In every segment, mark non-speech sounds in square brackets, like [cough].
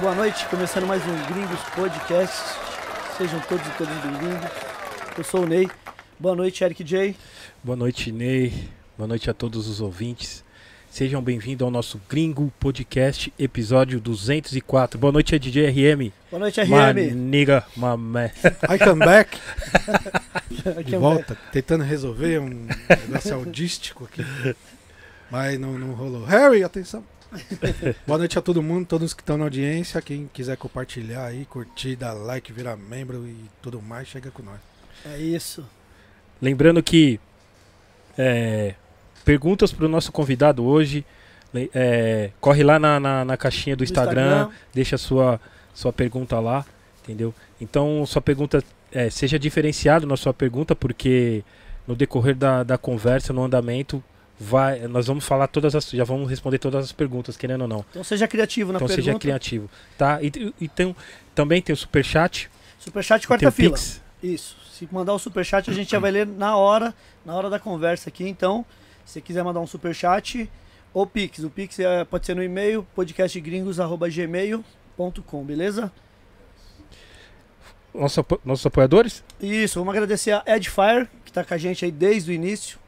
boa noite. Começando mais um Gringos Podcast. Sejam todos e todas bem-vindos. Eu sou o Ney. Boa noite, Eric J. Boa noite, Ney. Boa noite a todos os ouvintes. Sejam bem-vindos ao nosso Gringo Podcast, episódio 204. Boa noite, DJ RM. Boa noite, RM. My nigga, my man. [laughs] I come back. [laughs] Aqui De volta, tentando resolver um negócio audístico aqui. Mas não, não rolou. Harry, atenção. [laughs] Boa noite a todo mundo, todos que estão na audiência. Quem quiser compartilhar aí, curtir, dar like, virar membro e tudo mais, chega com nós. É isso. Lembrando que é, perguntas para o nosso convidado hoje. é, corre lá na, na, na caixinha do No Instagram, deixa a sua, sua pergunta lá, entendeu? Então, sua pergunta é, seja diferenciado na sua pergunta, porque no decorrer da, da conversa, no andamento, vai, nós vamos falar todas as. Já vamos responder todas as perguntas, querendo ou não. Então seja criativo na então pergunta. seja criativo, tá? E, e tem, também tem o superchat, Superchat tem quarta o fila. Pix. Isso. Se mandar o superchat, a gente já vai ler na hora, na hora da conversa aqui. Então, se você quiser mandar um superchat ou Pix. O Pix é- pode ser no e-mail podcastgringos.gmail.com, beleza? Nosso, nossos apoiadores? Isso, vamos agradecer a Edfire, que tá com a gente aí desde o início.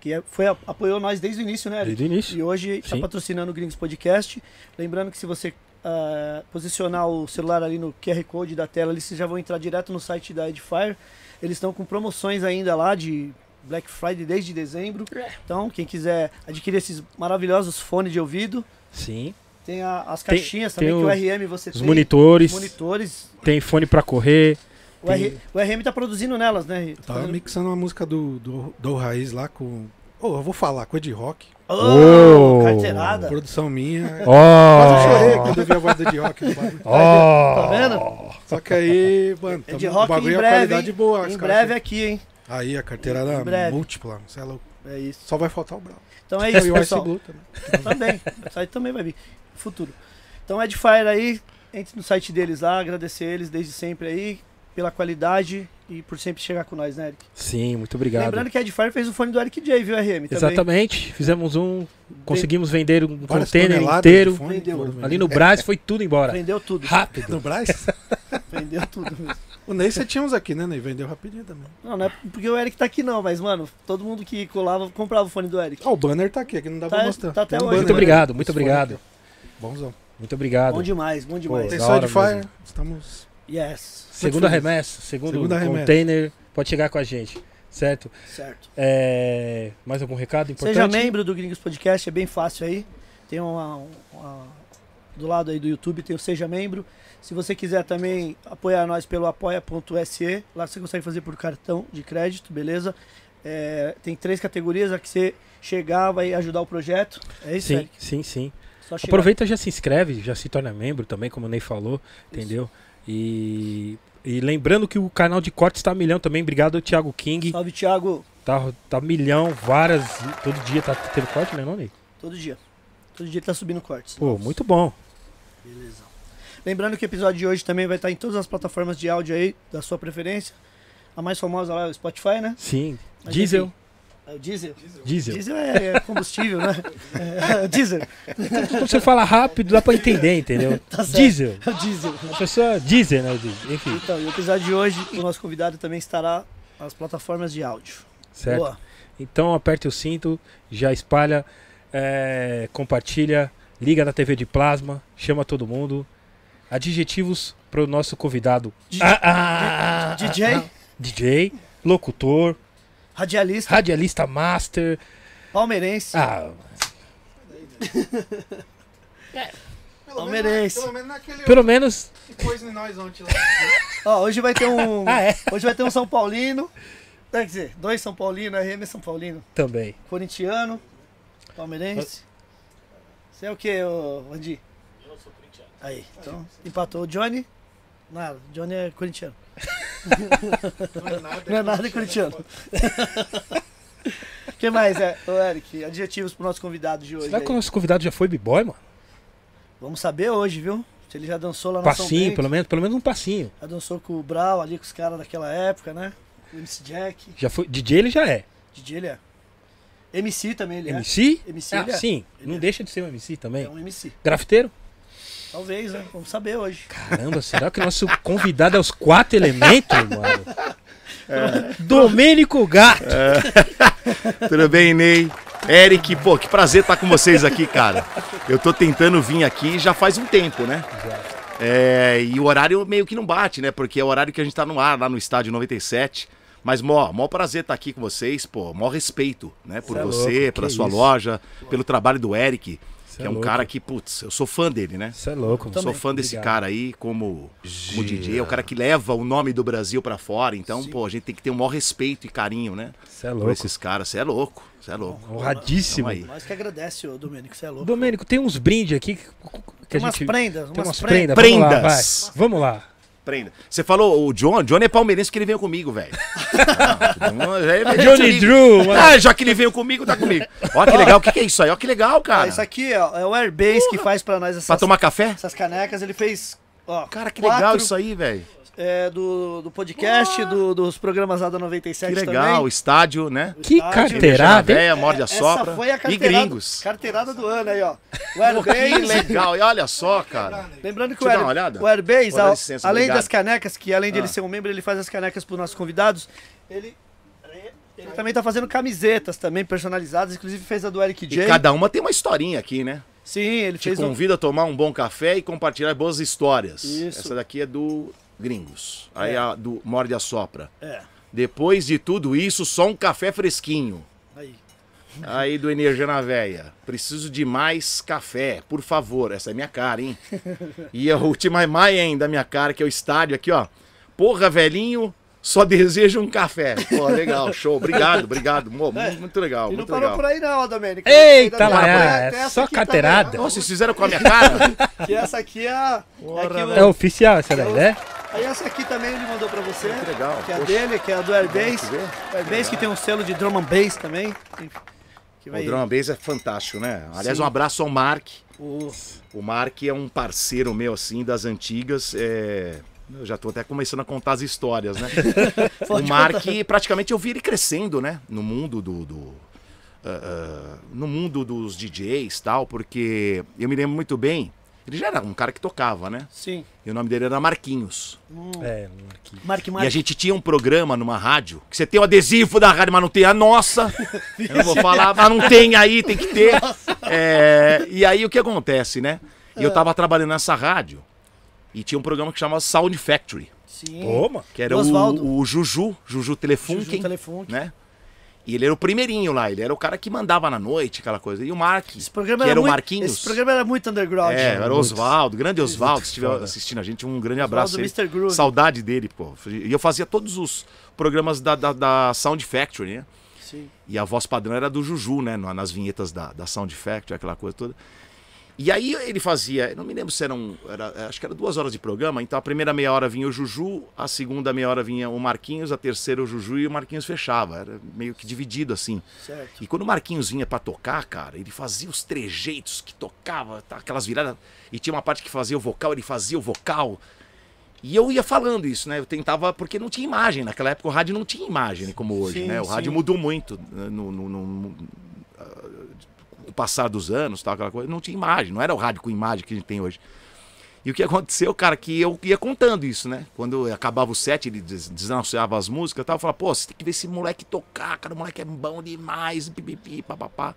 Que é- foi, apoiou nós desde o início, né, Eric? Desde o início. E hoje está patrocinando o Gringos Podcast. Lembrando que se você ah, posicionar o celular ali no QR Code da tela, ali, vocês já vão entrar direto no site da Edifier. Eles estão com promoções ainda lá de Black Friday desde dezembro. Então, quem quiser adquirir esses maravilhosos fones de ouvido, Sim. tem a- as Tem- caixinhas tem também que o os- RM você Os tem. monitores, Os monitores. tem fone pra correr. O, R- o RM tá produzindo nelas, né? Eu tava mixando uma música do, do, do Raiz lá com. Oh, eu vou falar, coisa de rock. Oh, Oh. carteirada. Produção minha. Ó! Quase eu chorei quando eu vi a voz do de rock no bagulho. Ó! Tá vendo? Só que aí, mano, É de o rock bagulho em é breve, qualidade hein? boa. Em breve aqui, hein? Aí, a carteirada Em breve. múltipla. Você é louco. É isso. Só vai faltar o Brau. Então é E isso, o Ice pessoal. Blue também. [laughs] Também. O site também vai vir. Futuro. Então, Edfire aí, entre no site deles lá, agradecer eles desde sempre aí, pela qualidade e por sempre chegar com nós, né, Eric? Sim, muito obrigado. Lembrando que a Edfire fez o fone do Eric J, viu, RM? Também. Exatamente. Fizemos um. Conseguimos vender um Várias container inteiro. fone Vendeu. vendidas. Ali no Brás foi tudo embora. Vendeu tudo. Rápido. No Brás? [laughs] Vendeu tudo mesmo. O Ney você tinha uns aqui, né, Ney? Vendeu rapidinho também. Não, não é porque o Eric tá aqui não, mas, mano, todo mundo que colava comprava o fone do Eric. Ó, o banner tá aqui, aqui não dá Tá- pra mostrar. tá até um hoje, banner Muito né? obrigado, muito obrigado. Bonzão. Muito obrigado. Bom demais, bom demais. Pô, Tem só mesmo. Estamos. Yes. Segunda remessa, segundo Segunda remessa. container, pode chegar com a gente. Certo? Certo. É, Mais algum recado importante? Seja membro do Gringos Podcast, é bem fácil aí. Tem uma, uma- do lado aí do YouTube tem o Seja Membro. Se você quiser também apoiar nós pelo apoia.se, lá você consegue fazer por cartão de crédito, beleza? É, tem três categorias, a que você chegar vai ajudar o projeto. É isso, Sim, Eric? sim, sim. Aproveita e já se inscreve, já se torna membro também, como o Ney falou, entendeu? E, e lembrando que o canal de cortes tá milhão também. Obrigado, Thiago King. Salve, Thiago, Tá, tá milhão, várias. Todo dia tá tendo corte, né, não, Ney? todo dia. Todo dia tá subindo cortes. Pô, muito bom. Beleza. Lembrando que o episódio de hoje também vai estar em todas as plataformas de áudio aí, da sua preferência. A mais famosa lá é o Spotify, né? Sim. Mas Diesel. enfim, o diesel? Diesel. Diesel é, é combustível, né? É, o [laughs] diesel. Quando você fala rápido, dá pra entender, entendeu? [laughs] Tá. Diesel. É o diesel. A pessoa diesel, né? Enfim, Então, e o episódio de hoje, o nosso convidado também estará nas plataformas de áudio. certo? Boa. Então aperte o cinto, já espalha, é, compartilha, liga na TV de plasma, chama todo mundo. Adjetivos pro nosso convidado. Di- Ah, ah, ah, DJ, ah, DJ, locutor, radialista, radialista master. palmeirense. Ah, Palmeirense. Pelo menos naquele pelo menos. que pôs em nós ontem lá. Ó, hoje vai ter um. [laughs] Ah, é? Hoje vai ter um São Paulino. Quer dizer, dois São Paulinos, RM é São Paulino. Também. Corintiano, palmeirense. Você é o que, Andy? Eu sou corintiano. Aí, então, empatou o Johnny. Nada, Johnny é corintiano. [laughs] Não é nada. Não é nada corintiano. O [laughs] que mais, é, ô Eric? Adjetivos pro nosso convidado de hoje. Será aí. que o nosso convidado já foi b-boy, mano? Vamos saber hoje, viu? Se ele já dançou lá na São Passinho, Bento, pelo menos, pelo menos um passinho. Já dançou com o Brau ali, com os caras daquela época, né? Com o MC Jack. Já foi. DJ ele já é. DJ ele é. MC também ele MC? é. MC Ah, ele é. sim. Ele Não é. deixa de ser um MC também. É um MC. Grafiteiro? Talvez, né? Vamos saber hoje. Caramba, será que o nosso convidado é os quatro elementos, mano? Domênico Gato. Tudo bem, Ney? Eric, pô, que prazer estar com vocês aqui, cara. Eu tô tentando vir aqui já faz um tempo, né? É, e o horário meio que não bate, né? Porque é o horário que a gente tá no ar, lá no estádio 97. Mas, mó, mó prazer estar aqui com vocês, pô, mó respeito, né? Por Cê é você, louco, pela sua isso. loja, pelo trabalho do Eric, que é é um cara que, putz, eu sou fã dele, né? Você é louco. Sou fã desse Obrigado. cara aí como, como DJ, é o cara que leva o nome do Brasil pra fora. Então, pô, a gente tem que ter um maior respeito e carinho, né? Você é Por louco. esses caras. Você é louco, você é louco. Honradíssimo. Nós que agradece, ô Domênico, você é louco. Domênico, tem uns brindes aqui que, que Tem a umas gente... prendas, Tem umas umas prendas. prendas. Vamos lá, Prendas. vai. Vamos lá. Prenda. Você falou, o John, John é palmeirense que ele veio comigo, velho. [laughs] É Johnny. Drew, mano. Ah, já que ele veio comigo, tá comigo. Olha que legal, o que, que é isso aí? Olha que legal, Ah, cara. isso aqui ó, é o Airbase que faz pra nós Pra essas, tomar café? essas canecas. Ele fez. Ó, Cara, que quatro, legal isso aí, velho. É, do, do podcast, do- dos programas lá da 97 Que legal, o também. estádio, né? O Que estádio. carteirada, hein? Morde a Essa sopra. foi a E carteirada, gringos. carteirada do ano aí, ó. [laughs] O Pô, que Airbase. legal. E olha só, cara. Lembrando que Deixa eu o, dar Air, uma olhada. o Airbase, licença, além obrigado. das canecas, que além de ele Ah. ser um membro, ele faz as canecas para os nossos convidados, ele, ele também tá fazendo camisetas também personalizadas, inclusive fez a do Eric E J. cada uma tem uma historinha aqui, né? Sim, ele Te fez um... convida a tomar um bom café e compartilhar boas histórias. Isso. Essa daqui é do Gringos. Aí É. a do Morde a Sopra. É, Depois de tudo isso, só um café fresquinho. aí. Aí do Energia na Véia. Preciso de mais café, por favor. Essa é minha cara, hein? [laughs] E a última mais ainda da minha cara, que é o estádio aqui, ó. Porra, velhinho, só desejo um café. Pô, legal, show. Obrigado, obrigado. Muito legal, E não muito parou legal. por aí não, Domênico. Eita lá, é, essa só carteirada. também, Nossa, vocês fizeram com a minha cara? Que essa aqui é a... é que o- É oficial essa daí, né? Aí essa aqui também ele mandou pra você. Que legal, Que é a dele, que é a do Airbase. O Airbase que tem um selo de drum and bass também. Que O vai... Drum and Bass é fantástico, né? Aliás, Sim. um abraço ao Mark. o- O Mark é um parceiro meu, assim, das antigas. É... Eu já tô até começando a contar as histórias, né? [laughs] O Mark, praticamente, eu vi ele crescendo, né? No mundo do... do- ah, no mundo dos DJs e tal, porque eu me lembro muito bem, ele já era um cara que tocava, né? Sim. E o nome dele era Marquinhos. É, aqui. Mark E a gente tinha um programa numa rádio, que você tem o adesivo da rádio, mas não tem a nossa. [laughs] Eu não vou falar, mas não tem aí, tem que ter. É, e aí o que acontece, né? E eu tava trabalhando nessa rádio e tinha um programa que chamava Sound Factory, Sim. Toma. que era o, o Juju, Juju Telefunken, Juju Telefunken. né? E ele era o primeirinho lá, ele era o cara que mandava na noite, aquela coisa. E o Mark, Esse programa, que era era o muito, Marquinhos. esse programa era muito underground. É, era o. Oswaldo, grande Oswaldo, se estiver assistindo a gente, um grande abraço. Oswaldo. Mr. Groove. Saudade dele, pô. E eu fazia todos os programas da, da, da Sound Factory, né? Sim. E a voz padrão era do Juju, né? na- Nas vinhetas da, da Sound Factory, aquela coisa toda. E aí ele fazia, não me lembro se eram, era, acho que era duas horas de programa, então a primeira meia hora vinha o Juju, a segunda meia hora vinha o Marquinhos, a terceira o Juju e o Marquinhos fechava. Era meio que dividido assim. Certo. E quando o Marquinhos vinha pra tocar, cara, ele fazia os trejeitos que tocava, tá, aquelas viradas. E tinha uma parte que fazia o vocal, ele fazia o vocal. E eu ia falando isso, né? Eu tentava, porque não tinha imagem. Naquela época o rádio não tinha imagem né, como hoje, Sim, né? O rádio sim. mudou muito né, no, no, no- passar dos anos, tal, aquela coisa. Não tinha imagem, não era o rádio com imagem que a gente tem hoje. E o que aconteceu, cara, que eu ia contando isso, né? Quando acabava o set, ele des- desanunciava as músicas tal, eu falava, pô, você tem que ver esse moleque tocar, cara, o moleque é bom demais, pipipi, papapá.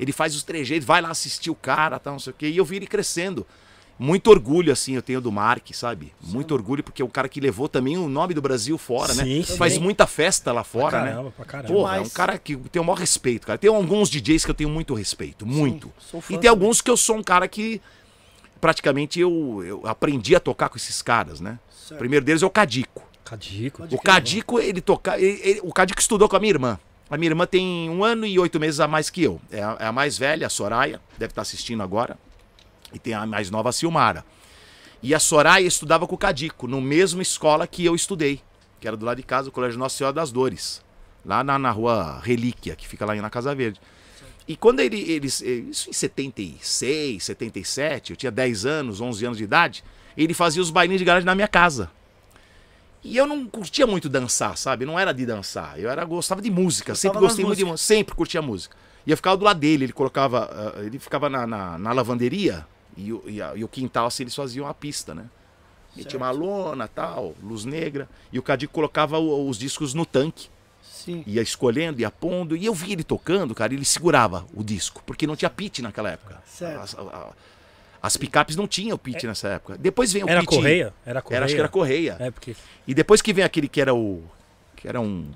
Ele faz os trejeitos, vai lá assistir o cara, tal, não sei o quê. E eu vi ele crescendo. Muito orgulho, assim, eu tenho do Mark, sabe? Muito orgulho, porque é um cara que levou também o nome do Brasil fora, né? Sim, Faz sim. muita festa lá fora, pra né? caramba, pra caramba. Porra, é um cara que tem o maior respeito, cara. Tem alguns DJs que eu tenho muito respeito, muito. sou fã E tem também. alguns que eu sou um cara que praticamente eu, eu aprendi a tocar com esses caras, né? O Certo. primeiro deles é o Cadico. Cadico. O crer. Cadico, ele toca. ele- ele- o Cadico estudou com a minha irmã. A minha irmã tem um ano e oito meses a mais que eu. É a, é a mais velha, a Soraya, deve estar assistindo agora. E tem a mais nova, a Silmara. E a Soraya estudava com o Cadico, no mesmo escola que eu estudei, que era do lado de casa, o Colégio Nossa Senhora das Dores. Lá na, na rua Relíquia, que fica lá na Casa Verde. E quando ele, eles. Isso em 76, 77, eu tinha 10 anos, 11 anos de idade, ele fazia os bailinhos de garagem na minha casa. E eu não curtia muito dançar, sabe? Não era de dançar. Eu era gostava de música, sempre Gostava gostei muito de música, sempre curtia música. E eu ficava do lado dele, ele colocava, ah, ele ficava na, na, na lavanderia E, o- e a- e o quintal, assim, eles faziam a pista, né? E Certo. tinha uma lona, tal, luz negra. E o Cadico colocava o- os discos no tanque. Sim. Ia escolhendo, ia pondo. E eu vi ele tocando, cara, e ele segurava o disco. Porque não tinha pit naquela época. Certo. As, a- as picapes não tinham pit nessa época. Depois vem o Era pit. correia? Era correia? Era, acho que era correia. É, porque. E depois que vem aquele que era o. Que era um.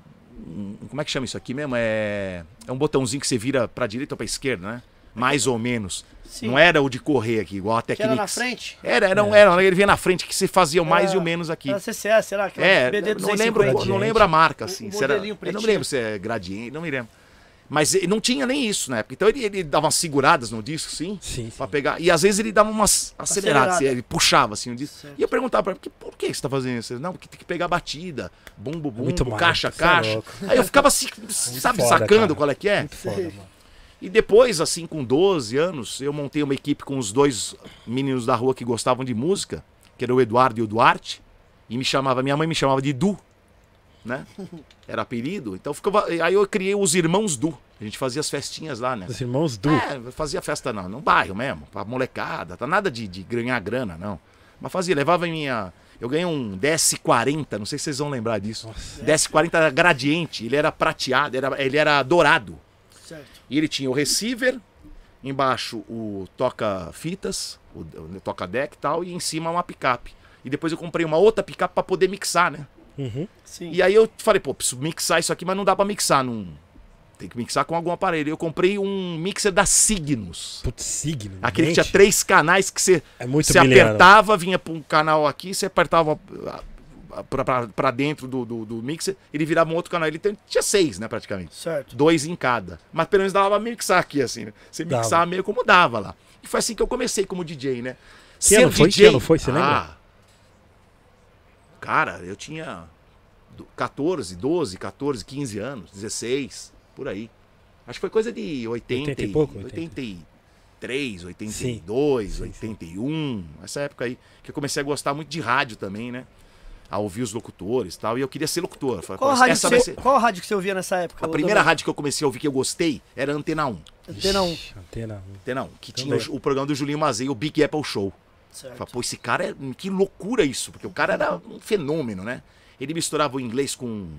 um- como é que chama isso aqui mesmo? É. É um botãozinho que você vira pra direita ou pra esquerda, né? Mais ou menos. Sim. Não era o de correr aqui, igual a Que Technics. era na frente? Era, era, um- era, ele vinha na frente que você fazia o mais Era- e o menos aqui. Era CCS, será? Aquela É, BD não lembro, não lembro a marca, assim. o se era- modelinho eu não me lembro se é gradiente, não me lembro. Mas ele não tinha nem isso na época. Então ele, ele dava umas seguradas no disco, sim, Sim, sim. pra pegar. E às vezes ele dava umas aceleradas, Acelerada. ele puxava assim o disco. Certo. E eu perguntava pra ele, por, que você tá fazendo isso? Ele, Não, porque tem que pegar batida, bumbo, bumbo, Muito caixa, é caixa. louco. Aí eu ficava assim, sabe, foda, sacando cara. qual é que é. Muito foda, mano. E depois, assim, com 12 anos, eu montei uma equipe com os dois meninos da rua que gostavam de música, que era o Eduardo e o Duarte, e me chamava, minha mãe me chamava de Du, né? [laughs] Era apelido. Então ficava, aí eu criei os irmãos Du. A gente fazia as festinhas lá, né? Os irmãos Du. É, fazia festa não, no bairro mesmo, pra molecada, tá nada de, de ganhar grana, não. Mas fazia, levava em minha. Eu ganhei um DS40, não sei se vocês vão lembrar disso. Nossa. DS40 era gradiente, ele era prateado, era, ele era dourado. Certo. E ele tinha o receiver, embaixo o toca-fitas, o, o toca-deck e tal, e em cima uma picape. E depois eu comprei uma outra picape pra poder mixar, né? Uhum. Sim. E aí eu falei, pô, preciso mixar isso aqui, mas não dá pra mixar num. Tem que mixar com algum aparelho. Eu comprei um mixer da Signos. Putz, signo. Aquele que tinha três canais que você, É muito você apertava, vinha pra um canal aqui, você apertava pra dentro do, do, do mixer, ele virava um outro canal. Ele tem- tinha seis, né, praticamente. Certo. Dois em cada. Mas pelo menos dava pra mixar aqui, assim, né? Você Dava. mixava meio como dava lá. E foi assim que eu comecei como DJ, né? Que ano foi? Que ano foi? Você lembra? Ah, cara, eu tinha do- 14, 12, 14, 15 anos, 16, por aí. Acho que foi coisa de 80, 80 e pouco, 83, 82, Sim, sim. 81, essa época aí. Que eu comecei a gostar muito de rádio também, né? A ouvir os locutores e tal. E eu queria ser locutor. Falei, Qual a, "Pô, rádio essa que vai você, ser... qual rádio que você ouvia nessa época? A primeira rádio que eu comecei a ouvir que eu gostei era Antena 1. Antena 1. Ixi, Antena 1. Antena 1, que Também. tinha o, o programa do Julinho Mazei, o Big Apple Show. Eu Certo. falei, pô, esse cara é. Que loucura isso, porque o cara era um fenômeno, né? Ele misturava o inglês com,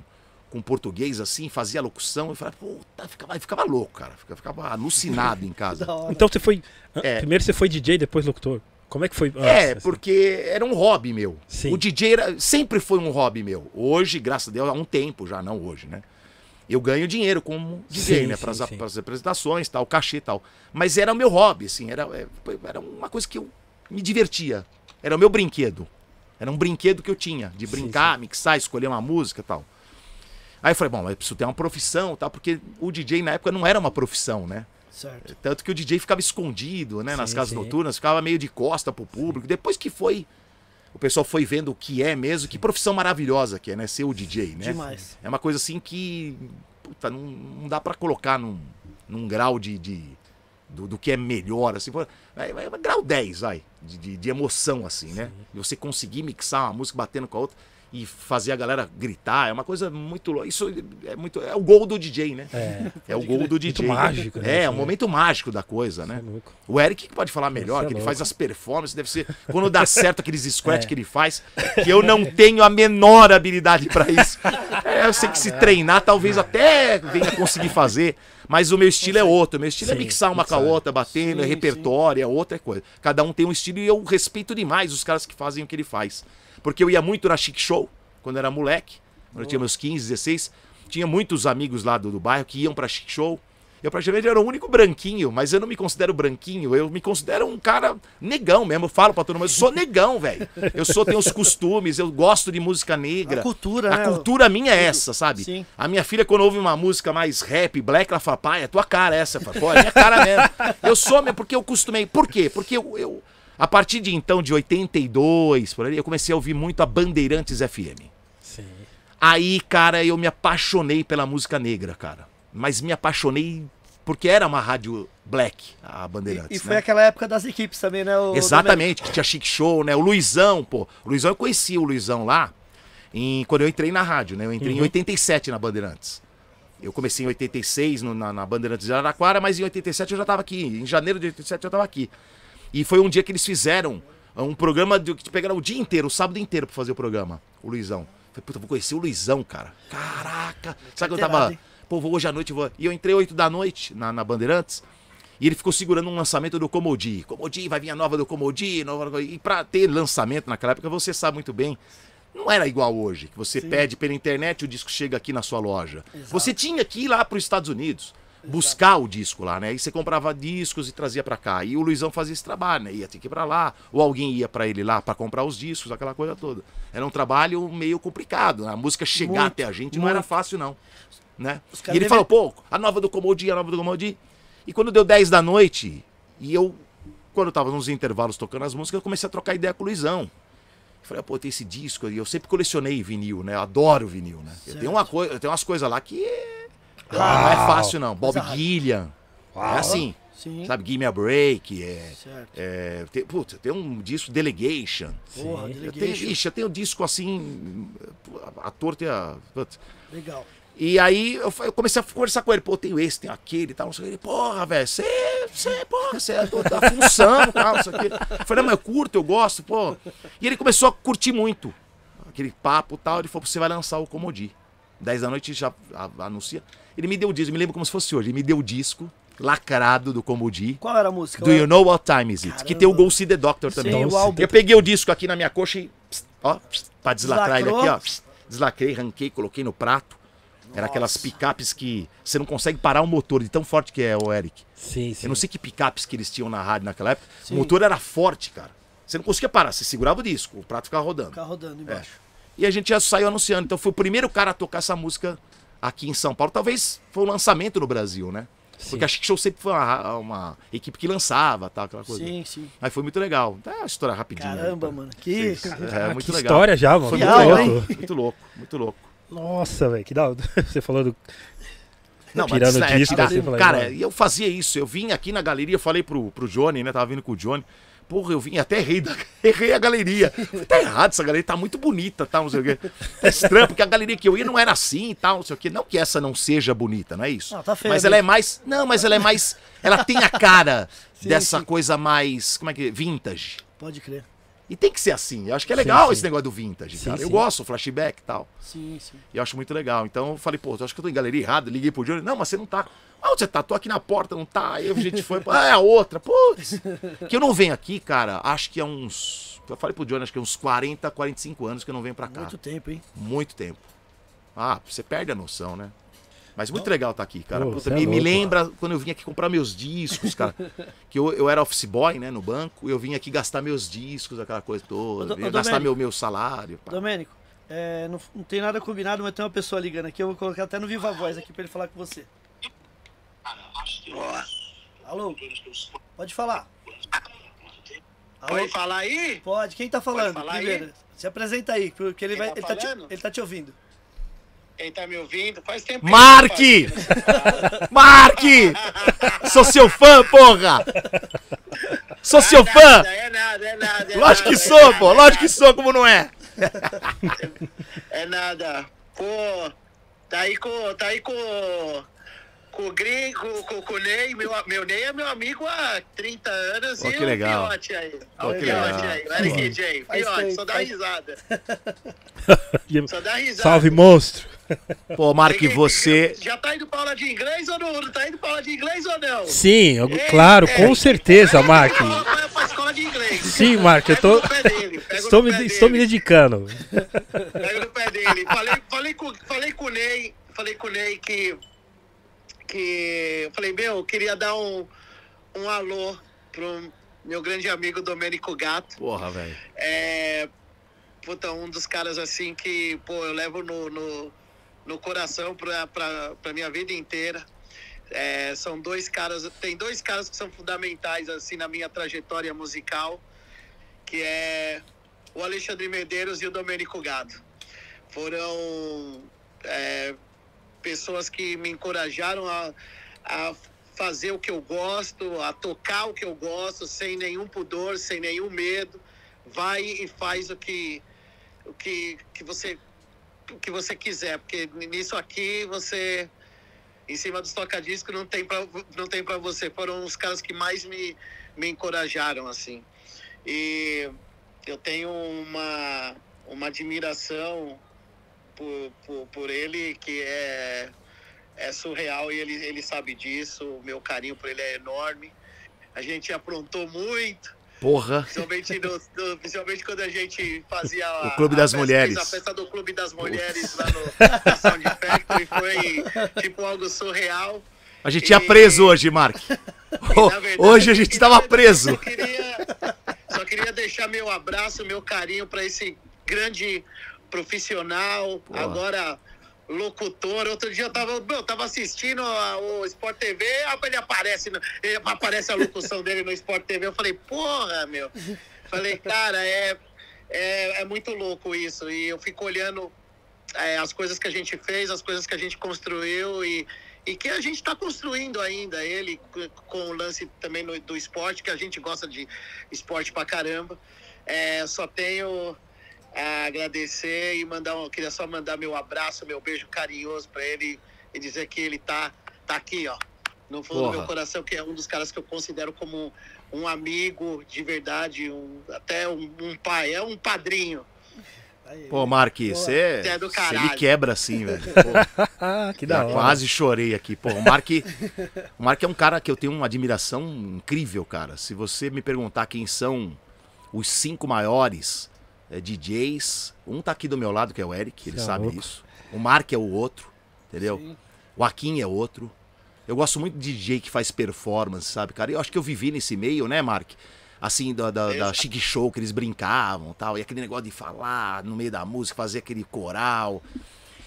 com português, assim, fazia a locução, e falava, puta, ficava, ficava louco, cara. Ficava, ficava alucinado em [laughs] casa. Então você foi. É. Primeiro você foi DJ, depois locutor. Como é que foi? antes, É, porque era um hobby meu. Sim. O DJ era- sempre foi um hobby meu. Hoje, graças a Deus, há um tempo já, não hoje, né? Eu ganho dinheiro como DJ, Sim, né? sim, Para sim. as apresentações, tal, cachê e tal. Mas era o meu hobby, assim, era, é, era uma coisa que eu me divertia. Era o meu brinquedo. Era um brinquedo que eu tinha, de Sim, brincar, mixar, escolher uma música e tal. Aí eu falei, bom, eu preciso ter uma profissão, tal, porque o DJ na época não era uma profissão, né? Certo. Tanto que o DJ ficava escondido, né? nas Sim, casas sim. noturnas, ficava meio de costa pro público. Depois que foi, o pessoal foi vendo o que é mesmo, que profissão maravilhosa que é, né? Ser o DJ, né? Demais. É uma coisa assim que, puta, não, não dá pra colocar num, num grau de, de- do, do que é melhor, assim. É, é, é grau 10, vai, de, de, de emoção, assim, né? De você conseguir mixar uma música batendo com a outra e fazer a galera gritar, é uma coisa muito louca. Isso é muito. É o gol do DJ, né? É, É o gol do DJ. mágico, né? É, é um momento mágico da coisa, é né? louco. O Eric que pode falar melhor, é que ele faz as performances, deve ser. Quando dá certo aqueles scratch [laughs] É. que ele faz, que eu não tenho a menor habilidade pra isso. É, eu sei que se treinar, talvez até venha conseguir fazer. Mas o meu estilo é outro. O meu estilo é Sim, mixar uma com a outra, batendo, é Sim, repertório, é outra coisa. Cada um tem um estilo e eu respeito demais os caras que fazem o que ele faz. Porque eu ia muito na Chic Show, quando era moleque, quando eu tinha meus 15, 16. Tinha muitos amigos lá do, do bairro que iam pra Chic Show. Eu praticamente era o único branquinho, mas eu não me considero branquinho, eu me considero um cara negão mesmo. Eu falo pra todo mundo, eu sou negão, velho. Eu sou, tenho os costumes, eu gosto de música negra. A cultura, A né? cultura minha é essa, sabe? Sim. A minha filha, quando ouve uma música mais rap, black, ela fala, pai, é tua cara essa. Eu falo, Pô, é minha cara mesmo. Eu sou mesmo, porque eu costumei. Por quê? Porque eu, eu- a partir de então, de 82, por ali, eu comecei a ouvir muito a Bandeirantes FM. Sim. Aí, cara, eu me apaixonei pela música negra, cara. Mas me apaixonei porque era uma rádio black, a Bandeirantes. E, e foi né? aquela época das equipes também, né? o Exatamente, que tinha chic show, né? O Luizão, pô. O Luizão, eu conheci o Luizão lá em, quando eu entrei na rádio, né? Eu entrei em Uhum. 87 na Bandeirantes. Eu comecei em 86 no- na, na Bandeirantes de Araraquara, mas em 87 eu já estava aqui. Em janeiro de 87 eu estava aqui. E foi um dia que eles fizeram um programa de, que pegaram o dia inteiro, o sábado inteiro pra fazer o programa. O Luizão. Falei, puta, vou conhecer o Luizão, cara. Caraca. Sabe que eu tava. Pô, vou hoje à noite eu vou. E eu entrei 8 da noite na, na Bandeirantes. E ele ficou segurando um lançamento do Comodi. Comodi, vai vir a nova do Comodi. Nova... E pra ter lançamento naquela época, você sabe muito bem. Não era igual hoje, que você pede pela internet e o disco chega aqui na sua loja. Você tinha que ir lá para os Estados Unidos, buscar o disco lá, né? E você comprava discos e trazia para cá. E o Luizão fazia esse trabalho, né? Ia ter que ir para lá, ou alguém ia para ele lá para comprar os discos, aquela coisa toda. Era um trabalho meio complicado. né? A música chegar Muito, até a gente não era muito. fácil, não. Né? E ele falou, pô, a nova do Comodi, a nova do Comodi. E quando deu 10 da noite, e eu, quando eu tava nos intervalos tocando as músicas, eu comecei a trocar ideia com o Luizão. Eu falei, ah, pô, tem esse disco aí. Eu sempre colecionei vinil, né? Eu adoro vinil, né? Eu tenho, uma coisa, eu tenho umas coisas lá que não é fácil, não. Bob rara. Gillian. É assim, Sim. sabe? Give Me a Break. É, é, tem, putz, tem um disco Delegation. Porra, Eu tenho, Delegation. ixi, eu tenho um disco assim. A torta e a. putz. Legal. E aí eu, eu comecei a conversar com ele, pô, tenho esse, tenho aquele e tal, não sei o que. Ele, porra, velho, você, você, porra, você é do- da função [laughs] tal, não sei o que. Eu falei, não, mas eu curto, eu gosto, pô. E ele começou a curtir muito aquele papo e tal. Ele falou, você vai lançar o Comodi. 10 da noite já anuncia. Ele me deu o disco, eu me lembro como se fosse hoje. Ele me deu o disco lacrado do Comodi. Qual era a música? Do You Know What Time Is It? Que tem o Caramba. Go See The Doctor também. Sim, o álbum. Eu peguei o disco aqui na minha coxa e, pss, ó, pss, pra deslacrar ele aqui, Deslacrou. ó. pss, Deslacrei, ranquei, coloquei no prato. Era aquelas picapes que você não consegue parar o motor de tão forte que é, o Eric. Sim, sim. Eu não sei que picapes que eles tinham na rádio naquela época. Sim. O motor era forte, cara. Você não conseguia parar, você segurava o disco, o prato ficava rodando. Ficar rodando embaixo. E a gente já saiu anunciando. Então foi o primeiro cara a tocar essa música aqui em São Paulo. Talvez foi o lançamento no Brasil, né? Porque a Chic Show sempre foi uma, uma equipe que lançava, tal, aquela coisa. Sim, sim. Aí foi muito legal. É uma história rapidinha. Caramba, aí, mano. Que. É, muito que legal. história já, mano. Foi muito, aula, louco, hein? muito louco, muito louco. Nossa, velho, que da hora. [laughs] Você falando. Não, Tirando mas o é, disco, tirar- assim, falei, cara, mano. e eu fazia isso. Eu vim aqui na galeria, eu falei pro, pro Johnny, né? Tava vindo com o Johnny. Porra, eu vim até errei, da, [laughs] errei a galeria. Falei, tá errado, essa galeria tá muito bonita, tal, não sei o quê. É estranho, porque a galeria que eu ia não era assim e tal, não sei o quê. Não que essa não seja bonita, não é isso? Não, tá feia mas ela é mais. Não, mas ela é mais. Ela tem a cara [laughs] Sim, dessa sim. coisa mais. Como é que. Vintage. Pode crer. E tem que ser assim. Eu acho que é legal sim. esse negócio do vintage, Sim, cara. Eu sim. gosto, flashback e tal. Sim, sim. E eu acho muito legal. Então eu falei, pô, eu acho que eu tô em galeria errada. Liguei pro Johnny. Não, mas você não tá. Ah, onde você tá? Tô aqui na porta, não tá. Aí a gente foi. Ah, [laughs] é a outra. Putz. Que eu não venho aqui, cara, acho que é uns. Eu falei pro Johnny, acho que é uns 40, 45 anos que eu não venho pra cá. Muito tempo, hein? Muito tempo. Ah, você perde a noção, né? Mas muito legal estar aqui, cara. Pô, Puta, é me, me louco. lembra quando eu vim aqui comprar meus discos, cara. [laughs] que eu, eu era office boy, né, no banco. E eu vim aqui gastar meus discos, aquela coisa toda. Ô, ô, gastar Domênico. meu, meu salário. pá. Domênico, é, não, não tem nada combinado, mas tem uma pessoa ligando aqui. Eu vou colocar até no Viva Voz aqui pra ele falar com você. Alô? Pode falar. Alô? Pode falar aí? Pode. Quem tá falando? falar aí? Primeiro. Se apresenta aí, porque ele, Quem vai, tá ele, tá te, ele tá te ouvindo. Quem tá me ouvindo? Faz tempo Marque! Marque! [laughs] Sou seu fã, porra! Sou isso. seu É fã! nada, É nada, é nada. é Lógico que nada, sou, é pô! nada, Lógico que sou, como não é? É nada. Pô, tá aí com. Tá aí com. Com o Gringo, com, com, com o Ney. Meu, meu Ney é meu amigo há 30 anos. Pô, e que o legal. Fiote aí. Pô, o que legal. aí. O Eric J. Faz Fiote, tempo, só dá risada. Só dá risada. Salve, monstro! Pô, Marque, Peguei- você. Já tá indo pra aula de inglês ou não? Tá indo pra aula de inglês ou não? Sim, eu- Ei, claro, é. com certeza, Mark. Vai pra escola de inglês. Sim, Mark, eu tô. Pega no pé dele, Estou me, pé estou me dele. dedicando. Pega no pé dele. Falei, falei, com, falei com o Ney, falei com o Ney que. que eu falei, meu, eu queria dar um, um alô pro meu grande amigo Domênico Gato. Porra, velho. É. Puta, um dos caras assim que, pô, eu levo no, no, no coração pra minha vida inteira. É, são dois caras, tem dois caras que são fundamentais assim na minha trajetória musical, que é o Alexandre Medeiros e o Domênico Gado. Foram é, pessoas que me encorajaram a, a fazer o que eu gosto, a tocar o que eu gosto, sem nenhum pudor, sem nenhum medo. Vai e faz o que, o que, que você que você quiser, porque nisso aqui você em cima dos tocadiscos não tem pra, não tem pra você. Foram os caras que mais me, me encorajaram, assim. E eu tenho uma, uma admiração por, por, por ele que é, é surreal e ele, ele sabe disso. O meu carinho por ele é enorme. A gente aprontou muito. Porra. Principalmente, no, no- principalmente quando a gente fazia a, O Clube das festa- Mulheres. A festa do Clube das Mulheres lá no Sound Factory foi tipo algo surreal. A gente tinha preso hoje, Mark. E, [laughs] verdade, Hoje a gente eu tava queria- preso. Só queria, só queria deixar meu abraço, meu carinho para esse grande profissional, Porra. agora locutor. Outro dia eu tava, eu tava assistindo a- o Sport TV, ele aparece, ele aparece a locução dele no Sport TV. Eu falei, porra, meu. Falei, cara, é, é, é muito louco isso. E eu fico olhando é, as coisas que a gente fez, as coisas que a gente construiu e, e que a gente está construindo ainda. Ele com o lance também no- do esporte, que a gente gosta de esporte pra caramba. É, só tenho agradecer e mandar, um- queria só mandar meu abraço, meu beijo carinhoso para ele e dizer que ele tá, tá aqui, ó, no fundo do Porra. meu coração, que é um dos caras que eu considero como um amigo de verdade, um, até um, um pai, é um padrinho. Pô, Mark, você Você é do você me quebra assim, velho. [laughs] [laughs] Que da hora. quase chorei aqui. Pô, o Mark, o Mark é um cara que eu tenho uma admiração incrível, cara. Se você me perguntar quem são os cinco maiores eh, DJs, um tá aqui do meu lado, que é o Eric, ele Cê é sabe louco. isso. O Mark é o outro, entendeu? Sim. O Akin é outro. Eu gosto muito de DJ que faz performance, sabe, cara? E eu acho que eu vivi nesse meio, né, Mark? Assim, da, da, da chique show que eles brincavam tal. E aquele negócio de falar no meio da música, fazer aquele coral.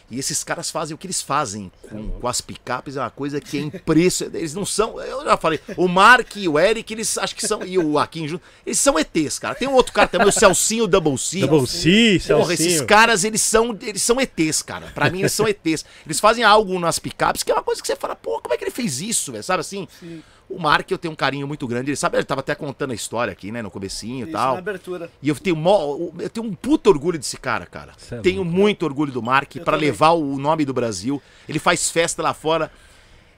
E esses caras fazem o que eles fazem com, com as picapes, é uma coisa que é impressionante. Eles não são. Eu já falei, o Mark e o Eric, eles acho que são. E o Akin junto. Eles são ETs, cara. Tem um outro cara também, o Celcinho Double C. Double C, Porra, esses Celcinho. caras, eles são, eles são ETs, cara. Pra mim, eles são ETs. Eles fazem algo nas picapes que é uma coisa que você fala, pô, como é que ele fez isso, velho? Sabe assim? O Mark, eu tenho um carinho muito grande. Ele sabe, ele tava até contando a história aqui, né, no comecinho e tal. na abertura. E eu tenho, mó- eu tenho um puto orgulho desse cara, cara. Cê é tenho louco. muito orgulho do Mark também. levar o nome do Brasil. Ele faz festa lá fora.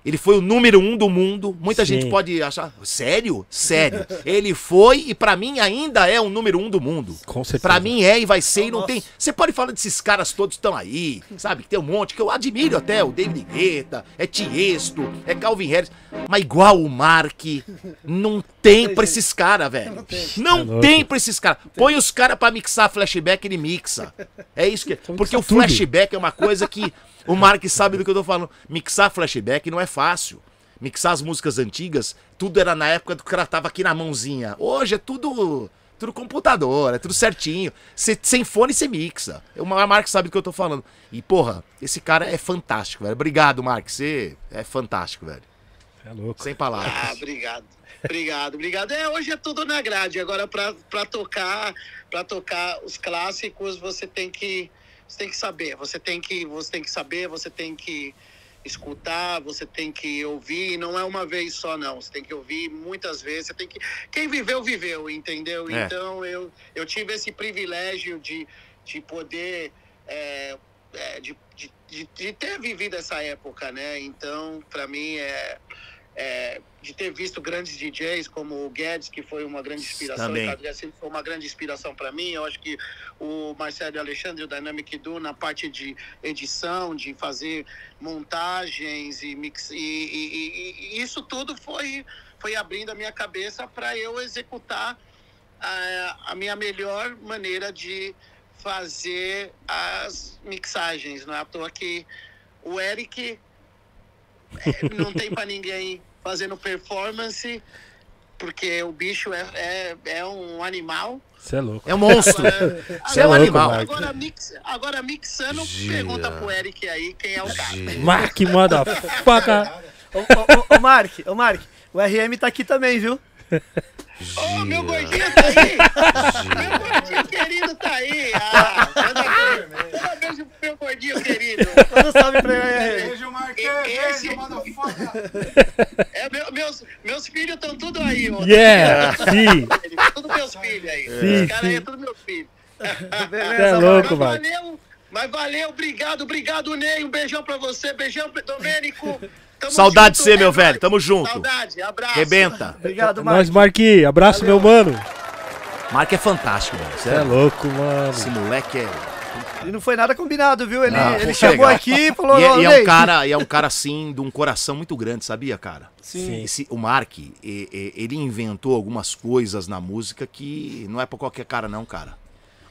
Ele foi o número um do mundo. Muita Sim. gente pode achar. Sério? Sério. Ele foi e pra mim ainda é o número um do mundo. Com certeza. Pra mim é e vai ser e não Nossa. tem. Você pode falar desses caras todos que estão aí, sabe? Que tem um monte que eu admiro até. O David Guetta, é Tiesto, é Calvin Harris. Mas igual o Mark, não tem pra esses caras, velho. Não tem. Não É louco. tem pra esses caras. Põe os caras pra mixar flashback, ele mixa. É isso que. Porque o mixa tudo. flashback é uma coisa que o Mark sabe do que eu tô falando. Mixar flashback não é fácil. Mixar as músicas antigas, tudo era na época do que o cara tava aqui na mãozinha. Hoje é tudo. Tudo computador, é tudo certinho. Cê- sem fone você mixa. O Mark sabe do que eu tô falando. E, porra, esse cara é fantástico, velho. Obrigado, Mark. Você é fantástico, velho. É louco. Sem palavras. Ah, obrigado. Obrigado, obrigado. É, hoje é tudo na grade. Agora pra pra tocar, para tocar os clássicos, você tem que você tem que saber, você tem que você tem que saber, você tem que escutar, você tem que ouvir, não é uma vez só não. Você tem que ouvir muitas vezes, você tem que quem viveu viveu, entendeu? É. Então eu eu tive esse privilégio de de poder é, é, de, de, de, de ter vivido essa época, né? Então, para mim, é, é, de ter visto grandes DJs como o Guedes, que foi uma grande inspiração, Também. o Ricardo Garcia foi uma grande inspiração para mim. Eu acho que o Marcelo Alexandre, o Dynamic Du, na parte de edição, de fazer montagens e mix, e, e- e- e isso tudo foi, foi abrindo a minha cabeça para eu executar a, a minha melhor maneira de fazer as mixagens. Não é à toa que o Eric é, não tem para ninguém fazendo performance, porque o bicho é, é, é um animal. Você é louco. É um monstro. Você é um louco, animal. Mark. agora, mix, agora mixando, Gira. pergunta pro Eric aí quem é o cara. Mark, manda faca. Ô, ô, ô, ô, Mark, ô, Mark, o RM tá aqui também, viu? Ô, meu gordinho tá aí! meu gordinho querido tá aí! Ah, um beijo pro meu gordinho querido! Manda um salve pra ele. Beijo, Marquê, Esse- beijo, motherfucker. É, meu- meus, meus filhos estão tudo aí, ó. Yeah, sim. Tudo meus filhos aí. Sim, Os caras aí sim. é tudo meus filhos. Beleza, é louco, valeu, mas valeu, obrigado, obrigado, Ney. Um beijão pra você, beijão, Domênico. Tamo Saudade de você, é meu velho. Tamo junto. Saudade, abraço. Rebenta. Obrigado, Nós, Mark. Marquinhos. Abraço, Valeu. meu mano. Mark é fantástico, mano. Você é Sério. louco, mano. Esse moleque é. E não foi nada combinado, viu? Ele, Não, ele chegou legal. aqui e falou, E é, "Ô, e é Ney." um cara, e é um cara assim de um coração muito grande, sabia, cara? Sim. Esse, o Mark, ele inventou algumas coisas na música que não é pra qualquer cara, não, cara.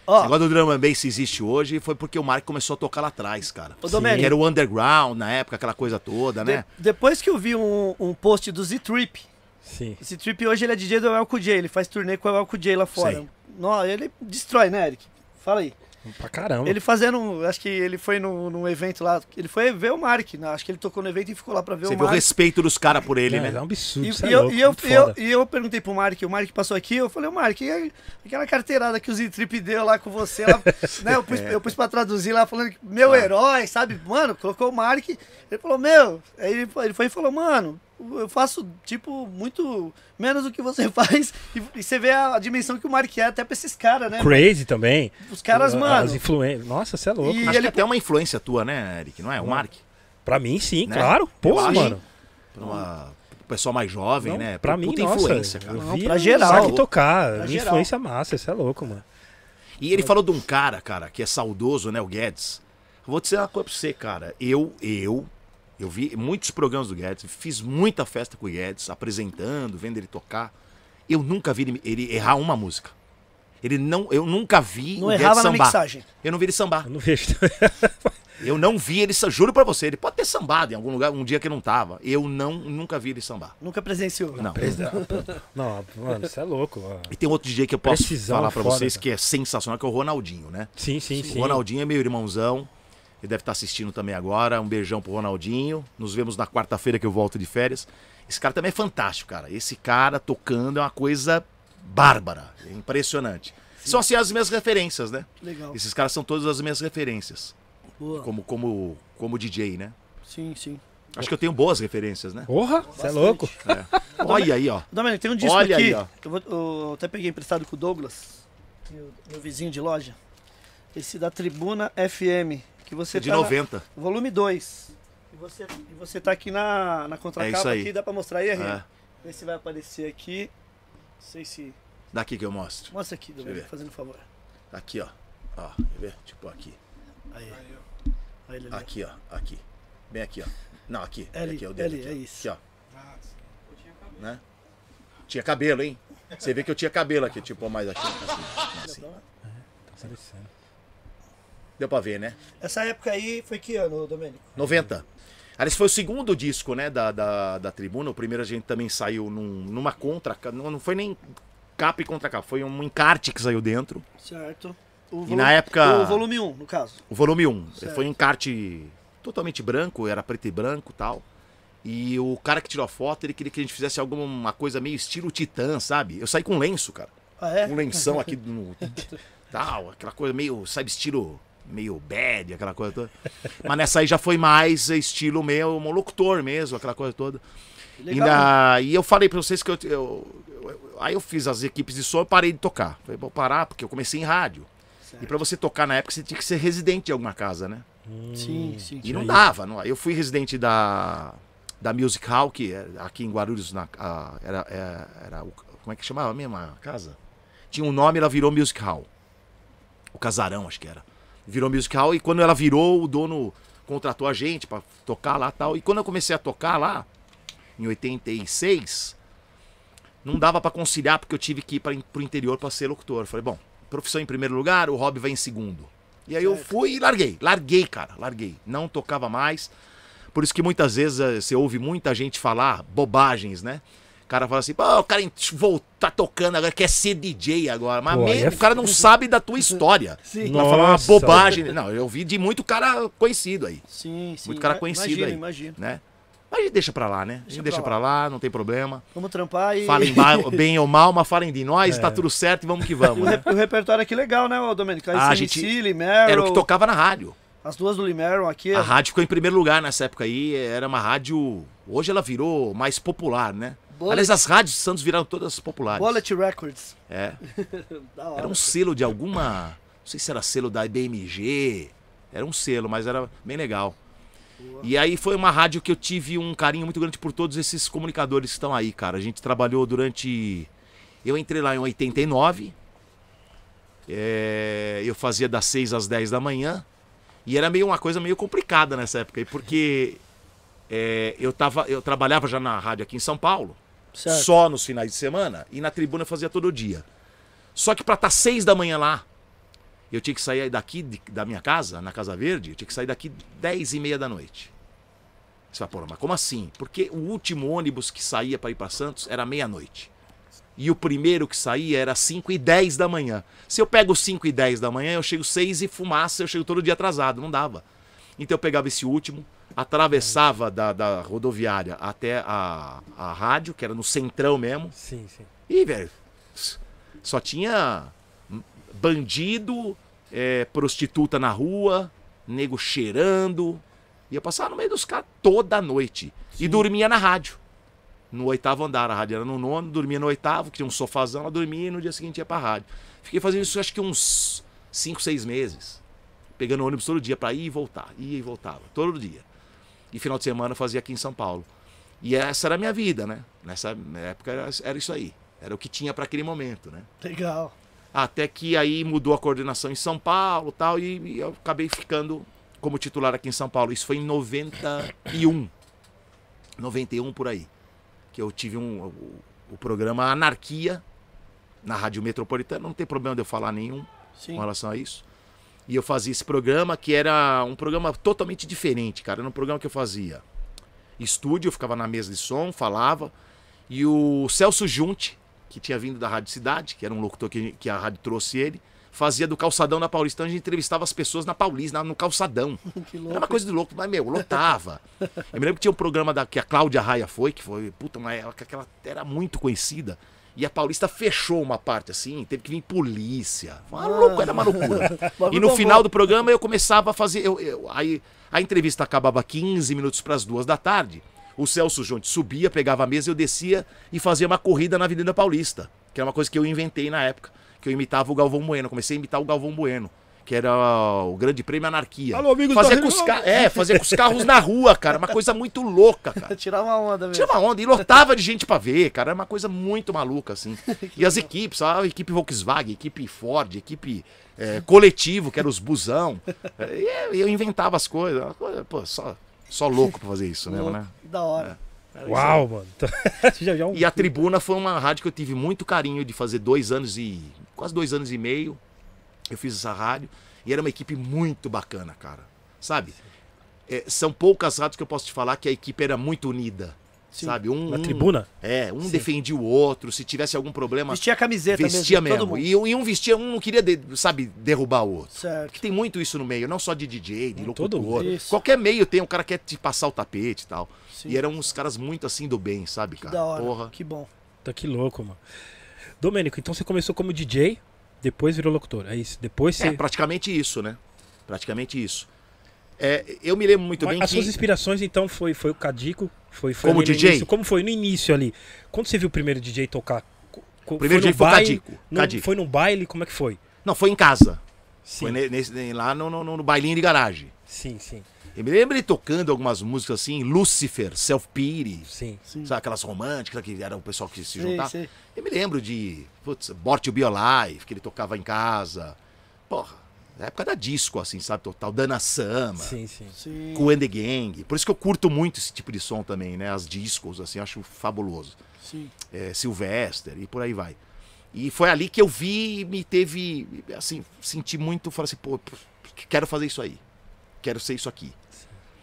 Ó, Esse negócio do drum and bass existe hoje foi porque o Mark começou a tocar lá atrás, cara. Ô, Domênico. Que era o underground na época, aquela coisa toda, de- né? depois que eu vi um, um post do Z-Trip, Sim. esse Trip hoje ele é DJ do Elco J, ele faz turnê com o Elco J lá fora. Sei. Não, ele destrói, né, Eric? Fala aí. Pra caramba. Ele fazendo, acho que ele foi num, num evento lá, ele foi ver o Mark, né? acho que ele tocou no evento e ficou lá pra ver Você o vê o Mark. respeito dos caras por ele, Não, né? É um absurdo. E, é e eu, louco, e, eu, e, eu, e eu perguntei pro Mark, o Mark passou aqui, eu falei, o Mark, e aquela carteirada que o Z-Trip deu lá com você, lá, [laughs] né? Eu pus, É. eu pus pra traduzir lá, falando que meu herói, sabe? Mano, colocou o Mark, ele falou, meu, aí ele, foi- ele foi e falou, mano, eu faço, tipo, muito menos do que você [laughs] faz, e, e você vê a, dimensão que o Mark é até pra esses caras, né? Crazy também. Os caras, As mano, influências. Nossa, você é louco. E- Acho ele- que até é uma influência tua, né, Eric? Não é? O Mark? Pra mim, sim, Né? claro. Pô, mano. Pra uma- pessoal mais jovem, Não, né? pra Puta mim, nossa. influência, cara. Eu vi pra geral. Zac tocar. Pra Minha geral. influência massa, você é louco, mano. E ele falou de um cara, cara, que é saudoso, né? O Guedes. Vou dizer uma coisa pra você, cara. Eu, eu, eu vi muitos programas do Guedes, fiz muita festa com o Guedes, apresentando, vendo ele tocar. Eu nunca vi ele, ele errar uma música. Ele não, eu nunca vi não o Guedes errava na sambar. mixagem. Eu não vi ele sambar. Eu não vejo. [laughs] Eu não vi ele, juro pra você, ele pode ter sambado em algum lugar, um dia que não tava. Eu não, nunca vi ele sambar. Nunca presenciou. Não. [laughs] não, mano, você é louco. ó. E tem outro DJ que eu posso Precisão falar pra foda, vocês cara. que é sensacional, que é o Ronaldinho, né? Sim, sim, sim. O Ronaldinho é meu irmãozão. Ele deve estar assistindo também agora. Um beijão pro Ronaldinho. Nos vemos na quarta-feira que eu volto de férias. Esse cara também é fantástico, cara. Esse cara tocando é uma coisa bárbara. É impressionante. São assim as minhas referências, né? Legal. Esses caras são todas as minhas referências. Boa. Como, como, como DJ, né? Sim, sim. Acho que eu tenho boas referências, né? Porra, você é louco. Olha aí, ó. Domênico, tem um disco Olha aqui. aí, ó. Eu, vou- eu até peguei emprestado com o Douglas, meu vizinho de loja. Esse da Tribuna FM, que você de tá na- 90. volume 2. E você, e você tá aqui na, na É isso contracapa aí. aqui, dá pra mostrar aí, É. Henrique? Vê se vai aparecer aqui. Não sei se. Daqui que eu mostro. Mostra aqui, fazendo um favor. Aqui, ó. Ó, quer ver? Tipo aqui. Aí. Aí, Lelê. Aqui, ó. Aqui. Bem aqui, ó. Não, aqui. L, aqui é o dedo. L, aqui, é ó. isso. Aqui, ó. Né? Tinha cabelo, hein? Você vê que eu tinha cabelo aqui, tipo, mais aqui. Assim, assim. Deu pra ver, né? Essa época aí foi que ano, Domênico? 90. Aliás, foi o segundo disco, né, da, da, da Tribuna. O primeiro a gente também saiu num- numa contra... Não, não foi nem capa e contra capa. Foi um encarte que saiu dentro. Certo. O E na época- O volume 1, no caso. O volume 1. Certo. Foi um encarte totalmente branco, era preto e branco e tal. E o cara que tirou a foto, ele queria que a gente fizesse alguma coisa meio estilo Titã, sabe? Eu saí com lenço, cara. Ah, é? Um lenção aqui [laughs] no. tal, aquela coisa meio, sabe, estilo meio bad, aquela coisa toda. Mas nessa aí já foi mais estilo meio um locutor mesmo, aquela coisa toda. Legal. Ainda, e eu falei pra vocês que eu, eu- eu- Aí eu fiz as equipes de som e parei de tocar. Falei, vou parar, porque eu comecei em rádio. E pra você tocar na época, você tinha que ser residente de alguma casa, né? Sim, sim. E não dava. Não. Eu fui residente da, da Music Hall, que é aqui em Guarulhos na, a- era, é- era, o- Como é que chamava a mesma casa? Tinha um nome, ela virou Music Hall. O Casarão, acho que era. Virou Music Hall e quando ela virou, o dono contratou a gente pra tocar lá e tal. E quando eu comecei a tocar lá, em 86, não dava pra conciliar porque eu tive que ir para pro interior pra ser locutor. Eu Falei, bom, profissão em primeiro lugar, o hobby vai em segundo. E aí eu Certo. fui e larguei. Larguei, cara, larguei. Não tocava mais. Por isso que muitas vezes eh, você ouve muita gente falar bobagens, né? O cara fala assim, pô, o cara voltar tocando agora, quer ser DJ agora. Mas Pô, aí mesmo, é o cara não sabe da tua história. [laughs] Sim. Vai falar uma Nossa. bobagem. Não, eu vi de muito cara conhecido aí, Sim, sim. Muito cara conhecido imagino, aí. Imagino. né? Mas a gente deixa pra lá, né? A gente Deixa deixa pra pra lá, não tem problema. Vamos trampar e. Falem [laughs] bem ou mal, mas falem de nós, É. tá tudo certo e vamos que vamos, o, né? o repertório aqui legal, né, ô Domênico? Ah, a Aí gente- gente... Limeron, Era o que tocava na rádio. as duas do Limeron aqui. A rádio ficou em primeiro lugar nessa época aí. Era uma rádio. Hoje ela virou mais popular, né? Bullet, Aliás, as rádios de Santos viraram todas populares. Bullet Records. É. [laughs] Hora. Era um selo de alguma. Não sei se era selo da IBMG. Era um selo, mas era bem legal. E aí foi uma rádio que eu tive um carinho muito grande por todos esses comunicadores que estão aí, cara. A gente trabalhou durante. Eu entrei lá em 89. É, eu fazia das 6 às 10 da manhã. E era meio uma coisa meio complicada nessa época, porque é, eu, tava, eu trabalhava já na rádio aqui em São Paulo, Certo. só nos finais de semana, e na tribuna eu fazia todo dia. Só que pra estar 6 da manhã lá, eu tinha que sair daqui de- da minha casa, na Casa Verde, eu tinha que sair daqui 10 e meia da noite. Você fala, pô, mas como assim? Porque o último ônibus que saía para ir para Santos era meia-noite. E o primeiro que saía era 5 e 10 da manhã. Se eu pego 5 e 10 da manhã, eu chego 6 e fumaça, eu chego todo dia atrasado. Não dava. Então eu pegava esse último, atravessava da, da rodoviária até a, a rádio, que era no centrão mesmo. Sim, sim. E, velho, só tinha bandido, é, prostituta na rua, nego cheirando. Ia passar no meio dos caras toda noite. E dormia na rádio. No oitavo andar, a rádio era no nono, dormia no oitavo, que tinha um sofazão, ela dormia e no dia seguinte ia pra rádio. Fiquei fazendo isso acho que uns 5, 6 meses. Pegando ônibus todo dia pra ir e voltar, ia e voltava, todo dia. E final de semana eu fazia aqui em São Paulo. E essa era a minha vida, né? Nessa época era, era isso aí. Era o que tinha para aquele momento, né? Legal. Até que aí mudou a coordenação em São Paulo tal, e, e eu acabei ficando como titular aqui em São Paulo. Isso foi em 91. 91 por aí. Que eu tive um, o, o programa Anarquia na Rádio Metropolitana. Não tem problema de eu falar nenhum Sim. com relação a isso. E eu fazia esse programa que era um programa totalmente diferente, cara. Era um programa que eu fazia estúdio, eu ficava na mesa de som, falava. E o Celso Junte, que tinha vindo da Rádio Cidade, que era um locutor que, que a rádio trouxe ele, fazia do calçadão na Paulista. Então a gente entrevistava as pessoas na Paulista, no calçadão. [laughs] Que Era uma coisa de louco, mas, meu, lotava. [laughs] Eu me lembro que tinha um programa da, que a Cláudia Raia foi, que foi, puta, uma época que ela era muito conhecida. E a Paulista fechou uma parte assim, teve que vir polícia. Uma loucura, era uma loucura. [laughs] E no final do programa eu começava a fazer. Eu, eu- aí a entrevista acabava 15 minutos para as duas da tarde. O Celso Junte subia, pegava a mesa, eu descia e fazia uma corrida na Avenida Paulista. Que era uma coisa que eu inventei na época. Que eu imitava o Galvão Bueno. Comecei a imitar o Galvão Bueno. Que era o Grande Prêmio Anarquia. Alô, amigos da com os ca- É, fazia com os carros na rua, cara. Uma coisa muito louca, cara. [laughs] Tirar uma onda mesmo. Tinha uma onda e lotava de gente pra ver, cara. Era uma coisa muito maluca, assim. [laughs] E as equipes, a equipe Volkswagen, equipe Ford, equipe é, coletivo, que era os busão. [laughs] É, E eu inventava as coisas. Pô, só, só louco pra fazer isso mesmo, né? Da hora. Era isso Uau, mano. já, já um... E a Tribuna foi uma rádio que eu tive muito carinho de fazer dois anos e. quase dois anos e meio. Eu fiz essa rádio. E era uma equipe muito bacana, cara. Sabe? É, são poucas rádios que eu posso te falar que a equipe era muito unida. Sim. Sabe? Um, Na um- tribuna? É, um Sim. defendia o outro. Se tivesse algum problema, Vestia a camiseta vestia mesmo. Todo mesmo. mundo. E, um- e um vestia, um não queria, de- sabe, derrubar o outro. Certo. Porque tem muito isso no meio, não só de DJ, de todo locutor. Qualquer meio tem, um cara quer te passar o tapete e tal. Sim. E eram uns caras muito assim do bem, sabe, Que cara? da hora. Porra. Que bom. Tá que louco, mano. Domênico, então você começou como DJ, depois virou locutor. É isso. Depois você. É, praticamente isso, né? Praticamente isso. É, eu me lembro muito Mas bem As que. suas inspirações, então, foi, foi o Cadico? Foi, foi Como DJ? início? Como foi no início ali? Quando você viu o primeiro DJ tocar? O primeiro foi DJ no foi o? Cadico. Cadico. Foi num baile? Como é que foi? Não, foi em casa. Sim, Foi ne- nesse, lá no, no, no bailinho de garagem. sim, sim, Eu me lembro ele tocando algumas músicas assim, Lucifer, Self Pity, sim. Sim. sabe aquelas românticas que era o pessoal que se juntava. sei. Eu me lembro de, putz, Born to Be Alive, que ele tocava em casa. Porra, na época da disco, assim, sabe? Total, Dana Sama, Sim, sim. Sim. And the Gang. Por isso que eu curto muito esse tipo de som também, né? As discos, assim, acho fabuloso. Sim. É, Sylvester e por aí vai. E foi ali que eu vi e me teve, assim, senti muito, falei assim, pô, quero fazer isso aí. Quero ser isso aqui.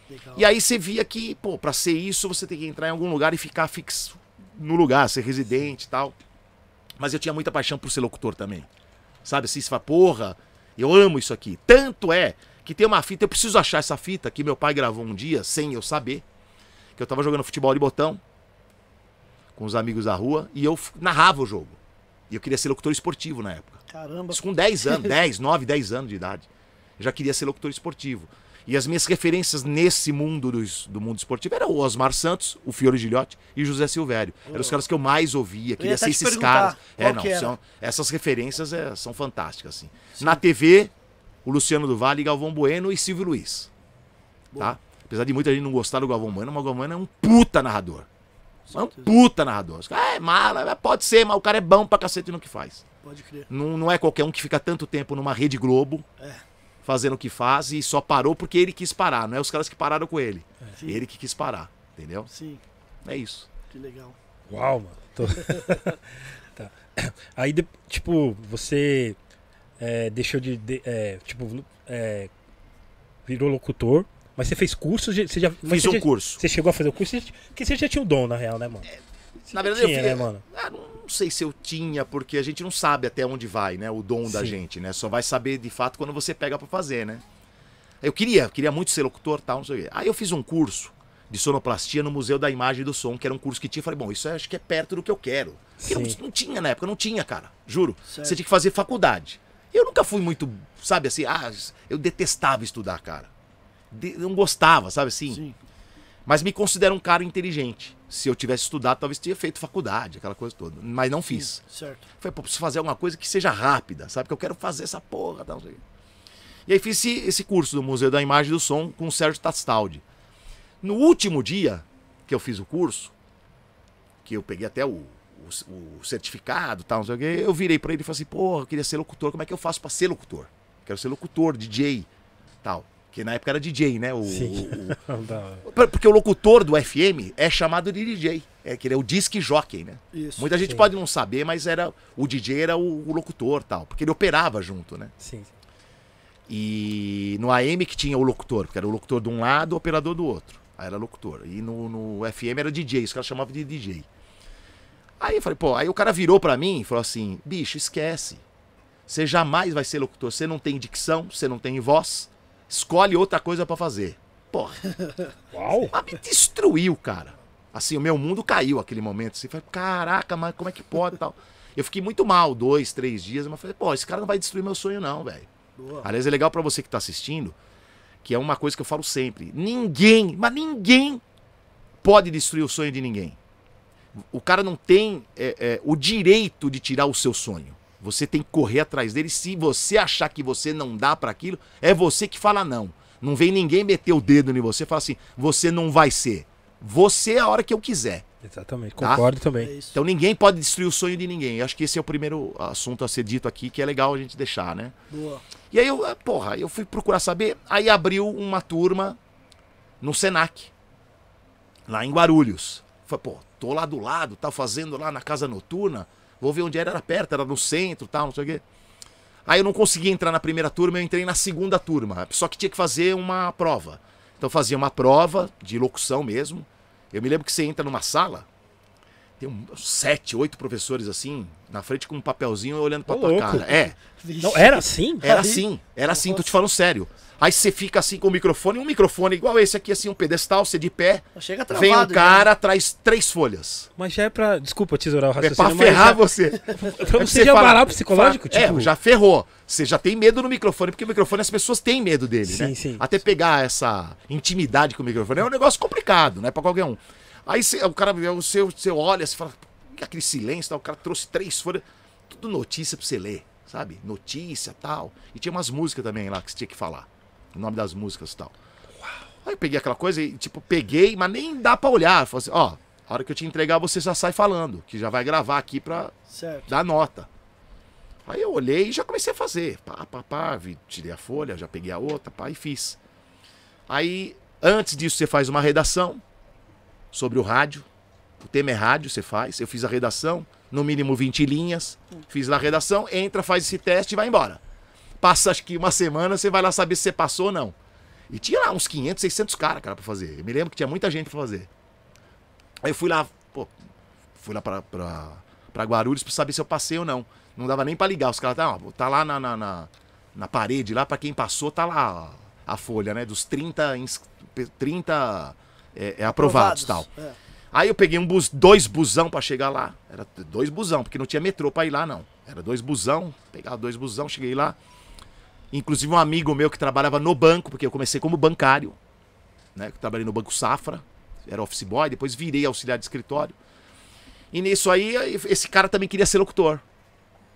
Legal. E aí você via que, pô, pra ser isso você tem que entrar em algum lugar e ficar fixo no lugar, ser residente e tal. Mas eu tinha muita paixão por ser locutor também. Sabe assim, você fala, porra, eu amo isso aqui. Tanto é que tem uma fita, eu preciso achar essa fita que meu pai gravou um dia, sem eu saber, que eu tava jogando futebol de botão com os amigos da rua e eu narrava o jogo. E eu queria ser locutor esportivo na época. Caramba. Isso com 10 [laughs] anos, 10, 9, 10 anos de idade. Eu já queria ser locutor esportivo. E as minhas referências nesse mundo dos- do, mundo esportivo eram o Osmar Santos, o Fiore Gilhote e o José Silvério. Eram os caras que eu mais ouvia, queria ia ser esses caras. É, não, são, essas referências é, são fantásticas, assim. Na TV, o Luciano do Vale, Galvão Bueno e Silvio Luiz. Tá? Apesar de muita gente não gostar do Galvão Bueno, mas o Galvão Bueno é um puta narrador. É um puta narrador. Os caras, É mala, pode ser, mas o cara é bom pra cacete no que faz. Pode crer. Não, não é qualquer um que fica tanto tempo numa Rede Globo É. fazendo o que faz e só parou porque ele quis parar. Não é os caras que pararam com ele. Sim. Ele que quis parar. Entendeu? Sim, É isso. que legal. Uau, mano. Tô- [laughs] Tá. Aí, tipo, você é, deixou de. de- é, tipo, é, virou locutor, mas você fez curso, você já. Fiz um já- curso. Você chegou a fazer o curso, porque você já tinha o dom, na real, né, mano? Na verdade, tinha, eu fiz, né, mano? Ah, não sei se eu tinha, porque a gente não sabe até onde vai, né? O dom da Sim. gente, né? Só vai saber de fato quando você pega pra fazer, né? Eu queria, queria muito ser locutor tal, não sei o quê. Aí eu fiz um curso de sonoplastia no Museu da Imagem e do Som, que era um curso que tinha. Eu falei, bom, isso acho que é perto do que eu quero. Porque não, não tinha na época, não tinha, cara. Juro. Certo. Você tinha que fazer faculdade. Eu nunca fui muito, sabe assim, ah, eu detestava estudar, cara. De- não gostava, sabe assim? Sim. Mas me considero um cara inteligente. Se eu tivesse estudado, talvez teria feito faculdade, aquela coisa toda. Mas não fiz. Certo. Falei, pô, preciso fazer alguma coisa que seja rápida, sabe? Que eu quero fazer essa porra. Tal, e aí fiz esse, esse curso do Museu da Imagem e do Som com o Sérgio Tastaldi. No último dia que eu fiz o curso, que eu peguei até o, o, o certificado tal, não sei o quê, eu virei pra ele e falei assim, pô, eu queria ser locutor, como é que eu faço pra ser locutor? Quero ser locutor, DJ, tal. Que na época era DJ, né? O, Sim. o-. [laughs] Por- Porque o locutor do FM é chamado de DJ. É que ele é o disc jockey, né? Isso. Muita gente Sim. pode não saber, mas era o DJ era o, o locutor tal, porque ele operava junto, né? Sim. E no AM que tinha o locutor, porque era o locutor de um lado, o operador do outro. Aí era locutor. E no, no FM era DJ, os caras chamavam de DJ. Aí eu falei, pô, aí o cara virou pra mim e falou assim: bicho, esquece. Você jamais vai ser locutor. Você não tem dicção, você não tem voz. Escolhe outra coisa pra fazer. Porra. Uau! Mas me destruiu, cara. Assim, o meu mundo caiu aquele momento. Assim, falei, caraca, mas como é que pode e tal? Eu fiquei muito mal dois, três dias, mas falei, pô, esse cara não vai destruir meu sonho, não, velho. Aliás, é legal pra você que tá assistindo, que é uma coisa que eu falo sempre. Ninguém, mas ninguém pode destruir o sonho de ninguém. O cara não tem é, é, o direito de tirar o seu sonho. Você tem que correr atrás dele. Se você achar que você não dá pra aquilo, é você que fala não. Não vem ninguém meter o dedo em você e falar assim: você não vai ser. Você é a hora que eu quiser. Exatamente, Tá? concordo É também. isso. Então ninguém pode destruir o sonho de ninguém. Eu acho que esse é o primeiro assunto a ser dito aqui, que é legal a gente deixar, né? Boa. E aí eu, ah, porra, eu fui procurar saber, aí abriu uma turma no Senac, lá em Guarulhos. Falei, pô, tô lá do lado, tá fazendo lá na casa noturna, vou ver onde era, era perto, era no centro, tal, não sei o quê. Aí eu não consegui entrar na primeira turma, eu entrei na segunda turma, só que tinha que fazer uma prova. Então fazia uma prova de locução mesmo. Eu me lembro que você entra numa sala, tem um, sete, oito professores assim, na frente com um papelzinho olhando pra Ô, tua louco. cara. É. Não, era assim? era assim, era assim, tô te falando sério. Aí você fica assim com o microfone, um microfone igual esse aqui, assim, um pedestal, você de pé. Chega travado. Vem um já. cara, traz três folhas. Mas já é pra. Desculpa, tesourar o É raciocínio. pra mas ferrar já- você. [laughs] Pra É você já fala- parar psicológico? fala- Tipo, É, já ferrou. Você já tem medo no microfone, porque o microfone as pessoas têm medo dele, Sim, né? sim. Até pegar essa intimidade com o microfone é um negócio complicado, não é pra qualquer um. Aí você, o cara, você, você olha, você fala, "Que aquele silêncio, tal, o cara trouxe três folhas, tudo notícia pra você ler, sabe? Notícia tal. E tinha umas músicas também lá que você tinha que falar. O nome das músicas e tal. Aí eu peguei aquela coisa e, tipo, peguei, mas nem dá pra olhar. Falei assim, ó, a hora que eu te entregar, você já sai falando, que já vai gravar aqui pra Certo. dar nota. Aí eu olhei e já comecei a fazer. Pá, pá, pá, vi- tirei a folha, já peguei a outra, pá, e fiz. Aí, antes disso, você faz uma redação sobre o rádio. O tema é rádio, você faz. Eu fiz a redação, no mínimo 20 linhas. Fiz lá a redação, entra, faz esse teste e vai embora. Passa acho que uma semana, você vai lá saber se você passou ou não. E tinha lá uns 500, 600 caras, cara, pra fazer. Eu me lembro que tinha muita gente pra fazer. Aí eu fui lá, pô, fui lá pra, pra, pra Guarulhos pra saber se eu passei ou não. Não dava nem pra ligar. Os caras, tá, tá lá na, na, na, na parede, lá pra quem passou, tá lá a, folha, né? Dos 30, ins- 30 é, é, aprovados e tal. É. Aí eu peguei um bus, dois busão pra chegar lá. Era dois busão, porque não tinha metrô pra ir lá, não. Era dois busão, pegava dois busão, cheguei lá. Inclusive um amigo meu que trabalhava no banco, porque eu comecei como bancário, né? Eu trabalhei no Banco Safra, era office boy, depois virei auxiliar de escritório. E nisso aí, esse cara também queria ser locutor.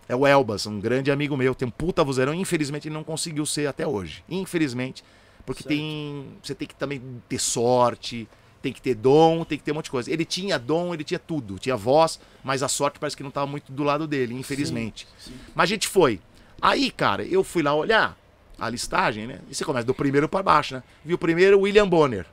É o Elbas, um grande amigo meu, tem um puta vozeirão. Infelizmente ele não conseguiu ser até hoje. Infelizmente. Porque Certo. tem. Você tem que também ter sorte, tem que ter dom, tem que ter um monte de coisa. Ele tinha dom, ele tinha tudo, tinha voz, mas a sorte parece que não estava muito do lado dele, infelizmente. Sim, sim. Mas a gente foi. Aí, cara, eu fui lá olhar a listagem, né? E você começa do primeiro para baixo, né? Vi o primeiro, William Bonner.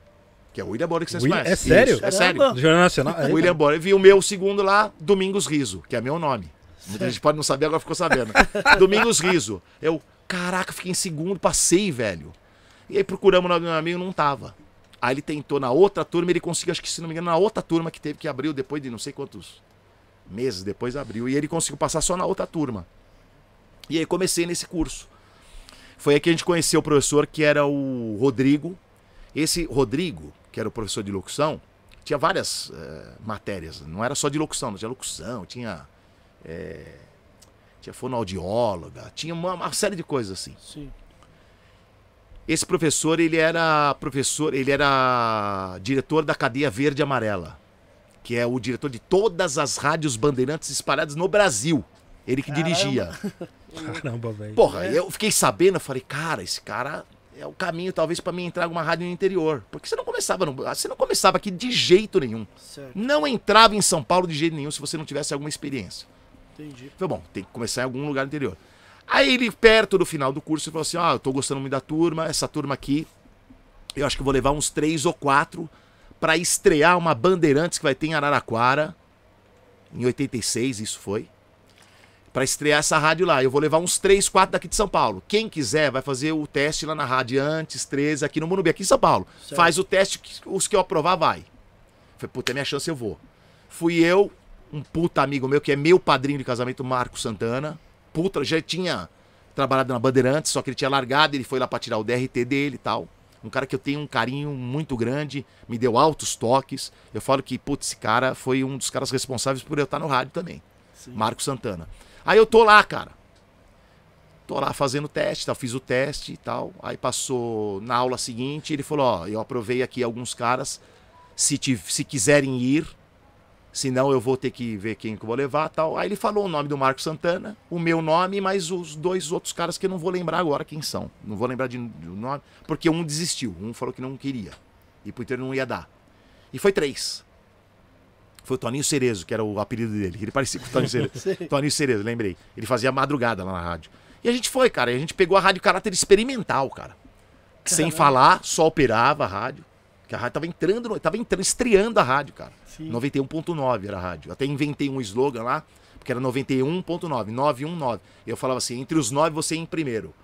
Que é o William Bonner que vocês William- conhecem. é sério? Isso, é sério. Do Jornal Nacional? É, William Bonner. Vi o meu segundo lá, Domingos Riso, que é meu nome. Muita gente pode não saber, agora ficou sabendo. [laughs] Domingos Riso. Eu, caraca, fiquei em segundo, passei, velho. E aí procuramos o meu amigo, não tava. Aí ele tentou na outra turma, ele conseguiu, acho que se não me engano, na outra turma que teve que abriu depois de não sei quantos meses depois abriu. E ele conseguiu passar só na outra turma. E aí comecei nesse curso. Foi aí que a gente conheceu o professor que era o Rodrigo. Esse Rodrigo, que era o professor de locução, tinha várias eh, matérias. Não era só de locução, não tinha locução, tinha. eh, tinha fonoaudióloga, tinha uma, uma série de coisas assim. Sim. Esse professor, ele era professor, ele era diretor da cadeia verde e amarela, que é o diretor de todas as rádios bandeirantes espalhadas no Brasil. Ele que Caramba. dirigia. [laughs] Caramba, velho. Porra, É. eu fiquei sabendo, eu falei, cara, esse cara é o caminho talvez pra mim entrar em alguma rádio no interior, porque você não começava, no, você não começava aqui de jeito nenhum. Certo. Não entrava em São Paulo de jeito nenhum se você não tivesse alguma experiência. Entendi. Falei, bom, tem que começar em algum lugar no interior. Aí ele, perto do final do curso, falou assim: Ah, eu tô gostando muito da turma, essa turma aqui, eu acho que vou levar uns três ou quatro pra estrear uma Bandeirantes que vai ter em Araraquara, em 86, isso foi. Pra estrear essa rádio lá. Eu vou levar uns três, quatro daqui de São Paulo. Quem quiser vai fazer o teste lá na Rádio Antes, 13, aqui no Morumbi, aqui em São Paulo. Certo. Faz o teste, os que eu aprovar, vai. Falei, puta, é minha chance, eu vou. Fui eu, um puta amigo meu, que é meu padrinho de casamento, Marco Santana. Puta, já tinha trabalhado na Bandeirantes, só que ele tinha largado, ele foi lá pra tirar o DRT dele e tal. Um cara que eu tenho um carinho muito grande, me deu altos toques. Eu falo que, putz, esse cara foi um dos caras responsáveis por eu estar no rádio também. Sim. Marco Santana. Aí eu tô lá, cara. Tô lá fazendo teste, tal, fiz o teste e tal. Aí passou na aula seguinte, ele falou, ó, eu aprovei aqui alguns caras, se, te, se quiserem ir, senão eu vou ter que ver quem que eu vou levar tal. Aí ele falou o nome do Marco Santana, o meu nome, mas os dois outros caras que eu não vou lembrar agora quem são. Não vou lembrar de, do nome, porque um desistiu, um falou que não queria. E pro inteiro não ia dar. E foi três. Foi o Toninho Cerezo, que era o apelido dele, ele parecia com o Toninho Cerezo. [laughs] Toninho Cerezo, lembrei. Ele fazia madrugada lá na rádio. E a gente foi, cara. E a gente pegou a rádio caráter experimental, cara. Sem Caramba. falar, só operava a rádio. Que a rádio tava entrando, tava entrando, estreando a rádio, cara. Sim. 91.9 era a rádio. Até inventei um slogan lá, porque era 91.9, 919. Eu falava assim, entre os nove você ia em primeiro.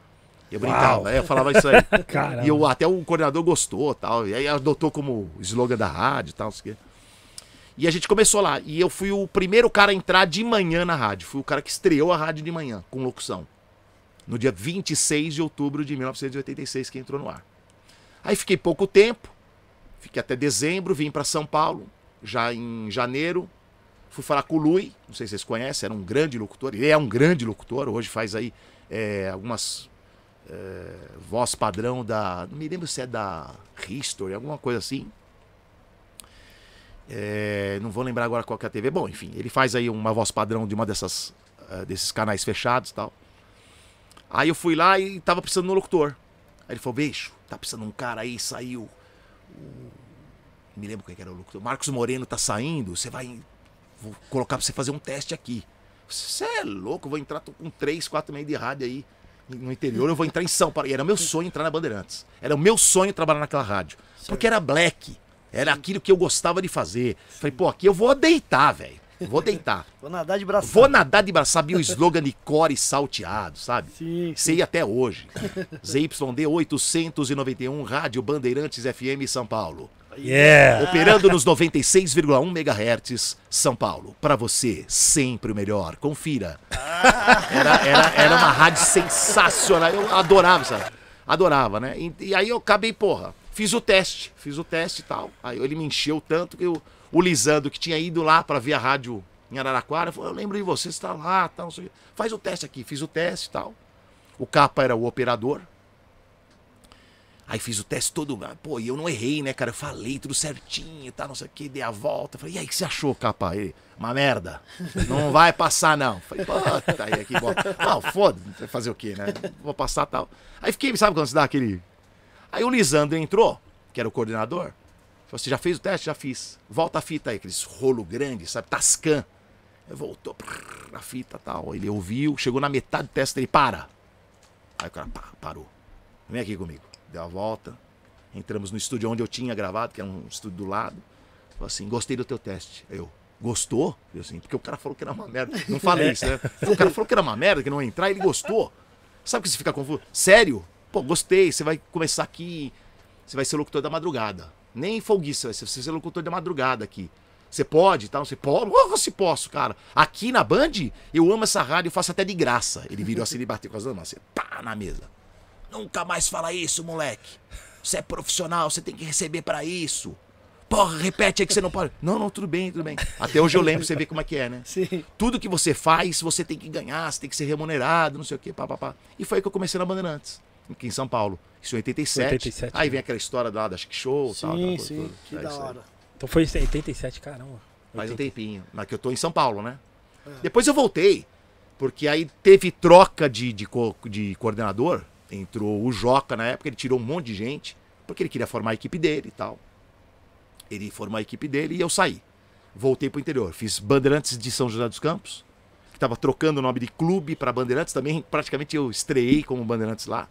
Eu brincava, Uau. aí eu falava isso aí. [laughs] Caramba. E eu, até o coordenador gostou tal. E aí adotou como slogan da rádio e tal. sei. E a gente começou lá. E eu fui o primeiro cara a entrar de manhã na rádio. Fui o cara que estreou a rádio de manhã, com locução. No dia 26 de outubro de 1986, que entrou no ar. Aí fiquei pouco tempo. Fiquei até dezembro, vim para São Paulo, já em janeiro. Fui falar com o Lui, não sei se vocês conhecem, era um grande locutor. Ele é um grande locutor, hoje faz aí é, algumas é, voz padrão da. Não me lembro se é da History, alguma coisa assim. É, não vou lembrar agora qual que é a TV. Bom, enfim, ele faz aí uma voz padrão de uma dessas eh, desses canais fechados e tal. Aí eu fui lá e tava precisando de um locutor. Aí ele falou, bicho, tá precisando de um cara aí, saiu. Me lembro quem que era o locutor. Marcos Moreno tá saindo, você vai. Vou colocar pra você fazer um teste aqui. Você é louco, eu vou entrar com 3, 4 meio de rádio aí no interior, eu vou entrar em São Paulo. E era meu sonho entrar na Bandeirantes. Era o meu sonho trabalhar naquela rádio. Porque era black. Era aquilo que eu gostava de fazer. Falei, pô, aqui eu vou deitar, velho. Vou deitar. Vou nadar de braço. Vou nadar de braço. Sabia o slogan de core salteado, sabe? Sim, sim. Sei até hoje. ZYD 891, Rádio Bandeirantes FM São Paulo. Yeah! Operando nos 96,1 MHz, São Paulo. Pra você, sempre o melhor. Confira. Era, era, era uma rádio sensacional. Eu adorava, sabe? Adorava, né? E, e aí eu acabei, porra, fiz o teste. Fiz o teste e tal. Aí ele me encheu tanto que eu, o Lisandro, que tinha ido lá pra ver a rádio em Araraquara, falou: Eu lembro de você, você tá lá, tal. Faz o teste aqui. Fiz o teste e tal. O capa era o operador. Aí fiz o teste todo. Pô, e eu não errei, né, cara? Eu falei tudo certinho tal, não sei o que, dei a volta. Falei, e aí, o que você achou, capa? Ele, uma merda. Não [laughs] vai passar, não. Falei, puta, aí aqui, bom. Não, foda, vai fazer o quê, né? Vou passar tal. Aí fiquei, sabe quando você dá aquele. Aí o Lisandro entrou, que era o coordenador. Falou: Você já fez o teste? Já fiz. Volta a fita aí, aqueles rolo grande, sabe? Tascan. Aí voltou, prrr, a fita e tal. Ele ouviu, chegou na metade do teste, ele para. Aí o cara pá, parou. Vem aqui comigo. Deu a volta. Entramos no estúdio onde eu tinha gravado, que era um estúdio do lado. Falou assim: gostei do teu teste. Aí Eu, gostou? Eu assim, porque o cara falou que era uma merda. Não falei isso, né? [laughs] O cara falou que era uma merda, que não ia entrar, ele gostou. Sabe que você fica confuso? Sério? Pô, gostei, você vai começar aqui. Você vai ser locutor da madrugada. Nem folguista, vai ser, você ser locutor da madrugada aqui. Você pode tal? Você pode? Oh, se posso, cara. Aqui na Band, eu amo essa rádio, eu faço até de graça. Ele virou assim e bateu com as mãos, assim, pá, na mesa. Nunca mais fala isso, moleque. Você é profissional, você tem que receber pra isso. Porra, repete aí que você não pode. Não, não, tudo bem, tudo bem. Até hoje eu lembro, você vê como é que é, né? Sim. Tudo que você faz, você tem que ganhar, você tem que ser remunerado, não sei o quê, pá, pá, pá. E foi aí que eu comecei na Bandeirantes, aqui em São Paulo. Isso em 87. 87, aí né? vem aquela história lá da Chic Show tal. Sim, coisa sim. toda. Que É da aí. hora. Então foi em 87, caramba. Faz um 80. tempinho. Mas que eu tô em São Paulo, né? É. Depois eu voltei. Porque aí teve troca de, de, co- de coordenador. Entrou o Joca na época, ele tirou um monte de gente. Porque ele queria formar a equipe dele e tal. Ele formou a equipe dele e eu saí. Voltei pro interior. Fiz Bandeirantes de São José dos Campos. Que tava trocando o nome de clube para Bandeirantes. Também praticamente eu estreiei como Bandeirantes lá.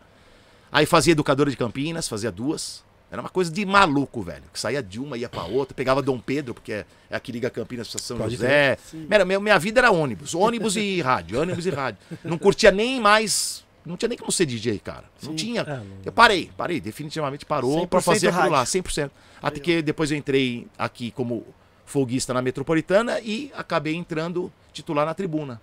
Aí fazia Educadora de Campinas, fazia duas. Era uma coisa de maluco, velho. Que saía de uma, ia pra outra. Pegava Dom Pedro, porque é é a que liga Campinas pra São Pode José. Era, minha, minha vida era ônibus. Ônibus e [laughs] rádio. Ônibus e rádio. Não curtia nem mais. Não tinha nem como ser DJ, cara. Não tinha. Não. Eu parei, parei. Definitivamente parou pra 100% fazer aquilo lá. rádio. 100%. Até que depois eu entrei aqui como folguista na Metropolitana e acabei entrando titular na tribuna.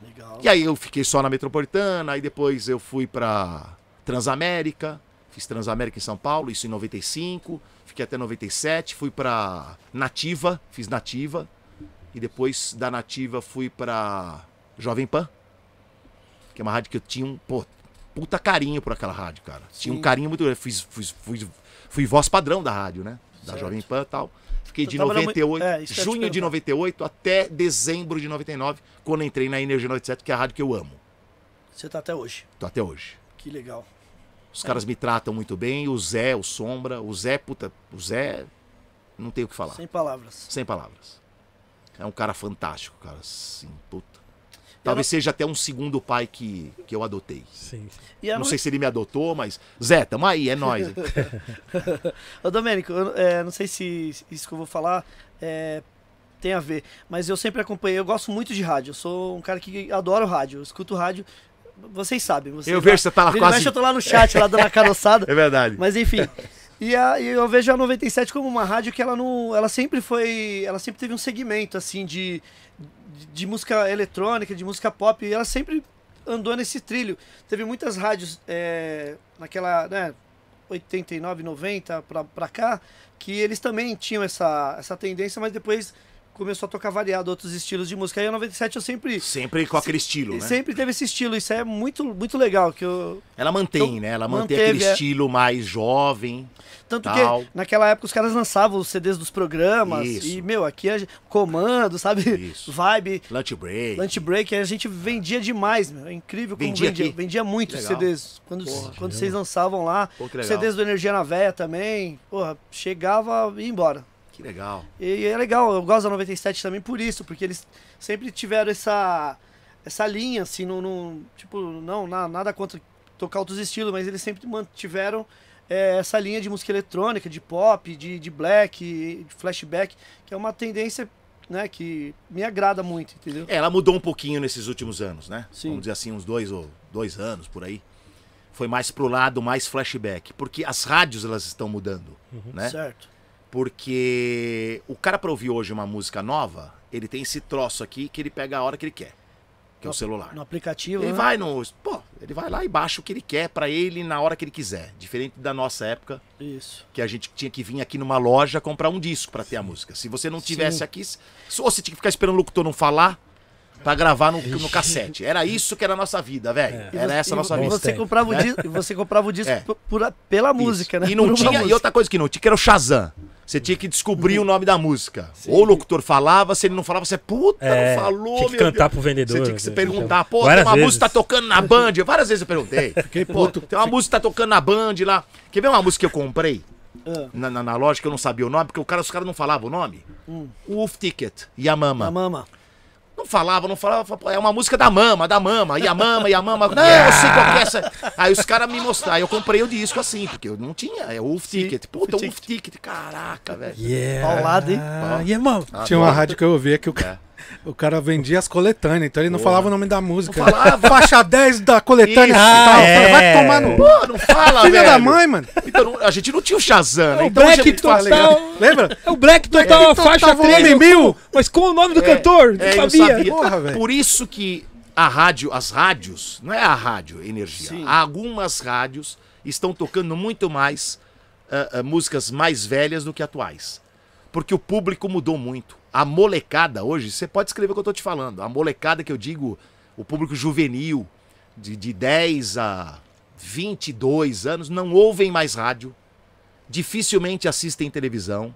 Legal. E aí eu fiquei só na Metropolitana, aí depois eu fui pra Transamérica, fiz Transamérica em São Paulo, isso em 95, fiquei até 97, fui pra Nativa, fiz Nativa, e depois da Nativa fui pra Jovem Pan, que é uma rádio que eu tinha um, pô, puta carinho por aquela rádio, cara. Tinha um Sim. carinho muito grande, fui, fui, fui, fui voz padrão da rádio, né? Da Certo. Jovem Pan e tal. Fiquei de trabalhou muito- 98, é, junho de perguntar. 98 até dezembro de 99, quando entrei na Energia 97, que é a rádio que eu amo. Você tá até hoje. Tô até hoje. Que legal. Os caras me tratam muito bem, o Zé, o Sombra, o Zé, puta, o Zé, não tenho o que falar. Sem palavras. Sem palavras. É um cara fantástico, cara, assim, puta. Talvez seja até um segundo pai que, que eu adotei. Sim, sim. E Não no- sei se ele me adotou, mas. Zé, tamo aí, é nóis. [laughs] [laughs] Ô, Domênico, eu é, não sei se isso que eu vou falar é, tem a ver, mas eu sempre acompanhei, eu gosto muito de rádio. Eu sou um cara que adora o rádio, eu escuto rádio. Vocês sabem. Vocês Eu vejo que você tá lá quase- mexe, eu tô lá no chat, lá dando a caroçada. [laughs] É verdade. Mas enfim. E, a- e eu vejo a 97 como uma rádio que ela não. Ela sempre foi. Ela sempre teve um segmento, assim, de, de, de música eletrônica, de música pop. E ela sempre andou nesse trilho. Teve muitas rádios é, naquela. Né, 89, 90 pra, pra cá, que eles também tinham essa, essa tendência, mas depois começou a tocar variado outros estilos de música. Aí a 97 eu sempre. Sempre com aquele estilo, né? Sempre teve esse estilo, isso é muito, muito legal. Que eu, Ela mantém, Então, né? Ela mantém manteve, aquele é. estilo mais jovem. Tanto Tal. que naquela época os caras lançavam os CDs dos programas. Isso. E, meu, aqui é comando, sabe? Isso. Vibe, Lunch break. lunch break, a gente vendia demais, meu. É incrível como Vendia vendia. Vendia muito os. CDs. Quando, quando vocês lançavam lá. Pô. CDs do Energia na Véia também. Porra, chegava e ia embora. Que legal. E é legal, eu gosto da 97 também por isso, porque eles sempre tiveram essa essa linha, assim, não, não- tipo, não, na- nada contra tocar outros estilos, mas eles sempre mantiveram é, essa linha de música eletrônica, de pop, de, de black, de flashback, que é uma tendência, né, que me agrada muito, entendeu? É, ela mudou um pouquinho nesses últimos anos, né? Sim. Vamos dizer assim, uns dois ou dois anos por aí. Foi mais pro lado mais flashback. Porque as rádios elas estão mudando, né? Certo. Porque o cara pra ouvir hoje uma música nova, ele tem esse troço aqui que ele pega a hora que ele quer. Que é o celular. No aplicativo, Ele né? vai no. Pô, ele vai lá e baixa o que ele quer pra ele na hora que ele quiser. Diferente da nossa época, Isso. que a gente tinha que vir aqui numa loja comprar um disco pra ter a música. Se você não tivesse Sim. aqui, ou você tinha que ficar esperando o locutor não falar pra gravar no, no [laughs] cassete. Era isso que era a nossa vida, velho. E Era essa a nossa vida. Você comprava o disco, você comprava o disco É. por- por- pela música, Isso. né? E não Por tinha, e outra coisa que não tinha, que era o Shazam. Você tinha que descobrir o nome da música. Ou o locutor falava, se ele não falava, você, puta, É, não falou, tinha que cantar Deus. pro vendedor. Você tinha que se né? perguntar, pô, Várias tem uma vezes. música que tá tocando na Band. Várias vezes eu perguntei. [laughs] Fiquei puto. tem uma música que tá tocando na Band lá. Quer ver uma música que eu comprei? Ah, Na, na, na loja que eu não sabia o nome, porque o cara, os caras não falavam o nome. Wolf Ticket, Yamama. a mama. Não falava, não falava, falava, pô, é uma música da mama, da mama, Yamama, Yamama. [laughs] Não, eu sei qual que é essa. Aí os caras me mostraram, aí eu comprei o disco assim, porque eu não tinha, é Wolf Ticket. Puta, Wolf Ticket, caraca, velho. Yeah. Paulada, hein? Ah, yeah, mano. Tinha uma rádio que eu ouvia que o, ca- o cara vendia as coletâneas, então ele não falava o nome da música. Não falava. [laughs] Faixa 10 da coletânea Isso. tal. Ah, falei, Vai é. tomar no. Pô, não fala, Filha velho. da mãe, mano. Então, não- a gente não tinha o Shazam, né? É o Então é Black. Total. Lembra? É o Black Total, a faixa Total, volume 3 mil. Mas com o nome do cantor? Não É, eu sabia. sabia. Porra, velho. Por isso que a rádio, as rádios, não é a rádio energia, Sim. algumas rádios estão tocando muito mais ah, ah, músicas mais velhas do que atuais. Porque o público mudou muito. A molecada hoje, você pode escrever o que eu tô te falando. A molecada que eu digo, o público juvenil, de, de 10 a 22 anos, não ouvem mais rádio, dificilmente assistem televisão.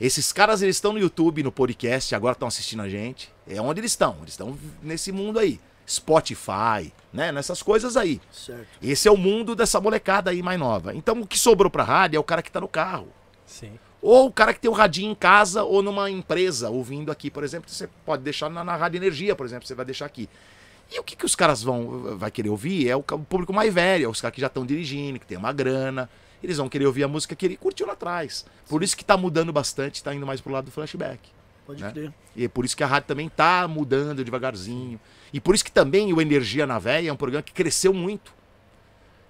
Esses caras eles estão no YouTube, no podcast, agora estão assistindo a gente. É onde eles estão. Eles estão nesse mundo aí. Spotify, né? Nessas coisas aí. Certo. Esse é o mundo dessa molecada aí mais nova. Então o que sobrou pra rádio é o cara que tá no carro. Sim. Ou o cara que tem o radinho em casa ou numa empresa ouvindo aqui, por exemplo, você pode deixar na, na Rádio Energia, por exemplo, você vai deixar aqui. E o que, que os caras vão vai querer ouvir é o, público mais velho, é os caras que já estão dirigindo, que tem uma grana. Eles vão querer ouvir a música que ele curtiu lá atrás. Por isso que tá mudando bastante, tá indo mais pro lado do flashback. Pode Né? crer. E é por isso que a rádio também tá mudando devagarzinho. E por isso que também o Energia na Véia é um programa que cresceu muito.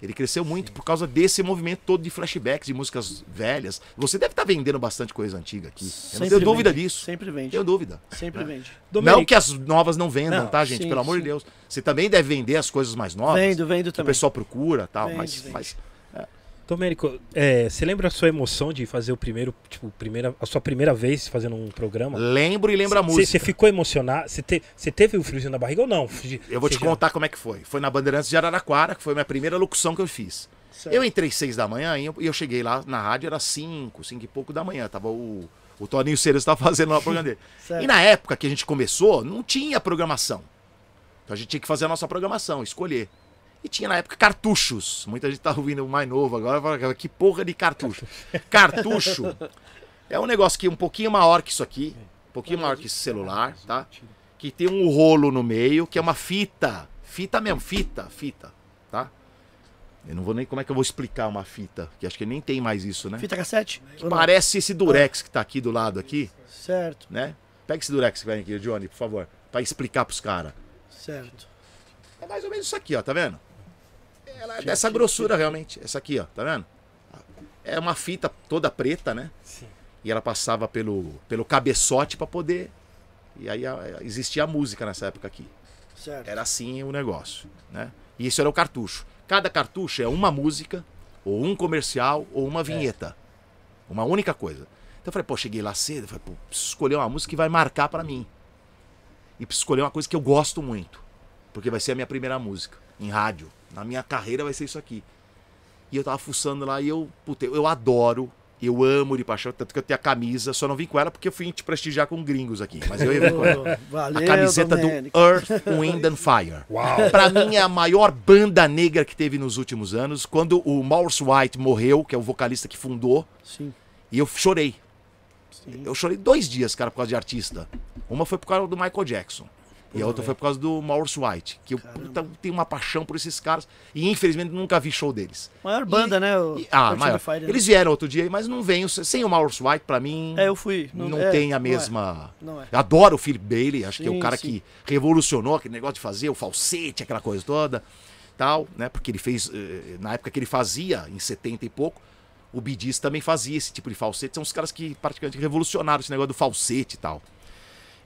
Ele cresceu muito por causa desse movimento todo de flashbacks, de músicas velhas. Você deve estar vendendo bastante coisa antiga aqui. Eu não tenho dúvida vende. disso. Sempre vende. Tenho dúvida. Sempre vende. Não que as novas não vendam, Não, tá, gente? sim, Pelo amor de sim. Deus. Você também deve vender as coisas mais novas. Vendo, vendo que o também. pessoal procura tal. Vende, mas, vende. mas Domênico, é, você lembra a sua emoção de fazer o primeiro, tipo, primeira, a sua primeira vez fazendo um programa? lembro e lembro a Você- música. Você ficou emocionado? Você, te- teve o friozinho na barriga ou não? Eu vou te já- contar como é que foi. Foi na Bandeirantes de Araraquara, que foi a minha primeira locução que eu fiz. Certo. Eu entrei seis da manhã e eu, e eu cheguei lá na rádio, era cinco, cinco e pouco da manhã. Tava o, o Toninho Ceres estava [laughs] fazendo lá o programa dele. Certo. E na época que a gente começou, não tinha programação. Então a gente tinha que fazer a nossa programação, escolher. E tinha na época cartuchos. Muita gente tá ouvindo o mais novo agora, fala, que porra de cartucho. Cartucho é um negócio que é um pouquinho maior que isso aqui, um pouquinho maior que esse celular, tá? Que tem um rolo no meio, que é uma fita. Fita mesmo, fita, fita, tá? Eu não vou nem como é que eu vou explicar uma fita, que acho que nem tem mais isso, né? Fita cassete? Não? Parece esse durex que tá aqui do lado aqui, Certo, né? Pega esse durex que vem aqui, Johnny, por favor, Pra explicar pros caras. certo. É mais ou menos isso aqui, ó, tá vendo? Ela é dessa grossura realmente, essa aqui, ó, tá vendo? É uma fita toda preta, né? Sim. E ela passava pelo, pelo cabeçote pra poder. E aí a- existia a música nessa época aqui. Certo. Era assim o negócio, né? E isso era o cartucho. Cada cartucho é uma música, ou um comercial, ou uma vinheta. Uma única coisa. Então eu falei, pô, cheguei lá cedo, falei, pô, preciso escolher uma música que vai marcar pra mim. E preciso escolher uma coisa que eu gosto muito. Porque vai ser a minha primeira música, em rádio. Na minha carreira vai ser isso aqui. E eu tava fuçando lá e eu, puta, eu adoro, eu amo de paixão, tanto que eu tenho a camisa, só não vim com ela porque eu fui te prestigiar com gringos aqui. Mas eu ia vir com ela. [laughs] Valeu, A camiseta Domênico. do Earth, Wind and Fire. [laughs] Uau. Pra mim é a maior banda negra que teve nos últimos anos. Quando o Maurice White morreu, que é o vocalista que fundou, Sim, e eu chorei. sim. Eu chorei dois dias, cara, por causa de artista. Uma foi por causa do Michael Jackson. E a outra foi por causa do Maurice White. Que eu puta, tenho uma paixão por esses caras. E infelizmente nunca vi show deles. Maior banda, né? O E- ah, maior. Fire, né? Eles vieram outro dia, mas não vêm. Sem o Maurice White, pra mim, É, eu fui. não, é, tem a não é, mesma. Não é. Eu adoro o Philip Bailey, acho que é o Sim, cara sim. que revolucionou aquele negócio de fazer o falsete, aquela coisa toda, tal, né? Porque ele fez, eh, na época que ele fazia, em 70 e pouco, o Bidis também fazia esse tipo de falsete. São os caras que praticamente revolucionaram esse negócio do falsete e tal.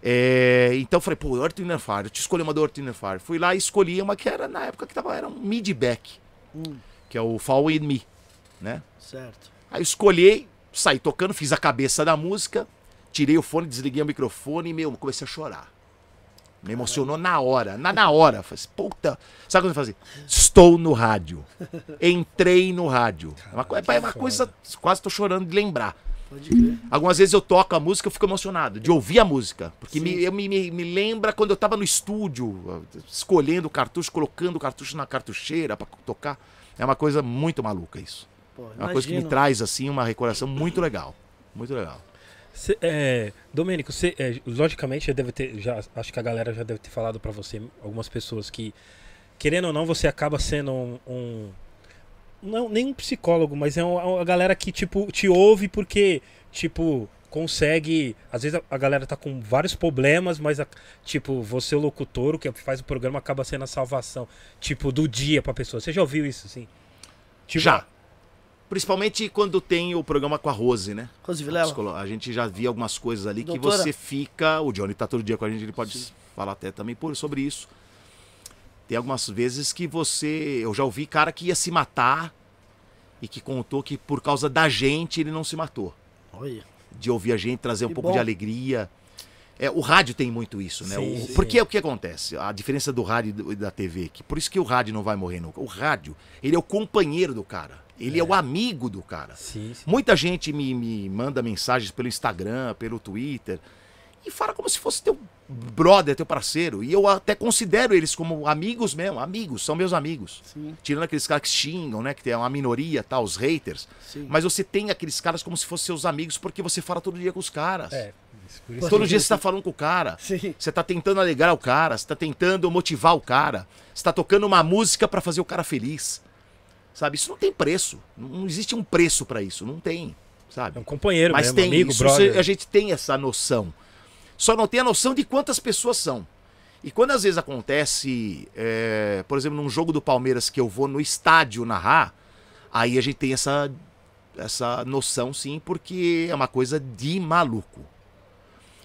É, então falei, pô, Earth, Wind Fire, eu te escolhi uma do Earth, Wind Fire. Fui lá e escolhi uma que era, na época que tava, era um mid-back, Hum, que é o Fall In Me, né? certo. Aí eu escolhi, saí tocando, fiz a cabeça da música, tirei o fone, desliguei o microfone e, meu, comecei a chorar. Me emocionou na hora, na, na hora. Falei, assim, puta. Sabe quando eu fazia? Estou no rádio. [laughs] Entrei no rádio. É uma, co- é uma coisa, quase tô chorando de lembrar. Pode crer. Algumas vezes eu toco a música, eu fico emocionado de ouvir a música. Porque Sim. me, eu me, me, me lembra quando eu tava no estúdio, escolhendo o cartucho, colocando o cartucho na cartucheira pra tocar. É uma coisa muito maluca isso. Pô, É uma coisa que me imagino. traz, assim, uma recordação muito legal. Muito legal. Cê, é, Domênico, você, é, logicamente já deve ter, já, acho que a galera já deve ter falado pra você, algumas pessoas que, querendo ou não, você acaba sendo um, um- não nem um psicólogo, mas é uma, uma galera que tipo te ouve porque tipo consegue, às vezes a, a galera tá com vários problemas, mas a- tipo você o locutor, o que faz o programa acaba sendo a salvação, tipo do dia pra pessoa. Você já ouviu isso assim? Tipo, Já. Principalmente quando tem o programa com a Rose, né? Rose A Vilela. A gente já via algumas coisas ali Doutora. que você fica. O Johnny tá todo dia com a gente, ele pode falar até também por, sobre isso. Tem algumas vezes que você. Eu já ouvi cara que ia se matar e que contou que por causa da gente ele não se matou. Olha. De ouvir a gente trazer um Que pouco bom. de alegria. É, o rádio tem muito isso, né? Sim, O- sim. porque é o que acontece? A diferença do rádio e da TV, que por isso que o rádio não vai morrer nunca. O rádio, ele é o companheiro do cara. Ele é, o amigo do cara. Sim, sim. Muita gente me, me manda mensagens pelo Instagram, pelo Twitter, e fala como se fosse teu brother, teu parceiro. E eu até considero eles como amigos mesmo, amigos, são meus amigos. Sim, Tirando aqueles caras que xingam, né? Que tem uma minoria, tá, os haters. sim. Mas você tem aqueles caras como se fossem seus amigos, porque você fala todo dia com os caras. É, Todo dia você sim. tá falando com o cara. Sim. Você tá tentando alegrar o cara, você tá tentando motivar o cara, você tá tocando uma música pra fazer o cara feliz. Sabe? Isso não tem preço. Não existe um preço pra isso, não tem, É sabe? um companheiro Mas mesmo, tem amigo, isso, brother. a gente tem essa noção. Só não tem a noção de quantas pessoas são. E quando às vezes acontece, é, por exemplo, num jogo do Palmeiras que eu vou no estádio narrar, aí a gente tem essa, essa noção sim, porque é uma coisa de maluco.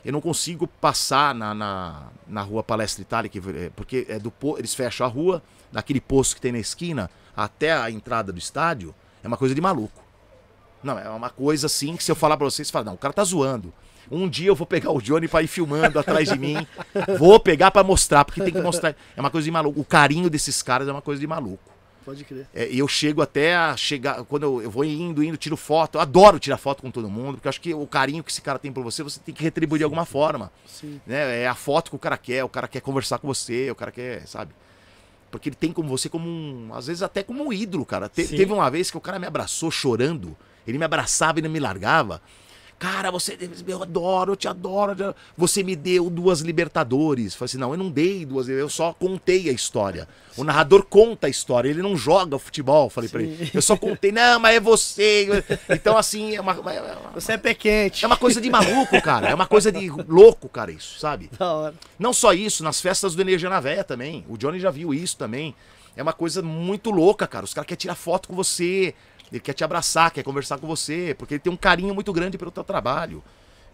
Eu não consigo passar na, na, na rua Palestra Itália, que, é, porque é do, eles fecham a rua, naquele posto que tem na esquina, até a entrada do estádio, é uma coisa de maluco. Não, é uma coisa assim que se eu falar pra vocês, você fala, não, o cara tá zoando. Um dia eu vou pegar o Johnny pra ir filmando atrás de mim. Vou pegar pra mostrar, porque tem que mostrar. É uma coisa de maluco. O carinho desses caras é uma coisa de maluco. Pode crer. É, e eu chego até a chegar. Quando eu, eu vou indo, indo, tiro foto. Eu adoro tirar foto com todo mundo, porque eu acho que o carinho que esse cara tem por você, você tem que retribuir de alguma forma. Sim. Né? É a foto que o cara quer, o cara quer conversar com você, o cara quer, sabe? Porque ele tem como você como um. Às vezes até como um ídolo, cara. Te- Sim. teve uma vez que o cara me abraçou chorando. Ele me abraçava e não me largava. Cara, você. Eu adoro, eu te adoro. Você me deu duas Libertadores. Falei assim, não, eu não dei duas, eu só contei a história. O narrador conta a história, ele não joga futebol. Falei pra ele. Eu só contei, não, mas é você. Então, assim, é uma, é uma- Você é pé quente. é uma coisa de maluco, cara. É uma coisa de louco, cara, isso, sabe? Da hora. Não só isso, nas festas do Energia na Véia também. O Johnny já viu isso também. É uma coisa muito louca, cara. Os caras querem tirar foto com você, ele quer te abraçar, quer conversar com você, porque ele tem um carinho muito grande pelo teu trabalho.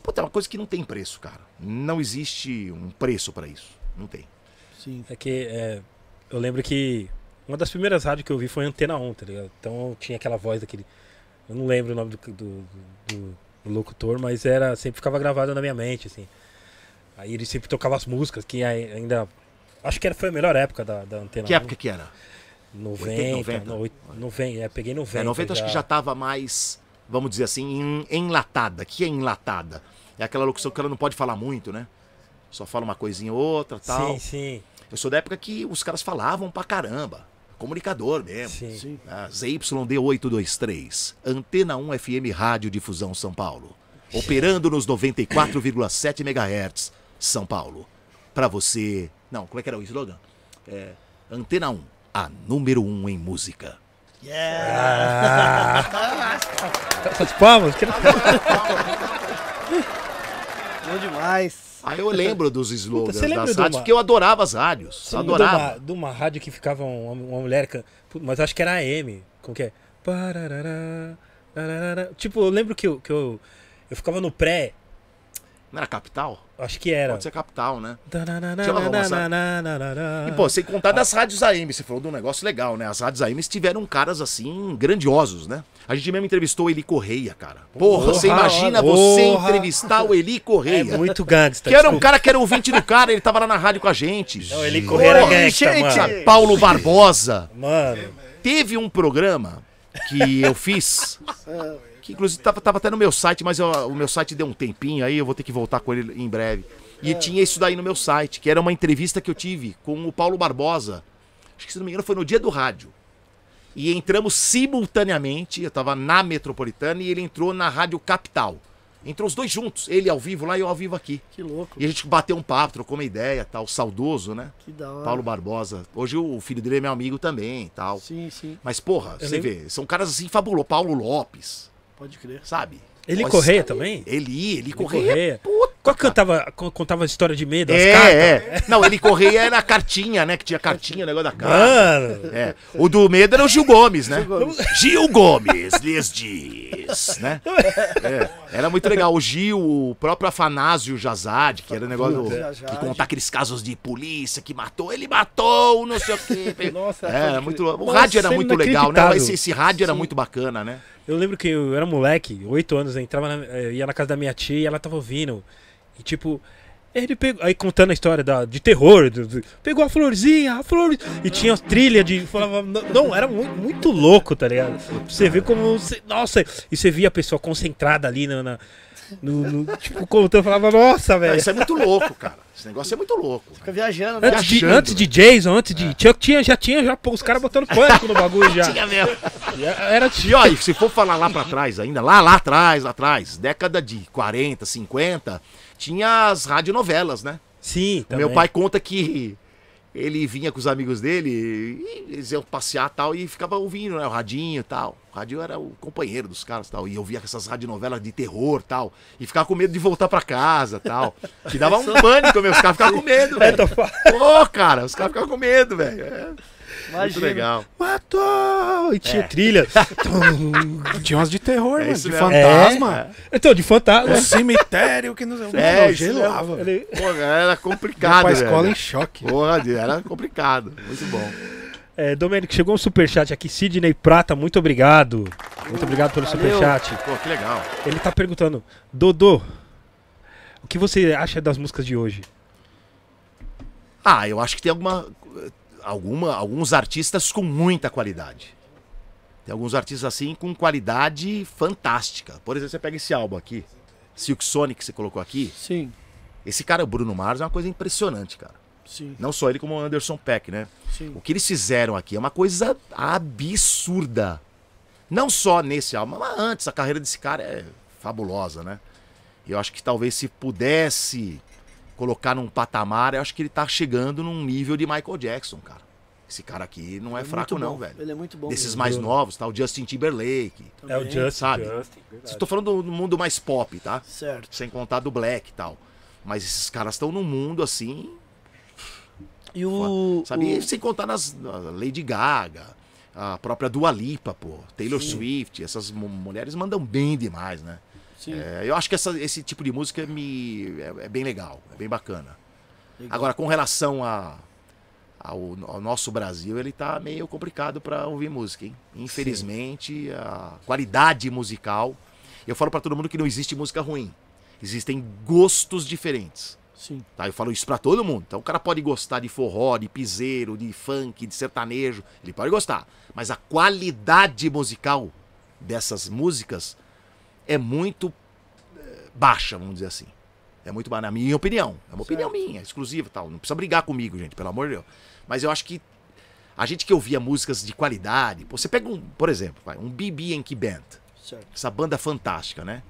Puta, é uma coisa que não tem preço, cara. Não existe um preço pra isso. Não tem. Sim. É que é, eu lembro que uma das primeiras rádios que eu vi foi Antena 1, tá ligado? Então tinha aquela voz daquele. Eu não lembro o nome do, do- do- do locutor, mas era sempre ficava gravado na minha mente, assim. Aí ele sempre tocava as músicas, que ai- ainda. Acho que era, foi a melhor época da, da Antena Que 1. época que era? 90, 90? no- oit- 90, é, peguei 90. É, 90 acho que já tava mais, vamos dizer assim, enlatada. que é enlatada? É aquela locução que ela não pode falar muito, né? Só fala uma coisinha ou outra tal. Sim, sim, Eu sou da época que os caras falavam pra caramba. Comunicador mesmo. sim. Sim. Ah, ZYD823, Antena 1 FM Rádio Difusão São Paulo. Operando nos 94,7 MHz, São Paulo. Pra você. Não, como é que era o slogan? É, Antena 1, a número 1 em música. Yeah. Essas palmas, que- Bom demais. Aí eu lembro dos slogans você lembra das rádios, uma- porque eu adorava as rádios. Sim, adorava. De uma, de uma rádio que ficava uma, uma mulher, mas acho que era AM. Como que é? Tipo, eu lembro que eu, que eu, eu ficava no pré, Não era capital? Acho que era. Pode ser capital, né? Chama. E, pô, sem contar das rádios AM, você falou de um negócio legal, né? As rádios AM tiveram caras, assim, grandiosos, né? A gente mesmo entrevistou o Eli Correia, cara. Porra, Porra, você imagina você porra. entrevistar o Eli É Correia. muito gangsta. que era um cara que era ouvinte do cara, ele tava lá na rádio com a gente. Não, ele Correia era Porra, gangsta, gente. mano. Paulo Barbosa. Mano, Teve um programa que eu fiz, que inclusive tava, tava até no meu site, mas eu- o meu site deu um tempinho aí, eu vou ter que voltar com ele em breve. E tinha isso daí no meu site, que era uma entrevista que eu tive com o Paulo Barbosa. Acho que se não me engano foi no dia do rádio. E entramos simultaneamente, eu tava na Metropolitana e ele entrou na Rádio Capital. Entrou os dois juntos, ele ao vivo lá e eu ao vivo aqui. Que louco. E a gente bateu um papo, trocou uma ideia, tal, saudoso, né? Que da hora. Paulo Barbosa. Hoje o filho dele é meu amigo também, e tal. Sim, sim. Mas porra, Eu você lembro- vê, são caras assim fabulosos. Paulo Lopes, Pode crer. sabe? Ele Ó, correia cara- também? Ele ia, ele Ele correia. correia. Puta, Qual cara. cantava, co- contava a história de medo? É, cartas? é. Não, ele correia era a cartinha, né? Que tinha cartinha, o negócio da carta. Mano. É. O do medo era o Gil Gomes, né? Gil Gomes. Gil Gomes lhes diz, né? É, Era muito legal. O Gil, o próprio Afanásio Jazad, que era o negócio do, Jazade. de contar aqueles casos de polícia que matou, ele matou, não sei o quê. Nossa, É, era muito, o Nossa, rádio era muito legal, né? Esse, esse rádio era Sim. muito bacana, né? Eu lembro que eu era moleque, oito anos, eu entrava na- eh, ia na casa da minha tia e ela tava ouvindo. E tipo, ele pegou. Aí contando a história da, de terror, do- do- pegou a florzinha, a flor. E tinha as trilhas de. Falava, não, não, era muito, muito louco, tá ligado? Você vê como. você- nossa, e você via a pessoa concentrada ali na. na- no, no- tipo, contando, falava, nossa, Não, velho. isso é muito louco, cara. Esse negócio é muito louco. Fica viajando, né? Antes de, viajando, antes de Jason, antes de Chuck, tinha, já tinha já, pô, os caras botando pânico no bagulho já. [laughs] Tinha mesmo. Era E ó, e se for falar lá pra trás ainda, lá, lá atrás, lá atrás, década de 40, 50, tinha as radionovelas, né? Sim, O também. Meu pai conta que ele vinha com os amigos dele, e eles iam passear tal, e ficava ouvindo, né? O radinho tal. O rádio era o companheiro dos caras e tal. E eu via essas radionovelas de terror e tal. E ficava com medo de voltar pra casa tal. Que dava um pânico, meu. Os caras ficavam com medo, [laughs] É, velho. Pô, cara, os caras ficavam com medo, velho. É, muito Imagina. legal. Matou! E tinha trilha. [laughs] Tinha umas de terror, É mano. De mesmo. fantasma. então, de fantasma. O cemitério que não sei. É, isso gelava. Ele- Pô, era complicado, pra escola velho. em choque. Porra, era complicado. Muito bom. É, Domênico, chegou um superchat aqui. Sidney Prata, muito obrigado. Muito obrigado pelo Valeu. superchat. Pô, que legal. Ele tá perguntando, Dodô, o que você acha das músicas de hoje? Ah, eu acho que tem alguma, alguma, alguns artistas com muita qualidade. Tem alguns artistas assim com qualidade fantástica. Por exemplo, você pega esse álbum aqui, Silk Sonic que você colocou aqui. Sim, Esse cara, o Bruno Mars, é uma coisa impressionante, cara. sim, Não só ele, como o Anderson Peck, né? sim. O que eles fizeram aqui é uma coisa absurda. Não só nesse álbum, mas antes, a carreira desse cara é fabulosa, né? Eu acho que talvez se pudesse colocar num patamar, eu acho que ele tá chegando num nível de Michael Jackson, cara. Esse cara aqui não é, Ele fraco não, velho. Ele é muito bom. Desses mesmo. mais novos, tá? O Justin Timberlake. É o Também. Justin, sabe? Justin. Estou falando do mundo mais pop, tá? Certo. Sem contar do Black e tal. Mas esses caras estão num mundo assim, E o. Sabe? o- Sem contar nas na Lady Gaga, a própria Dua Lipa, pô, Taylor Sim. Swift, essas mu- mulheres mandam bem demais, né? Sim. É, eu acho que essa- esse tipo de música me, é, é bem legal, é bem bacana. Legal. Agora, com relação a, ao, ao nosso Brasil, ele tá meio complicado para ouvir música, hein? Infelizmente, a qualidade musical. Eu falo para todo mundo que não existe música ruim. Existem gostos diferentes. Sim. Tá? Eu falo isso pra todo mundo. Então o cara pode gostar de forró, de piseiro, de funk, de sertanejo. Ele pode gostar. Mas a qualidade musical dessas músicas é muito eh, baixa, vamos dizer assim. É muito baixa, na minha opinião. É uma opinião minha, exclusiva tal. Não precisa brigar comigo, gente, pelo amor de Deus. Mas eu acho que a gente que ouvia músicas de qualidade. Você pega um, por exemplo, vai, um BB Yankee Band Certo. essa banda fantástica, né?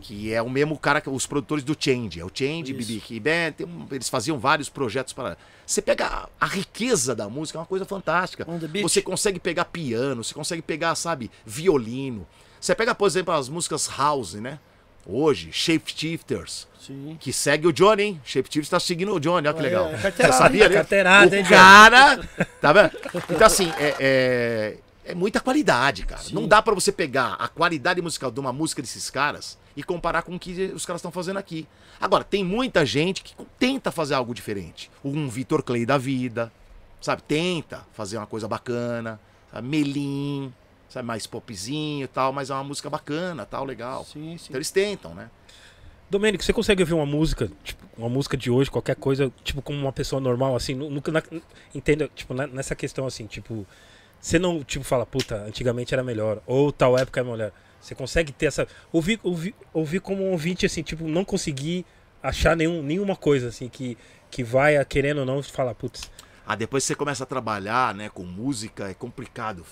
Que é o mesmo cara que os produtores do Change. É o Change, Isso. BB King Band, um- eles faziam vários projetos para. Você pega a, a riqueza da música, é uma coisa fantástica. Você consegue pegar piano, você consegue pegar, sabe, violino. Você pega, por exemplo, as músicas house, né? Hoje, Shapeshifters, Sim. que segue o Johnny, hein? Shapeshifters tá seguindo o Johnny, olha que legal. é Você sabia, hein? né? Carteirada, hein, o Johnny? cara, tá vendo? Então assim, é, é, é muita qualidade, cara. Sim. Não dá pra você pegar a qualidade musical de uma música desses caras e comparar com o que os caras estão fazendo aqui. Agora, tem muita gente que tenta fazer algo diferente. Um Vitor Clay da vida, sabe? Tenta fazer uma coisa bacana, sabe? Melim, sabe? Mais popzinho e tal, mas é uma música bacana, tal, legal. Sim, sim. Então eles tentam, né? Domênico, você consegue ouvir uma música, tipo, uma música de hoje, qualquer coisa, tipo, como uma pessoa normal, assim, nu- nunca, na, entenda, tipo, na- nessa questão, assim, tipo, você não, tipo, fala, puta, antigamente era melhor, ou tal época é melhor. Você consegue ter essa. Ouvir, ouvir, ouvir como um ouvinte, assim, tipo, não conseguir achar nenhum, nenhuma coisa, assim, que, que vai, querendo ou não, falar, putz, Ah, depois você começa a trabalhar, né, com música, é complicado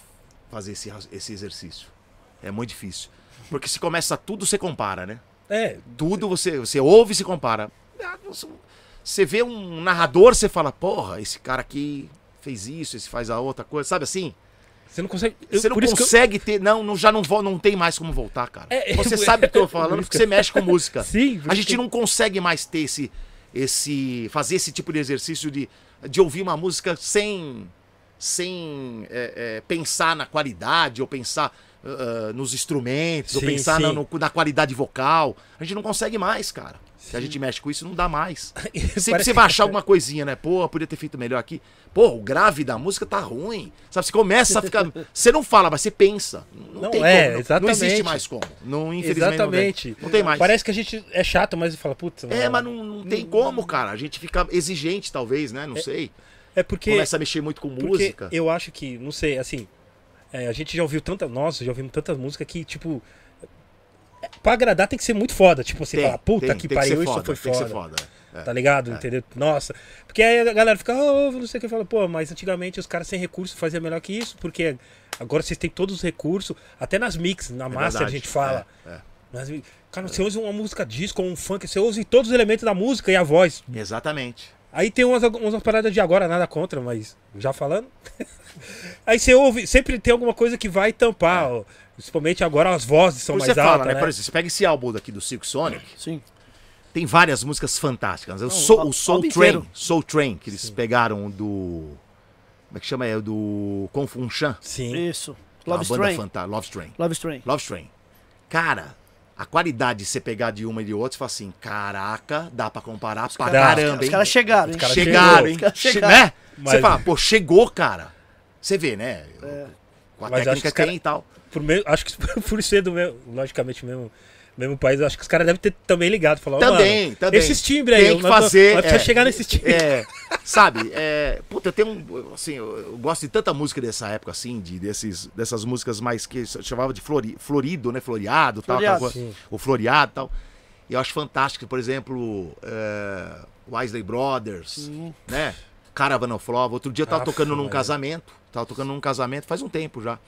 fazer esse, esse exercício. É muito difícil. Porque se começa tudo, você compara, né? é, Tudo você, você ouve e se compara. Ah, você- vê um narrador, você fala, porra, esse cara aqui fez isso, esse faz a outra coisa, sabe assim? você não consegue. eu- Você não que eu- consegue ter. Não, não, já não, vo- não tem mais como voltar, cara. É, você [laughs] é, sabe o que eu tô falando porque que- você mexe com [laughs] música. Sim, A gente que- não consegue mais ter esse. esse fazer esse tipo de exercício de, de ouvir uma música sem. Sem é, é, pensar na qualidade ou pensar ah, nos instrumentos ou Sim, pensar sim. na, no- na qualidade vocal. A gente não consegue mais, cara. Se a gente mexe com isso, não dá mais. [laughs] Sempre você vai achar alguma coisinha, né? Pô, podia ter feito melhor aqui. Pô, o grave da música tá ruim. Sabe, você começa a ficar. [laughs] Você não fala, mas você pensa. Não, Não, tem é, como. Não, exatamente. não existe mais como. Não, infelizmente. não. Exatamente. Não tem mais. Parece que a gente é chato, mas fala, putz. É, mas não, não tem como, cara. A gente fica exigente, talvez, né? Não sei. É porque. Começa a mexer muito com música. eu acho que, não sei, assim, é, a gente já ouviu tanta. Nossa, já ouvimos tanta música que, tipo. é, Pra agradar tem que ser muito foda. Tipo, você Tem, falar, puta tem, que tem pariu, ser isso foda, foi tem que foda. ser foda. é. Tá ligado? Entendeu? Nossa. Porque aí a galera fica, oh, não sei o que, fala, pô, mas antigamente os caras sem recurso faziam melhor que isso, porque agora vocês têm todos os recursos, até nas mix, na É master a verdade. gente fala. É, é. Mi- cara, você usa uma música disco, um funk, você usa todos os elementos da música e a voz. Exatamente. Aí tem umas, umas paradas de agora, nada contra, mas já falando. [laughs] Aí você ouve, sempre tem alguma coisa que vai tampar, ó, principalmente agora as vozes são Por mais você altas, fala, né? né? Por exemplo, você pega esse álbum daqui do Silk Sonic, Sim. tem várias músicas fantásticas. O, Não, Soul, o o Soul Train, inteiro. Soul Train, que eles pegaram do. Como é que chama? É do Confunchan. Sim. Isso. Uma Love banda Strain. fantástica. Love Strain. Love Strain. Love Strain. Cara, a qualidade de você pegar de uma e de outra, você fala assim: caraca, dá pra comparar pra caras- caramba, Os hein? caras chegaram, hein? Os chegaram, chegou. hein? Os chegaram. né? Você Mas- fala, pô, chegou, cara. Você vê, né? Com a Mas técnica que os que tem cara- e tal. Por meio, acho que [laughs] por ser do mesmo, logicamente, mesmo, mesmo país, acho que os caras devem ter também ligado. Falar, Também, mano, também. Esses timbres aí, Tem que fazer. Precisamos é, chegar nesses timbres. É, sabe, é, puta, eu tenho um, assim, eu, eu gosto de tanta música dessa época, assim, de, desses, dessas músicas mais que eu chamava de flori, florido, né, floreado, tal, sim. o floreado e tal. E eu acho fantástico, por exemplo, é, Wesley Brothers, né, Caravan of Love. Outro dia eu tava Aff, tocando num Maria. casamento, tava tocando num casamento faz um tempo já.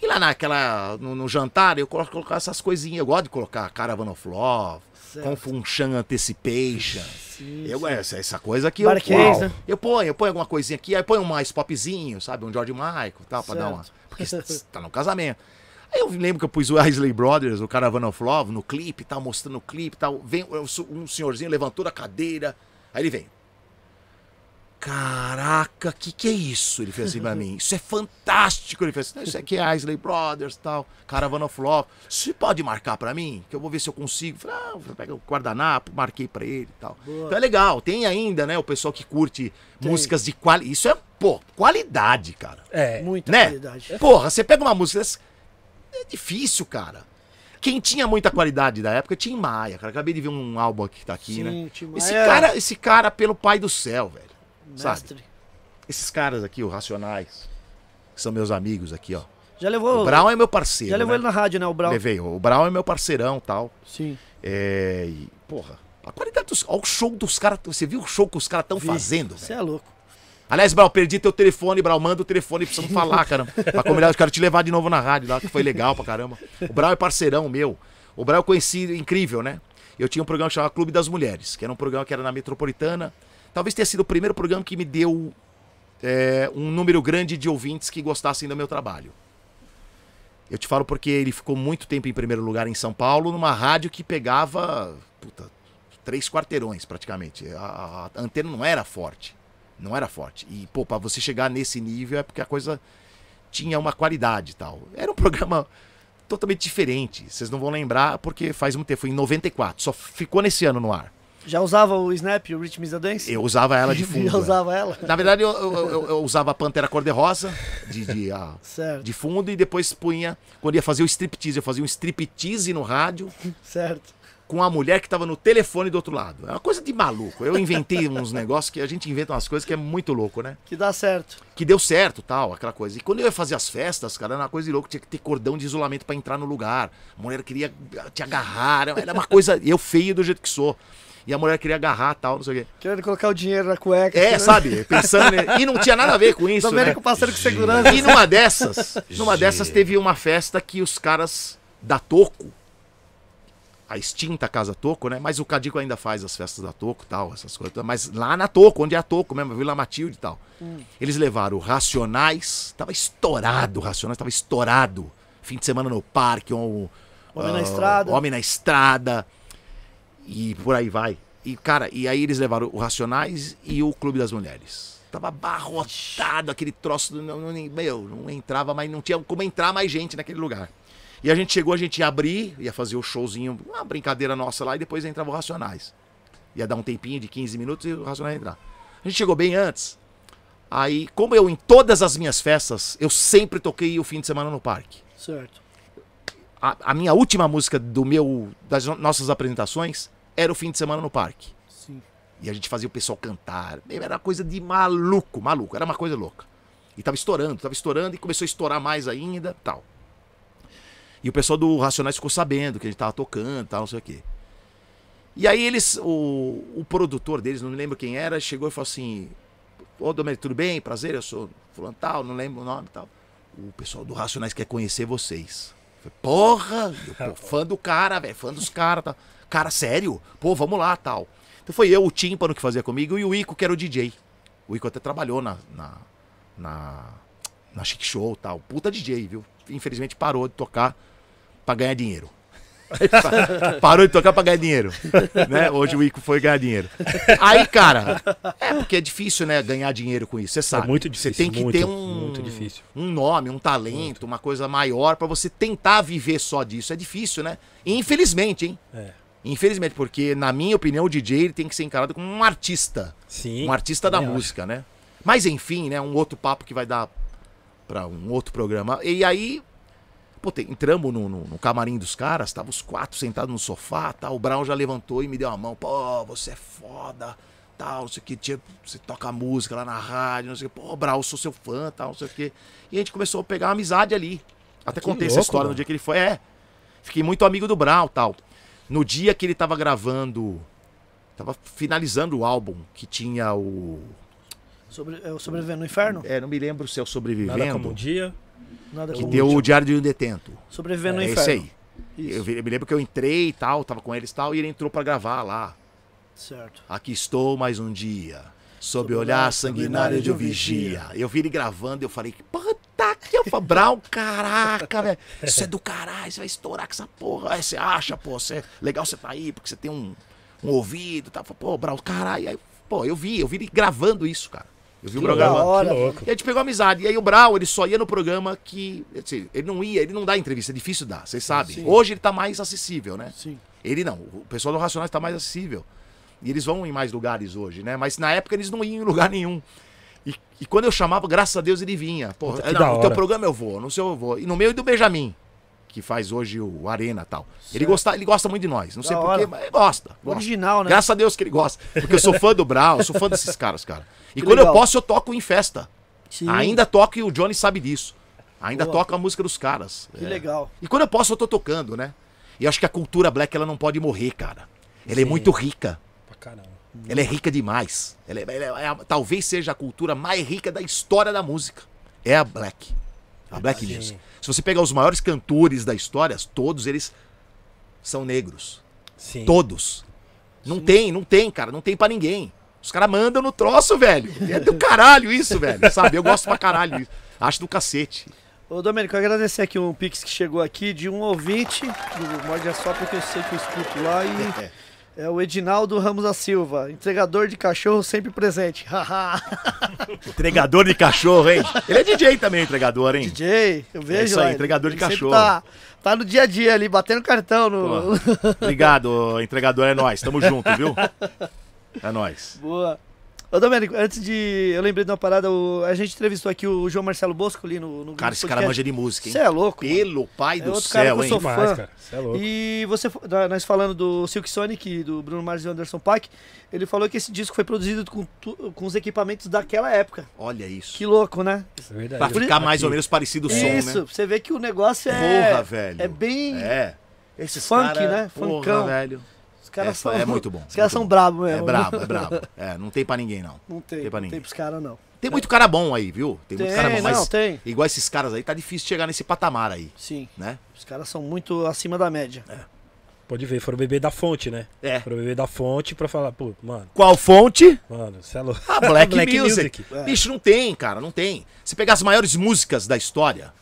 E lá naquela, no, no jantar, eu coloco colocar essas coisinhas. Eu gosto de colocar Caravan of Love, Certo. Confunction Anticipation. Sim, Eu, sim. essa, essa coisa aqui eu, Marquês, uau. né? eu ponho, eu ponho alguma coisinha aqui, aí ponho um mais popzinho, sabe? Um George Michael tal, pra dar uma. Certo. Porque você tá no casamento. Aí eu lembro que eu pus o Isley Brothers, o Caravan of Love, no clipe tal, mostrando o clipe e tal. Vem um senhorzinho, levantou da cadeira. Aí ele vem. Caraca, que que é isso? Ele fez assim pra mim. Isso é fantástico. Ele fez assim, isso aqui é Isley Brothers tal, Caravan of Love. Você pode marcar pra mim? Que eu vou ver se eu consigo. Falei, ah, eu pego o guardanapo, marquei pra ele e tal. Boa. Então é legal. Tem ainda, né, o pessoal que curte músicas de qualidade. Isso é, pô, qualidade, cara. É. Muita né? qualidade. Porra, você pega uma música dessa. É difícil, cara. Quem tinha muita qualidade da época Tim Maia, cara. Acabei de ver um álbum aqui que tá aqui, né? Sim, Tim Esse Maia, cara, esse cara, pelo pai do céu, velho. Sabe? mestre. Esses caras aqui, o Racionais, que são meus amigos aqui, ó. Já levou, O Brown é meu parceiro. já levou né? ele na rádio, né? O Brown. Levei. O Brown é meu parceirão tal. Sim. É. E, porra, a qualidade dos. Olha o show dos caras. Você viu o show que os caras estão fazendo, Você é louco. Aliás, Brau, perdi teu telefone, Brau, manda o telefone, precisamos falar, caramba. Pra combinar, eu quero te levar de novo na rádio lá, que foi legal pra caramba. O Brau é parceirão meu. O Brau eu conheci, incrível, né? Eu tinha um programa chamado Clube das Mulheres, que era um programa que era na Metropolitana. Talvez tenha sido o primeiro programa que me deu é, um número grande de ouvintes que gostassem do meu trabalho. Eu te falo porque ele ficou muito tempo em primeiro lugar em São Paulo, numa rádio que pegava puta, três quarteirões praticamente. A, a antena não era forte. Não era forte. E, pô, pra você chegar nesse nível é porque a coisa tinha uma qualidade e tal. Era um [laughs] programa totalmente diferente. Vocês não vão lembrar porque faz muito tempo. Foi em 94. Só ficou nesse ano no ar. Já usava o Snap, o Rhythm is a Dance? Eu usava ela de [laughs] fundo. Já né? usava ela? Na verdade, eu, eu- eu- eu usava a Pantera Cor-de-Rosa de, de, ah, de fundo e depois punha. Quando ia fazer o striptease, eu fazia um striptease no rádio. [laughs] certo. com a mulher que tava no telefone do outro lado. É uma coisa de maluco. Eu inventei [laughs] uns negócios que a gente inventa umas coisas que é muito louco, né? Que dá certo. Que deu certo, tal, aquela coisa. E quando eu ia fazer as festas, cara, era uma coisa de louco, tinha que ter cordão de isolamento pra entrar no lugar. A mulher queria te agarrar, era uma coisa. Eu feio do jeito que sou. E a mulher queria agarrar tal, não sei o quê. Querendo colocar o dinheiro na cueca. É, né? sabe? [laughs] Pensando. E não tinha nada a ver com isso. Também Né? com passando com segurança. E numa dessas, numa dessas teve uma festa que os caras da Toco, a extinta Casa Toco, né? Mas o Cadico ainda faz as festas da Toco e tal, essas coisas. Mas lá na Toco, onde é a Toco mesmo, Vila Matilde e tal. Eles levaram Racionais, tava estourado, Racionais tava estourado. Fim de semana no parque, um, Homem na ah, Estrada. Homem na Estrada. E por aí vai. E, cara, e aí eles levaram o Racionais e o Clube das Mulheres. Tava abarrotado aquele troço. Não, não, meu, não entrava, mas não tinha como entrar mais gente naquele lugar. E a gente chegou, a gente ia abrir, ia fazer o showzinho, uma brincadeira nossa lá, e depois entrava o Racionais. Ia dar um tempinho de 15 minutos e o Racionais ia entrar. A gente chegou bem antes. Aí, como eu, em todas as minhas festas, eu sempre toquei o fim de semana no parque Certo. a, a minha última música do meu das no- nossas apresentações era o fim de semana no parque. Sim. E a gente fazia o pessoal cantar. Era coisa de maluco, maluco. Era uma coisa louca. E tava estourando, tava estourando e começou a estourar mais ainda, tal. E o pessoal do Racionais ficou sabendo que a gente tava tocando, tal, não sei o quê. E aí eles, o, o produtor deles, não me lembro quem era, chegou e falou assim: Ô Domênico, tudo bem? Prazer, eu sou fulano tal, não lembro o nome e tal. O pessoal do Racionais quer conhecer vocês. Eu falei, Porra! Eu, pô, [laughs] fã do cara, velho, fã dos caras. Tal. Cara, sério? Pô, vamos lá, tal. Então foi eu, o Tímpano, que fazia comigo, e o Ico, que era o DJ. O Ico até trabalhou na, na, na, na Chic Show e tal. Puta DJ, viu? Infelizmente parou de tocar pra ganhar dinheiro. [laughs] Parou de tocar pra ganhar dinheiro. Né? Hoje o Ico foi ganhar dinheiro. Aí, cara, é porque é difícil, né? Ganhar dinheiro com isso. Você sabe. muito difícil, Você tem que muito, ter um, muito difícil. um nome, um talento, uma coisa maior pra você tentar viver só disso. É difícil, né? Infelizmente, hein? É. Infelizmente, porque, na minha opinião, o DJ ele tem que ser encarado como um artista. Sim. Um artista da também acho. música, né? Mas enfim, né? Um outro papo que vai dar pra um outro programa. E aí, pô, entramos no, no- no camarim dos caras, tava os quatro sentados no sofá, tal. O Brown já levantou e me deu a mão. Pô, você é foda, tal, não sei o que. Você toca música lá na rádio, não sei o que. Pô, Brown, sou seu fã, tal, não sei o que. E a gente começou a pegar uma amizade ali. Até Que contei essa louco, história no mano. dia que ele foi. É, fiquei muito amigo do Brown, tal. No dia que ele tava gravando, tava finalizando o álbum, que tinha o Sobre, é o Sobrevivendo no Inferno? é, não me lembro se é o Sobrevivendo. Nada como um dia. Nada que como deu último. o Diário de um Detento. Sobrevivendo é no esse Inferno. aí. Isso. Eu, vi- eu me lembro que eu entrei e tal, tava com eles e tal, e ele entrou pra gravar lá. Certo. Aqui estou mais um dia, sob o olhar sanguinário de um vigia. Eu vi ele gravando e eu falei, puta que eu falei, Brown, caraca, velho. Isso é do caralho, você vai estourar com essa porra. Aí você acha, pô, você, legal você tá aí, porque você tem um, um ouvido e tal. Falei, Pô, Brown, caralho. Aí, pô, eu vi, eu vi ele gravando isso, cara. Eu vi o Que Brown da gravando. hora. Louco. E a gente pegou amizade. E aí o Brau, ele só ia no programa que. assim, ele não ia, ele não dá entrevista, é difícil dar, vocês sabem. Sim. Hoje ele tá mais acessível, né? Sim. Ele não. O pessoal do Racionais tá mais acessível. E eles vão em mais lugares hoje, né? Mas na época eles não iam em lugar nenhum. E, e quando eu chamava, graças a Deus ele vinha. Pô, Puta, que não, da no teu programa eu vou, no seu eu vou. E no meio do Benjamin, que faz hoje o Arena e tal. Ele gosta, ele gosta muito de nós. Não sei Da porquê, hora. mas ele gosta. gosta. Original, né? Graças a Deus que ele gosta. Porque eu sou fã do Brau, eu sou fã desses caras, cara. E Que quando legal. eu posso, eu toco em festa. Sim. Ainda toco e o Johnny sabe disso. Ainda Boa. toco a música dos caras. Que É. legal. E quando eu posso, eu tô tocando, né? E eu acho que a cultura black ela não pode morrer, cara. Ela é Sim. muito rica. Pra caramba. Ela é rica demais. Ela é, ela é a- talvez seja a cultura mais rica da história da música. É a black. A black Sim. music. Se você pegar os maiores cantores da história, todos eles são negros. Sim. Todos. Não tem, não tem, cara. Não tem pra ninguém. Os caras mandam no troço, velho. É do caralho isso, velho. Sabe? Eu gosto pra caralho isso. Acho do cacete. Ô, Domênico, eu agradecer aqui um pix que chegou aqui de um ouvinte do Morde a Sopra, que eu sei que eu escuto lá, e É. [laughs] é o Edinaldo Ramos da Silva, entregador de cachorro sempre presente. [laughs] Entregador de cachorro, hein? Ele é DJ também, entregador, hein? DJ, eu vejo isso aí, lá, entregador de cachorro. Tá, tá no dia a dia ali, batendo cartão no... Obrigado, entregador, é nóis. Tamo junto, viu? [laughs] É nóis. Boa. Ô, Domênico, antes de. Eu lembrei de uma parada, o- a gente entrevistou aqui o João Marcelo Bosco ali no. no Cara, esse cara podcast. manja de música, hein? Você é louco. mano. Pelo pai É do outro cara que céu, eu hein? sou Demais, fã. cara. Você é louco. E você, nós falando do Silk Sonic, do Bruno Mars e Anderson Paak, ele falou que esse disco foi produzido com, tu- com os equipamentos daquela época. Olha isso. Que louco, né? É verdade. Pra ficar mais Aqui. ou menos parecido o som, Isso, né? você vê que o negócio é. Porra, velho. É bem. É. Esses Funk, cara- né? Porra, Funkão. velho. Os caras é, são. é [laughs] muito bom. Os caras muito são bom. brabos É mesmo. brabo, é brabo. [laughs] É, não tem pra ninguém, não. Não tem. Tem pra não ninguém. tem pros caras, não. Tem muito cara bom aí, viu? Tem, muito Tem, cara bom, mas não, tem. igual esses caras aí, tá difícil chegar nesse patamar aí, Sim. né? Os caras são muito acima da média. Pode ver, foram beber da fonte, né? É. Foram beber da fonte pra falar, pô, mano, Qual fonte? mano, você é louco. A Black, [laughs] Black Music. Music. É. Bicho, não tem, cara, não tem. Se pegar as maiores músicas da história,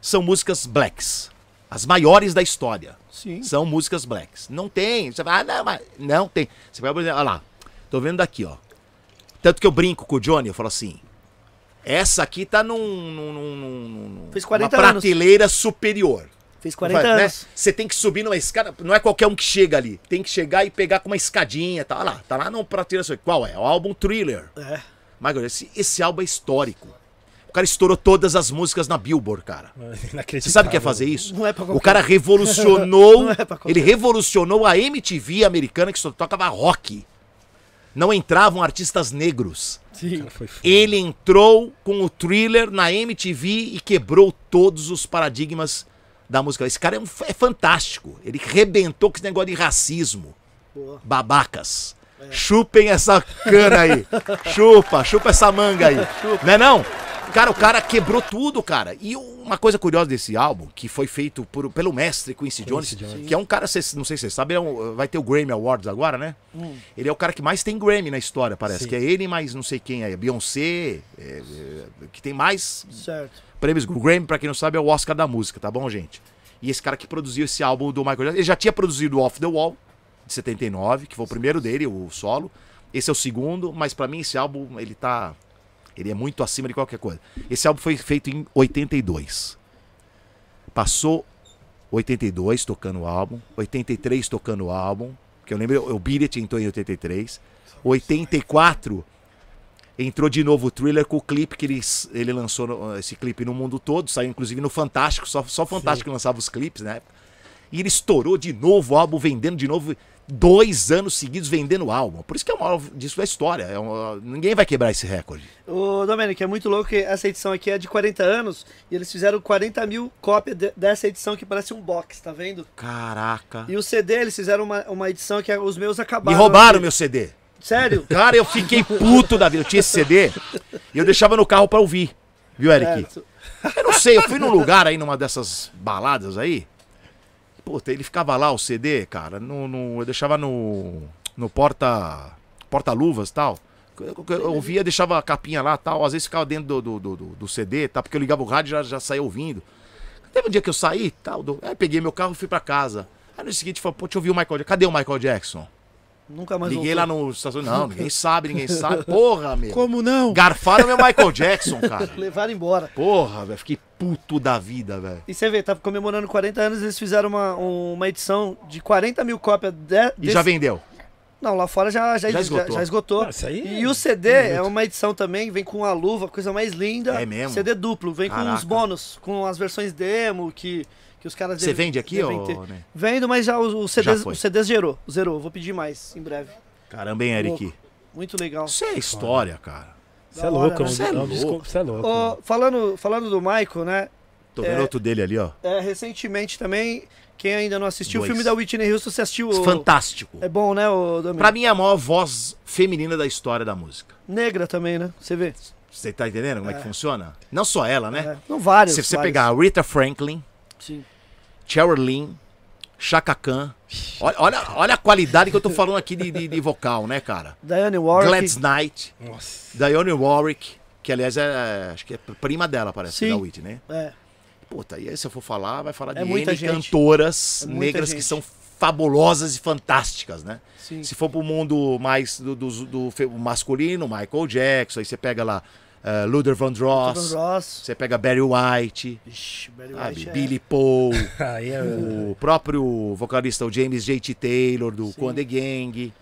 são músicas blacks. As maiores da história Sim. são músicas blacks. Não tem. Você vai, ah, não, mas não tem. Você vai, por exemplo, olha lá. Tô vendo daqui, ó. Tanto que eu brinco com o Johnny, eu falo assim. Essa aqui tá num, num, num, num- num- Fez 40 uma anos. prateleira superior. Fez 40 Vai, né? anos. Você tem que subir numa escada. Não é qualquer um que chega ali. Tem que chegar e pegar com uma escadinha. Tá lá. Tá lá no prateleira superior. Qual é? O álbum Thriller. É. Michael, esse, esse álbum é histórico. O cara estourou todas as músicas na Billboard, cara. Inacreditável. Você sabe o que é fazer isso? Não é pra O qualquer cara revolucionou. [laughs] Não é pra qualquer ele revolucionou a MTV americana que só tocava rock. Não entravam artistas negros. Sim. Cara, foi foda. Ele entrou com o thriller na MTV e quebrou todos os paradigmas da música. Esse cara é, um- é fantástico. Ele rebentou com esse negócio de racismo. Boa. Babacas. Chupem essa cana aí. [laughs] chupa, chupa essa manga aí. Não é não? Cara, o cara quebrou tudo, cara. E uma coisa curiosa desse álbum, que foi feito por- pelo mestre Quincy Jones, Jones. que é um cara, não sei se você sabe, é um- vai ter o Grammy Awards agora, né? Hum. Ele é o cara que mais tem Grammy na história, parece. Sim. Que é ele, mais não sei quem aí. Beyoncé, é, é, que tem mais Certo. prêmios. O Grammy, pra quem não sabe, é o Oscar da música, tá bom, gente? E esse cara que produziu esse álbum do Michael Jackson, ele já tinha produzido Off the Wall, de 79, que foi o primeiro dele, o solo. Esse é o segundo, mas pra mim esse álbum, ele tá... Ele é muito acima de qualquer coisa. Esse álbum foi feito em 82. Passou 82 tocando o álbum, 83 tocando o álbum, que eu lembro, o It entrou em 83. 84 entrou de novo o Thriller com o clipe que ele, ele lançou no- esse clipe no mundo todo, saiu inclusive no Fantástico, só, só o Fantástico lançava os clipes, né? E ele estourou de novo o álbum, vendendo de novo, dois anos seguidos vendendo o álbum. Por isso que é o maior disso da história. É ninguém vai quebrar esse recorde. Ô, Domênico, é muito louco que essa edição aqui é de 40 anos e eles fizeram 40 mil cópias de- dessa edição que parece um box, tá vendo? Caraca. E o CD, eles fizeram uma, uma edição que é- os meus Me acabaram. roubaram aqui. meu CD. Sério? Cara, eu fiquei puto da vida. Eu tinha esse CD e eu deixava no carro pra ouvir. Viu, Eric? Eu não sei, eu fui num lugar aí, numa dessas baladas aí. Puta, ele ficava lá, o CD, cara, no, no- eu deixava no. no porta. porta-luvas tal. Eu, eu- ouvia, deixava a capinha lá tal. Às vezes ficava dentro do, do, do, do- CD, tá? Porque eu ligava o rádio e já, já saía ouvindo. Teve um dia que eu saí, tal, do, aí peguei meu carro e fui pra casa. Aí no seguinte, falei, pô, deixa eu ouvir o Michael Jackson. Cadê o Michael Jackson? Nunca mais Liguei voltou. lá no estação. Não, ninguém sabe, ninguém [laughs] sabe. Porra, meu. Como não? Garfaram meu Michael Jackson, cara. [laughs] Levaram embora. Porra, velho. Fiquei puto da vida, velho. E você vê, tá comemorando 40 anos, eles fizeram uma, uma edição de 40 mil cópias de, E desse- já vendeu. Não, lá fora já, já, Já já esgotou. já esgotou. Ah, isso aí E é o CD é uma edição também, vem com a luva, coisa mais linda. É mesmo? CD duplo, vem com Caraca. os bônus, com as versões demo que, que os caras Você devem- vende aqui, devem ter. né? Vendo, mas já os, os CDs, foi. os CDs zerou, zerou. Vou pedir mais em breve. Caramba, hein, Eric? Louco. Muito legal. Isso é história, cara. Você é louco, é né? Cê é é louco. Você é louco. Ô, falando, falando do Michael, né? Tô vendo É. outro dele ali, ó. é, recentemente também, quem ainda não assistiu, Dois. o filme da Whitney Houston, você assistiu? o- Fantástico. É bom, né, o Domingos? Pra mim é a maior voz feminina da história da música. Negra também, né? Você vê? Você tá entendendo como é, que É. funciona? Não só ela, né? É. Não, vários. Se você vários. pegar a Rita Franklin, Sim. Cheryl Lynn, Chaka Khan. Olha, olha, olha a qualidade que eu tô falando aqui de, de, de vocal, né, cara? Diane Warwick. Gladys Knight, Nossa. Dionne Warwick, que aliás é, acho que é prima dela, parece, Sim. da Whitney, né? É. Puta, e aí se eu for falar, vai falar É de muita N gente. cantoras É negras que gente. são fabulosas e fantásticas, né? Sim. Se for pro mundo mais do, do- do masculino, Michael Jackson, aí você pega lá eh, Luther Vandross, Stephen Ross. você pega Barry White, Ixi, Barry? White é- Billy Paul, [laughs] é. o próprio vocalista o James J.T. Taylor do. Conde Gang.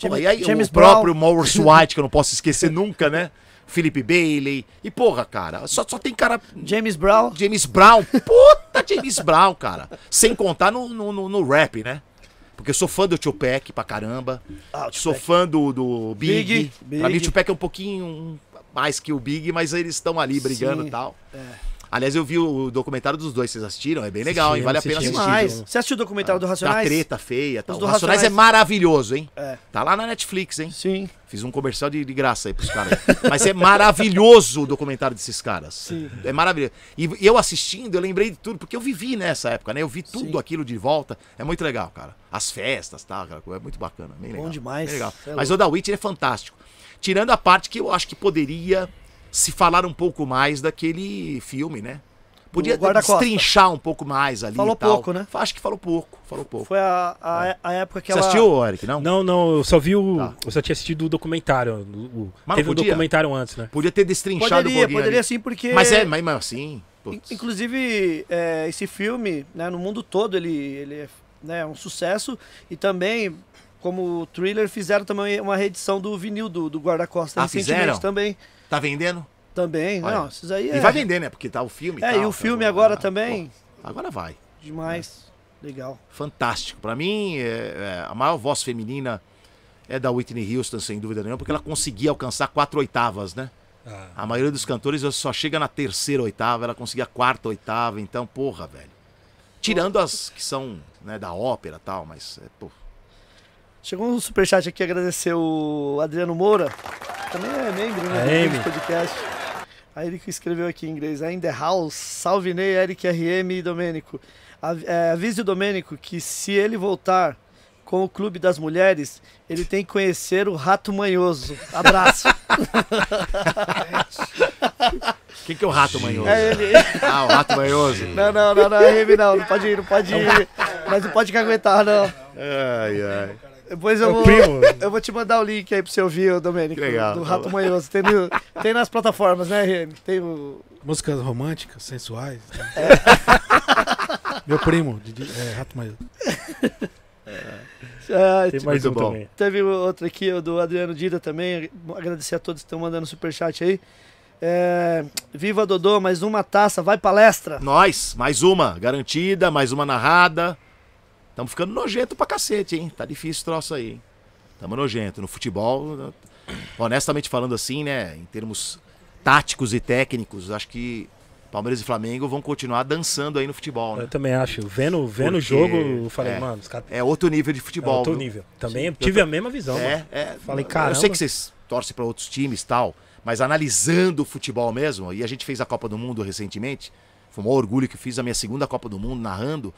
Porra, James- e aí James o próprio Morris [laughs] White, que eu não posso esquecer nunca, né? Felipe Bailey. E porra, cara, só, só tem cara. James Brown. James Brown. Puta James Brown, cara. Sem contar no, no, no- no rap, né? Porque eu sou fã do Tupac pra caramba. Ah, Sou fã do, do Big. Big, Pra mim o. Tupac é um pouquinho mais que o Big, mas eles estão ali brigando Sim, e tal. é. Aliás, eu vi o documentário dos dois, vocês assistiram? É bem legal, hein? Vale a pena assistir. Demais. Você assistiu o documentário do Da Racionais? treta feia e tal. Os O do Racionais é Racionais. maravilhoso, hein? É. Tá lá na Netflix, hein? Sim. Fiz um comercial de, de graça aí pros caras. Mas é maravilhoso o documentário desses caras. Sim. É maravilhoso. E, eu assistindo, eu lembrei de tudo, porque eu vivi nessa época, né? Eu vi tudo Sim. aquilo de volta. É muito legal, cara. As festas, tá? coisa, É muito bacana. Bem legal. demais. Bem legal. É Mas o da Witcher é fantástico. Tirando a parte que eu acho que poderia se falar um pouco mais daquele filme, né? Podia destrinchar um pouco mais ali. Falou e tal. pouco, né? Acho que falou pouco. Falou pouco. Foi a, a, a época que Você ela... assistiu, Eric? Não? Não, não, eu só vi o. Tá. Eu só tinha assistido o documentário. o- o- Mas teve um podia? documentário antes, né? Podia ter destrinchado um Poderia, pouquinho poderia ali. sim, porque... Mas é, mas, mas assim. Putz. Inclusive, é, esse filme, né, no mundo todo, ele, ele é né, um sucesso. E também, como o thriller, fizeram também uma reedição do vinil do, do Guarda-Costa Ah, recentemente fizeram? também. Tá vendendo? Também, Olha. não, esses aí é... E vai vender, né? Porque tá o filme. É, tal, e o tá filme bom. agora Ah, também, pô, agora vai. demais. Legal. Fantástico. Pra mim, é- é, a maior voz feminina é da Whitney Houston, sem dúvida nenhuma, porque ela conseguia alcançar quatro oitavas, né? Ah, A maioria dos cantores só chega na terceira oitava, ela conseguia a quarta oitava, então, porra, velho. Tirando as que são né, da ópera e tal, mas, é, pô, Chegou um superchat aqui, agradecer o Adriano Moura, também é membro né, É, do podcast. Aí ele que escreveu aqui em inglês, "I'm in the house, salve Ney, Eric RM e Domênico. É, avise o Domênico que se ele voltar com o Clube das Mulheres, ele tem que conhecer o Rato Manhoso. Abraço. [laughs] Quem que é o rato manhoso? é ele. [laughs] Ah, o rato manhoso. [laughs] Não, não, não, não, RM não, não pode ir, não pode ir. Mas não pode aguentar, não. Ai, ai. Depois eu É vou, primo. [laughs] eu vou te mandar o link aí pra você ouvir, Domênico, legal. do Rato Manhoso. Tem, no- [laughs] tem nas plataformas, né, RM? Tem o... Músicas românticas, sensuais. né? É. [laughs] Meu primo, Didi- é, Rato Maior. Ah, Tem mais Muito um bom. também. Teve outro aqui, o do Adriano Dida também. Agradecer a todos que estão mandando superchat aí. É, Viva Dodô, mais uma taça, vai palestra. Nós, mais uma garantida, mais uma narrada. Estamos ficando nojento pra cacete, hein? Tá difícil o troço aí, hein? Tamo nojento. No futebol, honestamente falando assim, né? Em termos táticos e técnicos, acho que Palmeiras e Flamengo vão continuar dançando aí no futebol, né? Eu também acho. Vendo, vendo o jogo, eu falei, é. mano, os caras. É outro nível de É futebol. outro viu? nível. Também Sim, tive a mesma visão. mano. É, é. Falei, Eu caramba. sei que vocês torcem pra outros times e tal, mas analisando o futebol mesmo, e a gente fez a Copa do Mundo recentemente, foi um orgulho que fiz a minha segunda Copa do Mundo narrando,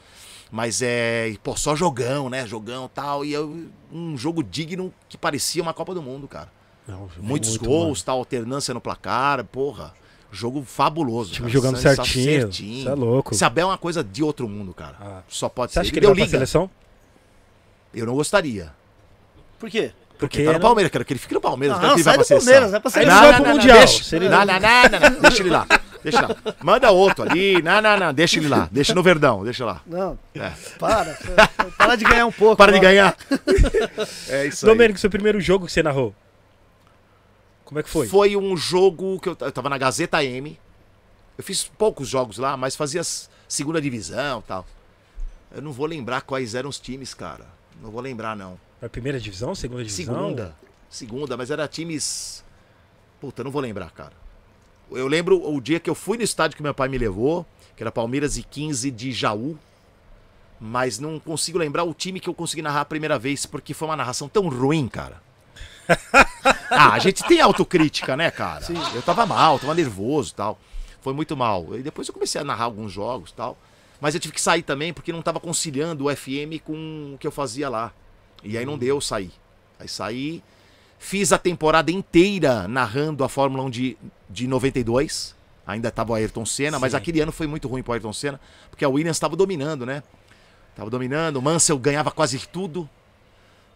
mas é, pô, só jogão, né? Jogão e tal, e eu, um jogo digno que parecia uma Copa do Mundo, cara. Não, Muitos muito, gols, tal, alternância no placar, porra. Jogo fabuloso. Time cara. jogando Sensa- certinho. Isso é louco. Esse Abel é uma coisa de outro mundo, cara. Ah. Só pode Você ser. acha que Ele deu vai pra liga. seleção? Eu não gostaria. Por quê? Porque tá no não- Palmeiras, quero que ele fique no Palmeiras. Quero que ele sai pra do seleção. Palmeiras, vai pra Aí seleção. ele vai pro Mundial. Deixa, não, não, não, não, não, deixa ele lá. Deixa lá. Manda outro ali. Não, não, não. Deixa ele lá. Deixa no Verdão. Deixa lá. Não, É. para. para de ganhar um pouco. Para de ó. ganhar. É isso aí. Domênico, seu primeiro jogo que você narrou. Como é que foi? Foi um jogo que eu, eu tava na Gazeta M. Eu fiz poucos jogos lá, mas fazia segunda divisão e tal. Eu não vou lembrar quais eram os times, cara. Não vou lembrar, não. A primeira divisão, segunda divisão? Segunda. Segunda, mas era times. Puta, não vou lembrar, cara. Eu lembro o dia que eu fui no estádio que meu pai me levou, que era Palmeiras e 15 de Jaú. Mas não consigo lembrar o time que eu consegui narrar a primeira vez, porque foi uma narração tão ruim, cara. [laughs] ah, a gente tem autocrítica, né, cara? Eu tava mal, tava nervoso e tal. Foi muito mal. E depois eu comecei a narrar alguns jogos e tal. Mas eu tive que sair também, porque não tava conciliando o FM com o que eu fazia lá. E aí não deu sair. Aí saí, fiz a temporada inteira narrando a Fórmula 1 de, de 92. Ainda tava o Ayrton Senna, mas Sim. aquele ano foi muito ruim pro Ayrton Senna, porque a Williams estava dominando, né? Tava dominando, o Mansell ganhava quase tudo,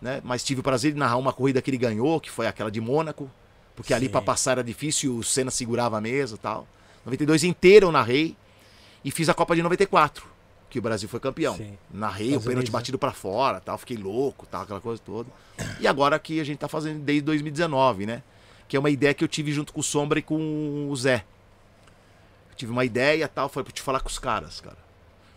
né? Mas tive o prazer de narrar uma corrida que ele ganhou, que foi aquela de Mônaco, porque ali Sim. para passar era difícil e o Senna segurava a mesa e tal. 92 inteiro eu narrei e fiz a Copa de 94, que o Brasil foi campeão. Sim. Narrei o Estados pênalti né? batido pra fora, tal, fiquei louco, tal, aquela coisa toda. E agora que a gente tá fazendo desde 2019, né? Que é uma ideia que eu tive junto com o Sombra e com o Zé. Eu tive uma ideia, tal, foi pra te falar com os caras, cara.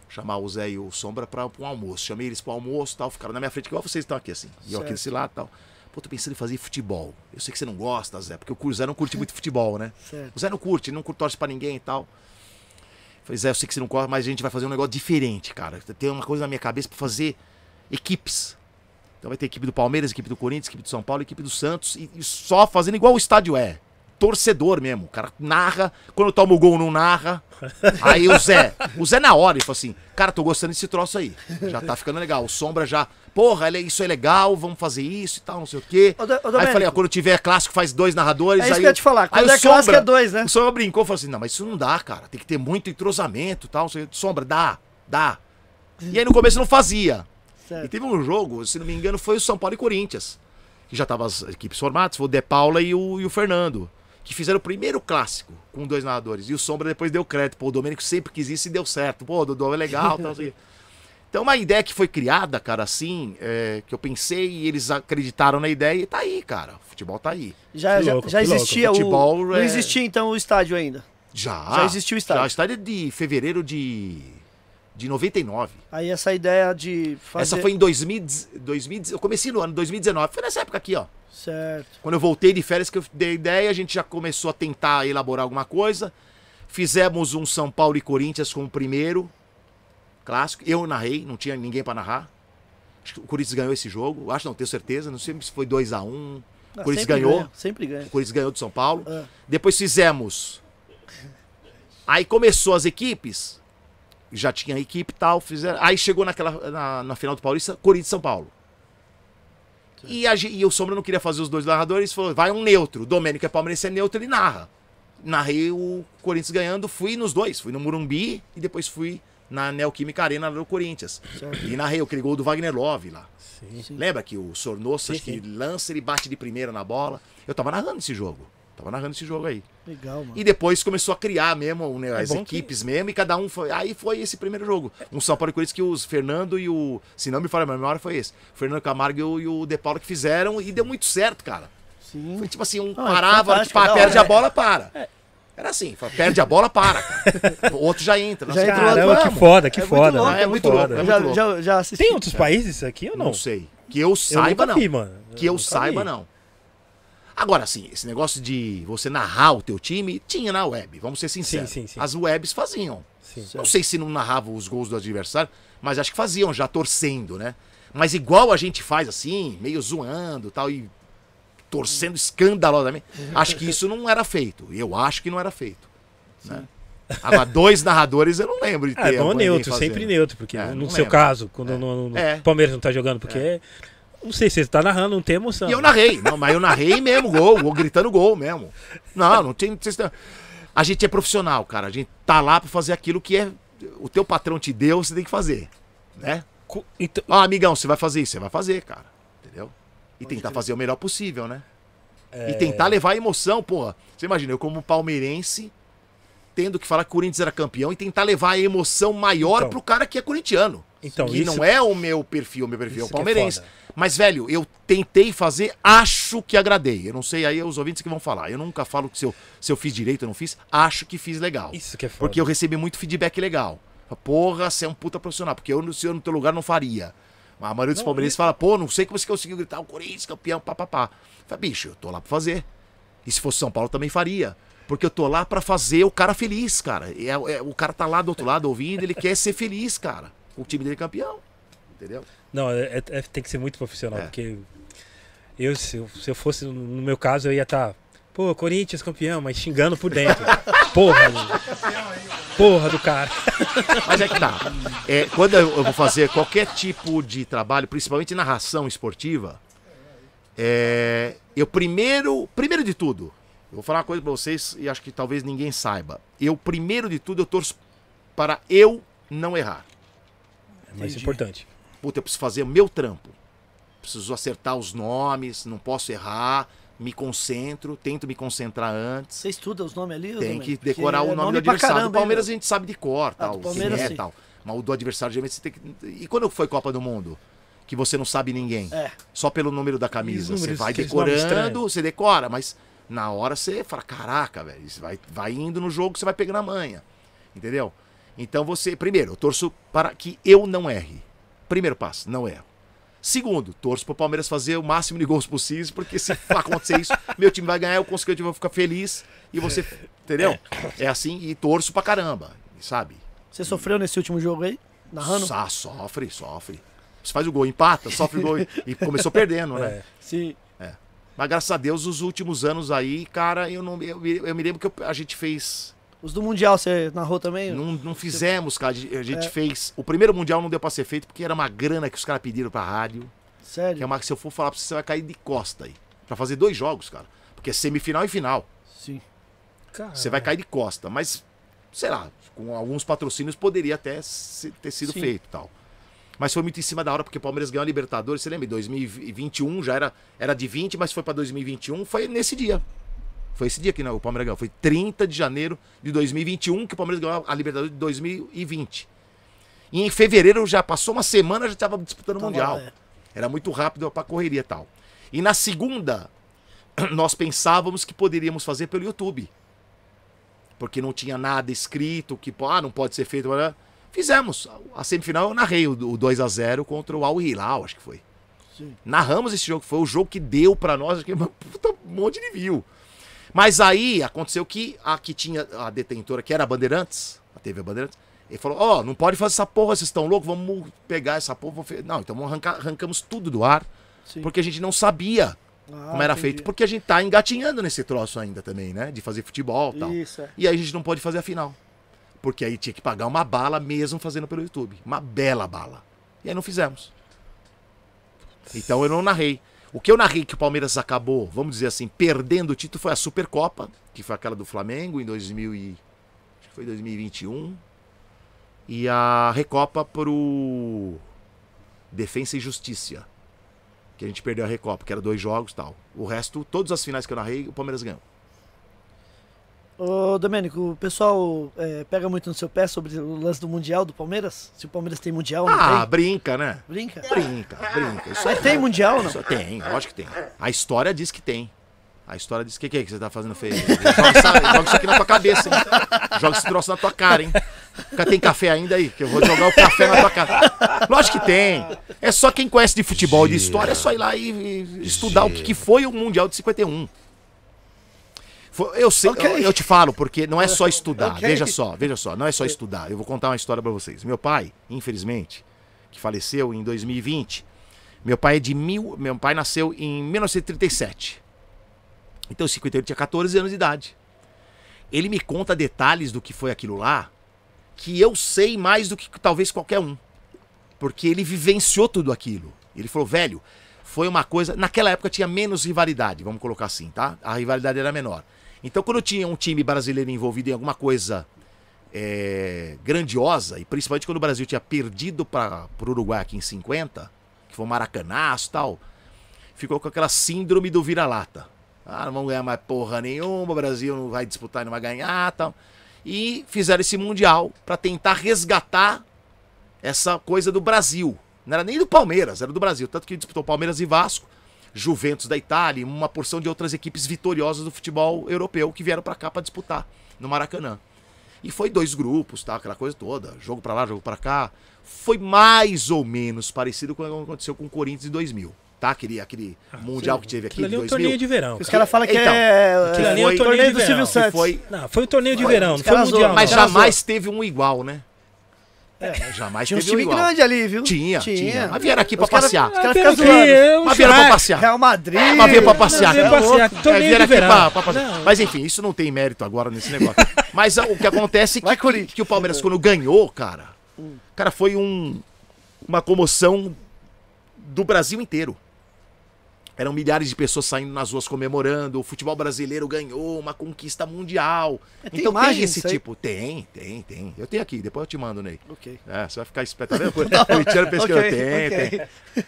Chamar o Zé e o Sombra pra, pra um almoço. Chamei eles pro almoço, tal, ficaram na minha frente igual vocês estão aqui assim. E eu aqui desse lado, tal. Pô, tô pensando em fazer futebol. Eu sei que você não gosta, Zé, porque o Zé não curte muito futebol, né? Certo. O Zé não curte, não curte torce pra ninguém e tal. Falei, Zé, eu sei que você não gosta, mas a gente vai fazer um negócio diferente, cara. Tem uma coisa na minha cabeça pra fazer equipes. Então vai ter equipe do Palmeiras, equipe do Corinthians, equipe do São Paulo, equipe do Santos. E, e só fazendo igual o estádio é. Torcedor mesmo. O cara narra. Quando toma o gol, não narra. [laughs] Aí o Zé, o Zé na hora, ele falou assim: Cara, tô gostando desse troço aí. Já tá ficando legal. O Sombra já, porra, ele- isso é legal, vamos fazer isso e tal, não sei o quê. Ô, Do- ô, aí falei: ó, quando tiver clássico, faz dois narradores. É isso aí que eu ia te falar. Quando aí é o clássico Sombra- é dois, né? O Sombra brincou e falou assim: Não, mas isso não dá, cara. Tem que ter muito entrosamento e tal. não sei o quê. Sombra, dá, dá. E aí no começo não fazia. E Certo. teve um jogo, se não me engano, foi o São Paulo e Corinthians. Que já tava as equipes formadas, foi o De Paula e o, e o Fernando. Que fizeram o primeiro clássico com dois narradores. E o Sombra depois deu crédito. Pô, o Domênico sempre quis isso e deu certo. Pô, o Dodô é legal. tal, não [laughs] quê. Então, uma ideia que foi criada, cara, assim, é, que eu pensei e eles acreditaram na ideia e tá aí, cara. O futebol tá aí. Já, Que já, louco, já que louco. existia o. Futebol Não é- existia então o estádio ainda. Já. Já existiu o estádio. Já, o estádio é de fevereiro de, de 99. Aí essa ideia de fazer. Essa foi em 2000, 2000, eu comecei no ano 2019. Foi nessa época aqui, ó. Certo. Quando eu voltei de férias que eu dei ideia, a gente já começou a tentar elaborar alguma coisa. Fizemos um São Paulo e Corinthians com o primeiro clássico. Eu narrei, não tinha ninguém pra narrar. Acho que o Corinthians ganhou esse jogo. Acho não, tenho certeza. Não sei se foi 2 a 1 O Ah, Corinthians sempre ganhou. ganha, sempre ganha. O Corinthians ganhou do São Paulo. Ah. Depois fizemos. Aí começou as equipes. Já tinha equipe e tal. Fizeram... Aí chegou naquela, na, na final do Paulista, Corinthians e São Paulo. E, a, e o Sombra não queria fazer os dois narradores, falou: vai um neutro. O Domênico é palmeirense, é neutro, ele narra. Narrei o Corinthians ganhando, fui nos dois. Fui no Murumbi e depois fui na Neoquímica Arena do Corinthians. Certo. E narrei aquele gol do Wagner Love lá. Sim. Lembra que o Sornosso, Sim, acho que sim. lança, ele bate de primeira na bola. Eu tava narrando esse jogo. Tava narrando esse jogo aí. Legal, mano. E depois começou a criar mesmo né, É as que- equipes mesmo, e cada um foi. Aí foi esse primeiro jogo. Um São Paulo e Corinthians que os Fernando e o. Se não me falha a memória, foi esse. O Fernando Camargo e o, e o De Paulo que fizeram e deu muito certo, cara. Sim. Foi tipo assim, um Não, é parava, fantástico, tipo, ah, perde a bola, para. Era assim, perde a bola, para, cara. [laughs] O outro já entra. Já entrou cara, Caramba, que foda, que É foda. louco, é muito louco, foda. é Eu muito já, louco. já, já assisti. Tem outros países isso aqui ou não? Não sei. Que eu Eu saiba, nunca não. vi, mano. Que eu saiba, vi. não. Agora, assim, esse negócio de você narrar o teu time, tinha na web, vamos ser sinceros. Sim, sim, sim. As webs faziam. Sim. Não sei se não narravam os gols do adversário, mas acho que faziam já torcendo, né? Mas igual a gente faz assim, meio zoando tal, e torcendo escandalosamente, acho que isso não era feito. Eu acho que não era feito. Né? Agora, dois narradores eu não lembro de ter. Ah, é bom neutro, sempre neutro, porque É, no seu lembro. caso, quando É. no, no- É. o Palmeiras não tá jogando, porque. Não sei se você tá narrando, não tem emoção. E eu narrei, não, mas eu narrei mesmo gol, gol gritando gol mesmo. Não, não tem. A gente é profissional, cara. A gente tá lá pra fazer aquilo que é. O teu patrão te deu, você tem que fazer. Né? Então, Ah, amigão, você vai fazer isso, você vai fazer, cara. Entendeu? E tentar fazer o melhor possível, né? É. E tentar levar a emoção, porra. Você imagina, eu como palmeirense, tendo que falar que o Corinthians era campeão e tentar levar a emoção maior Então. pro cara que é corintiano. Então, que isso- não é o meu perfil, o meu perfil é o Isso é palmeirense. foda. Mas, velho, eu tentei fazer, acho que agradei. Eu não sei, aí é os ouvintes que vão falar. Eu nunca falo que se eu, se eu fiz direito ou não fiz, acho que fiz legal. Isso que é foda. Porque eu recebi muito feedback legal. Porra, você é um puta profissional. Porque eu, no- se eu no teu lugar, não faria. A maioria dos Não, palmeirenses fala, pô, não sei como você conseguiu gritar o Corinthians, campeão, papapá. Fala, bicho, eu tô lá pra fazer. E se fosse São Paulo, também faria. Porque eu tô lá pra fazer o cara feliz, cara. É, é- o cara tá lá do outro lado ouvindo, ele quer ser feliz, cara. O time dele é campeão. Entendeu? Não, é- é- tem que ser muito profissional, É. porque eu se, eu, se eu fosse, no meu caso, eu ia estar, pô, Corinthians campeão, mas xingando por dentro. [laughs] Porra, do- porra do cara. Mas é que tá. É, quando eu eu vou fazer qualquer tipo de trabalho, principalmente narração esportiva, é, eu primeiro, primeiro de tudo, eu vou falar uma coisa pra vocês e acho que talvez ninguém saiba. Eu, primeiro de tudo, eu torço para eu não errar. É mais Entendi. importante. Puta, eu preciso fazer o meu trampo. Preciso acertar os nomes, não posso errar, me concentro, tento me concentrar antes. Você estuda os nomes ali? Tem que decorar é o nome, do adversário. caramba, do Palmeiras hein, a gente sabe de cor, Ah, tal, Palmeiras, é sim. tal. Mas o do adversário, geralmente, você tem que. E quando foi Copa do Mundo? Que você não sabe ninguém. É. Só pelo número da camisa. E os Você números, vai decorando, você decora, mas na hora você fala, caraca, velho, você vai, vai indo no jogo, você vai pegando a manha. Entendeu? Então você, primeiro, eu torço para que eu não erre. Primeiro passo, não erro. Segundo, torço para o Palmeiras fazer o máximo de gols possíveis, porque se acontecer isso, [laughs] meu time vai ganhar, eu consequentemente vou ficar feliz e você, entendeu? É assim e torço pra caramba, sabe? Você sofreu nesse último jogo aí? Narrando? Ah, sofre, sofre. Você faz o gol, empata, sofre o gol e- começou perdendo, né? É. Sim. Mas graças a Deus, os últimos anos aí, cara, eu não eu, me- eu me lembro que eu- a gente fez. Os do Mundial você narrou também? Não, não fizemos, cara. A gente É. fez. O primeiro Mundial não deu pra ser feito porque era uma grana que os caras pediram pra rádio. Sério? Que é uma que se eu for falar pra você, você vai cair de costa aí. Pra fazer dois jogos, cara. Porque é semifinal e final. Sim. Você vai cair de costa. Mas, sei lá, com alguns patrocínios poderia até ter sido Sim. feito e tal. Mas foi muito em cima da hora, porque o Palmeiras ganhou a Libertadores. Você lembra? Em 2021 já era, era de 20, mas foi pra 2021. Foi nesse dia. Foi esse dia que né, o Palmeiras ganhou. Foi 30 de janeiro de 2021 que o Palmeiras ganhou a Libertadores de 2020. E em fevereiro já passou uma semana, já estava disputando o Mundial. é. Era muito rápido pra correria e tal. E na segunda, [clears throat] nós pensávamos que poderíamos fazer pelo YouTube. Porque não tinha nada escrito que ah, não pode ser feito. blá, blá. Fizemos. A semifinal eu narrei o o 2 a 0 contra o Al Hilal, acho que foi. Sim. Narramos esse jogo, foi o jogo que deu pra nós, acho que um puta monte de view. Mas aí aconteceu que a que tinha a detentora, que era a Bandeirantes, a TV Bandeirantes, ele falou: Ó, não pode fazer essa porra, vocês estão loucos, vamos pegar essa porra. vamos fe-" Não, então arrancar, arrancamos tudo do ar, Sim. porque a gente não sabia Ah, como era entendi. feito, porque a gente tá engatinhando nesse troço ainda também, né? De fazer futebol e tal. Isso, é. E aí a gente não pode fazer a final. Porque aí tinha que pagar uma bala mesmo fazendo pelo YouTube. Uma bela bala. E aí não fizemos. Então eu não narrei. O que eu narrei que o Palmeiras acabou, vamos dizer assim, perdendo o título foi a Supercopa, que foi aquela do Flamengo em 2000 e... acho que foi 2021. E a Recopa pro Defensa e Justiça. Que a gente perdeu a Recopa, que era dois jogos tal. O resto, todas as finais que eu narrei, o Palmeiras ganhou. Ô, Domênico, o pessoal é, pega muito no seu pé sobre o lance do Mundial do Palmeiras? Se o Palmeiras tem Mundial Ah, tem? brinca, né? Brinca? Brinca, brinca. Isso Mas tem Mundial não? Isso tem, lógico que tem. A história diz que tem. A história diz que que é que você tá fazendo feio? [laughs] Joga, essa- joga isso aqui na tua cabeça, hein? Joga esse troço na tua cara, hein? Tem café ainda aí? Que eu vou jogar o café na tua cara. Lógico que tem. É só quem conhece de futebol e de história, é só ir lá e, e estudar o que, que foi o Mundial de 51. Eu sei, Ok. eu, eu te falo, porque não é só [laughs] estudar. Ok. Veja só, veja só, não é só estudar. Eu vou contar uma história pra vocês. Meu pai, infelizmente, que faleceu em 2020, meu pai é de mil. Meu pai nasceu em 1937. Então, em 51 ele tinha 14 anos de idade. Ele me conta detalhes do que foi aquilo lá que eu sei mais do que talvez qualquer um. Porque ele vivenciou tudo aquilo. Ele falou, velho, foi uma coisa. Naquela época tinha menos rivalidade, vamos colocar assim, tá? A rivalidade era menor. Então, quando tinha um time brasileiro envolvido em alguma coisa é, grandiosa, e principalmente quando o Brasil tinha perdido para o Uruguai aqui em 50, que foi um maracanaço e tal, ficou com aquela síndrome do vira-lata. Ah, não vamos ganhar mais porra nenhuma, o Brasil não vai disputar não vai ganhar tal. E fizeram esse Mundial para tentar resgatar essa coisa do Brasil. Não era nem do Palmeiras, era do Brasil. Tanto que disputou Palmeiras e Vasco, Juventus da Itália e uma porção de outras equipes vitoriosas do futebol europeu que vieram para cá para disputar no Maracanã. E foi dois grupos, tá? Aquela coisa toda. Jogo pra lá, jogo pra cá. Foi mais ou menos parecido com o que aconteceu com o Corinthians em 2000. Tá? Aquele, aquele Mundial que teve aqui Aquilo em ali é um 2000. torneio de verão. Os cara. caras falam que Então, é, que é ali é um torneio, torneio do Silvio verão, Santos. foi- Não, foi um torneio de verão, os não foi um mundial. zoam, Mas Os caras jamais teve um igual, né? É. Jamais Tinha teve um time igual. grande ali, viu? Tinha, tinha. Mas vieram aqui pra passear. Os caras Ah, ficam aqui, zoando. Mas vieram pra passear. Real Madrid. Mas veio pra passear. Veio É, passear, é, vieram aqui pra- pra passear. Não. Mas enfim, isso não tem mérito agora nesse negócio. [laughs] Mas ah, o que acontece é que, Corinthians. que o Palmeiras, quando ganhou, cara, cara, foi um, uma comoção do Brasil inteiro. Eram milhares de pessoas saindo nas ruas comemorando. O futebol brasileiro ganhou uma conquista mundial. É, tem então imagem tem esse aí? tipo. Tem, tem, tem. Eu tenho aqui, depois eu te mando, Ney. Ok. É, você vai ficar espetado. [laughs] O Cristiano pesquisou. Ok, tem, ok.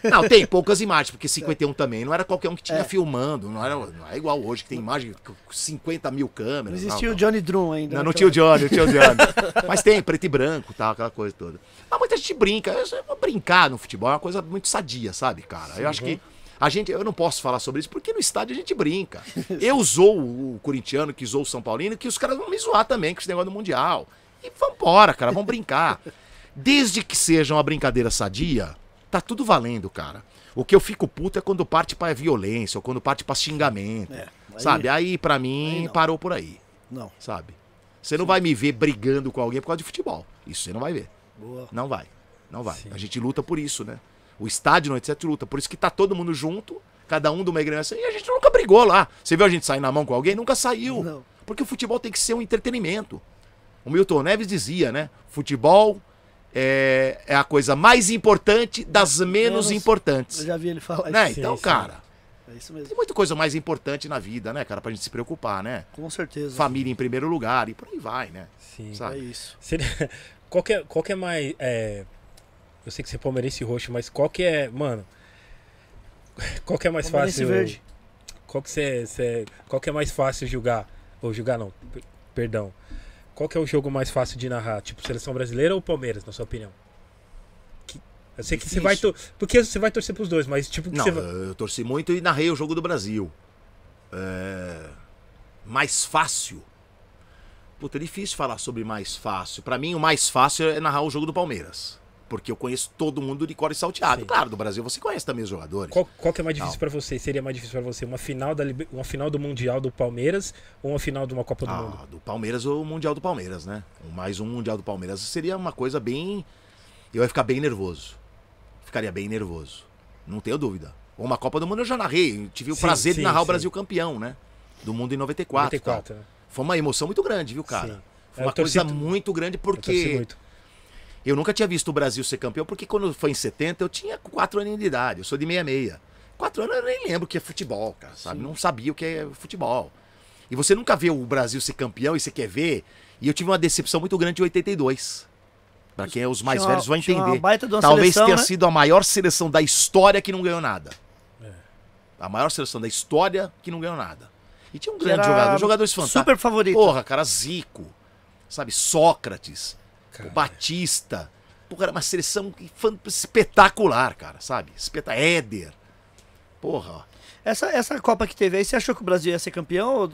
tem. Não, tem poucas imagens, porque 51 também não era qualquer um que tinha É. filmando. Não, era, não é igual hoje, que tem imagem com 50 mil Não câmeras. existia não, o Johnny Drum ainda. não, né, não tinha o? Johnny, não tinha o Johnny. [laughs] Mas tem, preto e branco, tal, aquela coisa toda. Mas muita gente brinca. Eu- eu- Brincar no futebol é uma coisa muito sadia, sabe, cara? Eu acho que a gente, eu não posso falar sobre isso, porque no estádio a gente brinca. [laughs] Eu zoo o corintiano, que zoou o São Paulino, que os caras vão me zoar também com esse negócio do Mundial. E vambora, cara, vamos brincar. [laughs] Desde que seja uma brincadeira sadia, tá tudo valendo, cara. O que eu fico puto é quando parte pra violência, ou quando parte pra xingamento. É, aí- sabe? Aí, pra aí mim, não. parou por aí Não. sabe? Você não vai me ver brigando com alguém por causa de futebol. Isso você não vai ver. Boa. Não vai. Não vai. Sim. A gente luta por isso, né? O estádio 97 luta. Por isso que tá todo mundo junto, cada um de uma igreja. E a gente nunca brigou lá. Você viu a gente sair na mão com alguém? Nunca saiu. Não. Porque o futebol tem que ser um entretenimento. O Milton Neves dizia, né? Futebol é, é a coisa mais importante das menos, Menos- importantes. Eu já vi ele falar Né? isso. Então, sim. cara, É isso mesmo. tem muita coisa mais importante na vida, né, cara? Pra gente se preocupar, né? Com certeza. Família em primeiro lugar e por aí vai, né? Sim. Sabe? É isso. Seria- [laughs] Qual que é, qual que é mais. é, Eu sei que você é palmeirense roxo, mas qual que é. Mano. Qual que é mais Palmeirense fácil. verde. Qual que, você, você- qual que é mais fácil julgar? Ou julgar não, per- perdão. Qual que é o jogo mais fácil de narrar? Tipo, seleção brasileira ou Palmeiras, na sua opinião? Que- Eu sei que você vai. Difícil. tor- Porque você vai torcer pros dois, mas tipo, que Não, você vai. eu torci muito e narrei o jogo do Brasil. É... Mais fácil. Puta, é difícil falar sobre mais fácil. Pra mim, o mais fácil é narrar o jogo do Palmeiras. Porque eu conheço todo mundo de cor e salteado. Sim. Claro, do Brasil você conhece também os jogadores. Qual, qual que é mais difícil pra você? Seria mais difícil pra você uma final, da, uma final do Mundial do Palmeiras ou uma final de uma Copa do Mundo? Ah, do Palmeiras ou o Mundial do Palmeiras, né? Mais um Mundial do Palmeiras seria uma coisa bem. Eu ia ficar bem nervoso. Ficaria bem nervoso. Não tenho dúvida. Ou uma Copa do Mundo eu já narrei. Eu tive o Sim, prazer sim, de narrar o. Brasil campeão, né? Do mundo em 94. e tal. 94, né? Foi uma emoção muito grande, viu, cara? Foi uma coisa muito grande porque. Eu nunca tinha visto o Brasil ser campeão, porque quando foi em 70 eu tinha 4 anos de idade, eu sou de 66. 4 anos eu nem lembro o que é futebol, cara, sabe? Não sabia o que é futebol. E você nunca vê o Brasil ser campeão e você quer ver. E eu tive uma decepção muito grande em 82. Pra quem é os mais Tinha velhos uma entender. Talvez seleção, tenha né? sido a maior seleção da história que não ganhou nada. É. A maior seleção da história que não ganhou nada. E tinha um grande era jogador, jogadores fantásticos. Super favorito. Porra, cara, Zico, sabe, Sócrates, Cara. o Batista. Porra, era uma seleção espetacular, cara, sabe? Espeta Éder. Porra, Essa, essa Copa que teve aí, você achou que o Brasil ia ser campeão,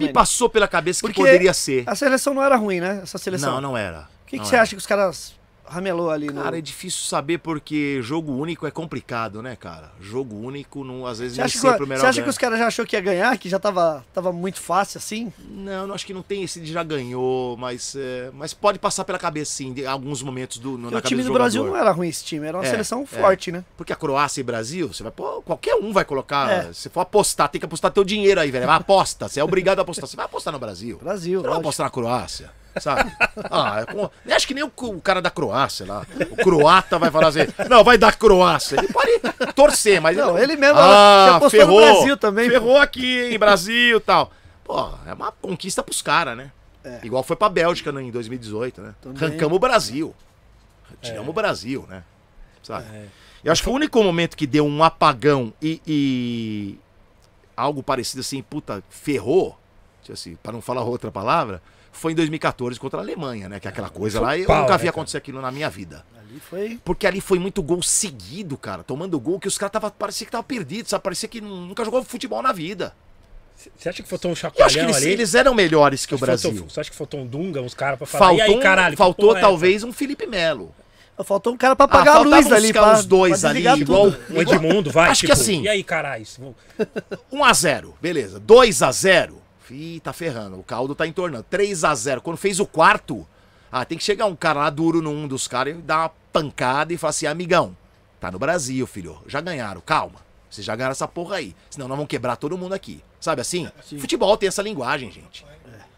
me passou pela cabeça que Porque poderia ser. A seleção não era ruim, né? Essa seleção. Não, não era. O que, que você acha que os caras ramelou ali no... Cara, é difícil saber porque jogo único é complicado, né, cara? Jogo único, não, às vezes Você nem acha, que, sempre o você melhor acha ganha. que os caras já achou que ia ganhar, que já tava, tava muito fácil assim? Não, não acho que não tem esse de já ganhou, mas, é, mas pode passar pela cabeça, sim, em alguns momentos do, no, na o time do jogador. Brasil não era ruim esse time, era uma É, seleção é. forte, né? Porque a Croácia e Brasil, você vai pôr, qualquer um vai colocar. É. Se for apostar, tem que apostar teu dinheiro aí, velho. Vai aposta, você é obrigado a apostar. Você vai apostar no Brasil. Brasil, Você não vai apostar na Croácia, sabe? Ah, é com- acho que nem o, o cara da Croácia lá. O croata vai falar assim: não, vai dar Croácia. Ele pode torcer, mas. Não, ele mesmo ah, ferrou, no Brasil também. pô. Ferrou aqui, em Brasil e tal. Pô, é uma conquista pros caras, né? É. Igual foi pra Bélgica né, em 2018, né? Também. Arrancamos o Brasil. Tiramos o Brasil, né? Sabe? Eu acho que o único momento que deu um apagão e, e algo parecido assim, puta, ferrou, assim, para não falar outra palavra, foi em 2014 contra a Alemanha, né? Que é aquela coisa lá, eu nunca né, vi acontecer aquilo na minha vida. Ali foi... Porque ali foi muito gol seguido, cara, tomando gol que os caras tava, parecia que tava perdido, sabe? Parecia que nu- nunca jogou futebol na vida. Você acha que faltou um E eu acho que chacoalhão eles, ali? eles eram melhores que o Brasil. você acha que faltou um Dunga, uns caras pra falar? Faltou, e aí, caralho? que faltou é essa?" talvez um Felipe Melo. Faltou um cara pra apagar a faltava luz ali, pra, os dois ali, igual- tudo. Um Edmundo, vai. Acho que tipo, assim- E aí, caralho? [laughs] isso- 1x0, beleza. 2x0, Ih, tá ferrando. O caldo tá entornando. 3x0. Quando fez o quarto, ah, tem que chegar um cara lá duro num dos caras e dar uma pancada e falar assim, amigão, tá no Brasil, filho. Já ganharam, calma. Vocês já ganharam essa porra aí. Senão nós vamos quebrar todo mundo aqui. Sabe assim? Futebol tem essa linguagem, gente.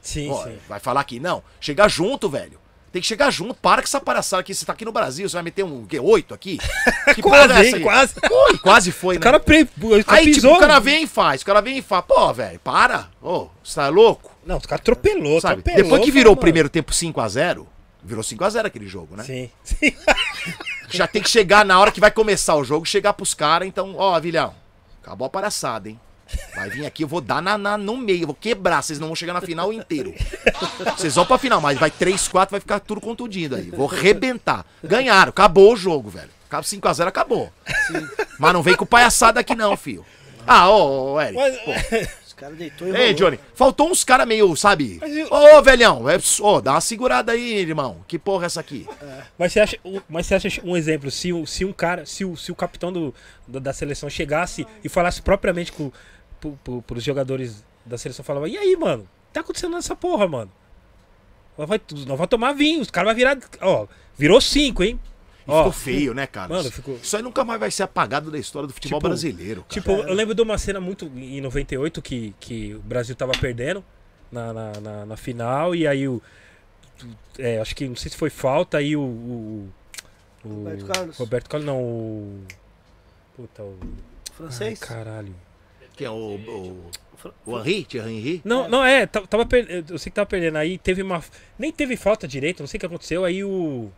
Sim, Ó, sim. vai falar aqui, não. Chega junto, velho. Tem que chegar junto, para com essa palhaçada aqui. Você tá aqui no Brasil, você vai meter um, quê, oito aqui? [laughs] Que Quase, é hein? essa aí? Quase. Ui, quase foi, O né? cara, pre... o cara Aí, tipo, o cara vem e faz, o cara vem e faz. Pô, velho, para. Ô, você tá louco? Não, o cara atropelou, Sabe? atropelou. Depois que virou o primeiro tempo 5x0, virou 5x0 aquele jogo, né? Sim, sim. [laughs] Já tem que chegar na hora que vai começar o jogo, chegar pros caras, então, ó, Vilhão, acabou a palhaçada, hein? Vai vir aqui, eu vou dar na, na- no meio, vou quebrar, vocês não vão chegar na final inteiro. Vocês vão pra final, mas vai 3, 4, vai ficar tudo contundido aí. Vou rebentar. Ganharam, acabou o jogo, velho. Acaba 5x0, acabou. Mas não vem com palhaçada aqui não, filho. Ah, ô, ô, Eric. Mas-. [laughs] Os caras deitou e Ei, rolou. Johnny, faltou uns caras meio, sabe? Eu- Ô, velhão, é, ô, dá uma segurada aí, irmão. Que porra é essa aqui? Mas você acha, mas você acha um exemplo, se, o- se um cara, se o, se o capitão do, da, da seleção chegasse e falasse propriamente com, pro, pro, pros jogadores da seleção, falava, e aí, mano, tá acontecendo nessa porra, mano? Nós vai, nós vamos tomar vinho, os caras vão virar, ó, virou cinco, hein? E Ó, ficou feio, né, cara? Mano, ficou- Isso aí nunca mais vai ser apagado da história do futebol Tipo, brasileiro, cara. Tipo, eu lembro de uma cena muito em 98 que, que o Brasil tava perdendo na, na, na- na final e aí o. é, acho que não sei se foi falta, aí o. o, o Roberto Carlos. Roberto Carlos, não, o. Puta, o. Francês? Ai, caralho. Quem é o. O, o? Thierry Henry? Não, não é, ta- tava per... eu sei que tava perdendo. Aí teve uma. Nem teve falta direito, não sei o que aconteceu. Aí o.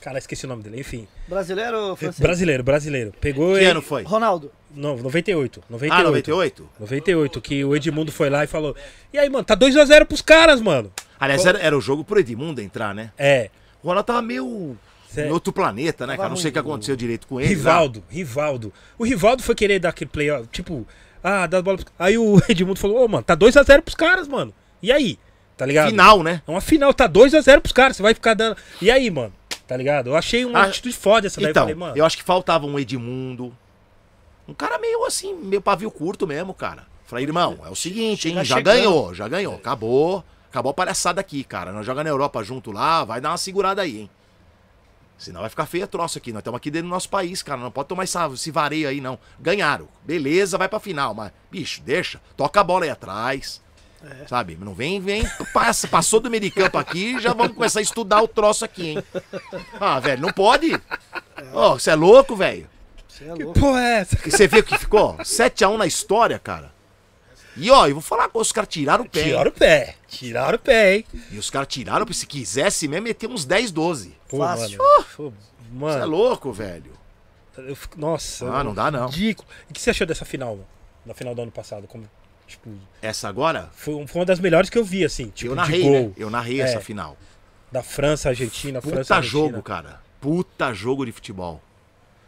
Cara, esqueci o nome dele, enfim. Brasileiro ou francês? Brasileiro, brasileiro. Pegou Que ele. ano foi? Ronaldo. Não, 98. 98. Ah, 98? 98, que o Edmundo foi lá e falou: E aí, mano, tá 2x0 pros caras, mano. Aliás, era, era o jogo pro Edmundo entrar, né? É. O Ronaldo tava meio. Cê- Em outro planeta, né, cara? Não sei o que aconteceu direito com ele. né? Rivaldo, Rivaldo. O Rivaldo foi querer dar aquele play, ó, tipo, ah, dá a bola. pros- Aí o [laughs] Edmundo falou: Ô, mano, tá 2x0 pros caras, mano. E aí? Tá ligado? Final, né? É uma final, tá 2x0 pros caras. Você vai ficar dando. E aí, mano? Tá ligado? Eu achei uma Ah, atitude foda essa daí. Então, eu falei, mano. eu acho que faltava um Edmundo. Um cara meio assim, meio pavio curto mesmo, cara. Falei, irmão, é o seguinte, hein? Já chegando. ganhou, já ganhou. Acabou. Acabou a palhaçada aqui, cara. Nós jogamos na Europa junto lá, vai dar uma segurada aí, hein? Senão vai ficar feio a troço aqui. Nós estamos aqui dentro do nosso país, cara. Não pode tomar essa, esse vareio aí, não. Ganharam. Beleza, vai pra final. Mas, bicho, deixa. Toca a bola aí atrás. Sabe? Não vem, vem. Passa, passou do meio de campo aqui já vamos começar a estudar o troço aqui, hein? Ah, velho, não pode. Ó, você é louco, velho? Você é louco. Pô, é essa? E você viu que ficou? 7x1 na história, cara. E ó, eu vou falar com os caras tiraram o pé. Tiraram o pé. Tiraram o pé, hein? E os caras tiraram, se quisesse mesmo, meter uns 10, 12. Pô, Fácil. mano. Pô, Você é mano. louco, velho. eu fico- nossa. Ah, não dá, não. Ridículo. E o que você achou dessa final, mano? Na final do ano passado? Como, tipo, Essa agora, foi, foi uma das melhores que eu vi, assim. Tipo, eu de narrei, gol. né? Eu narrei É. essa final. Da França, Argentina, França, Puta Argentina. jogo, cara. Puta jogo de futebol.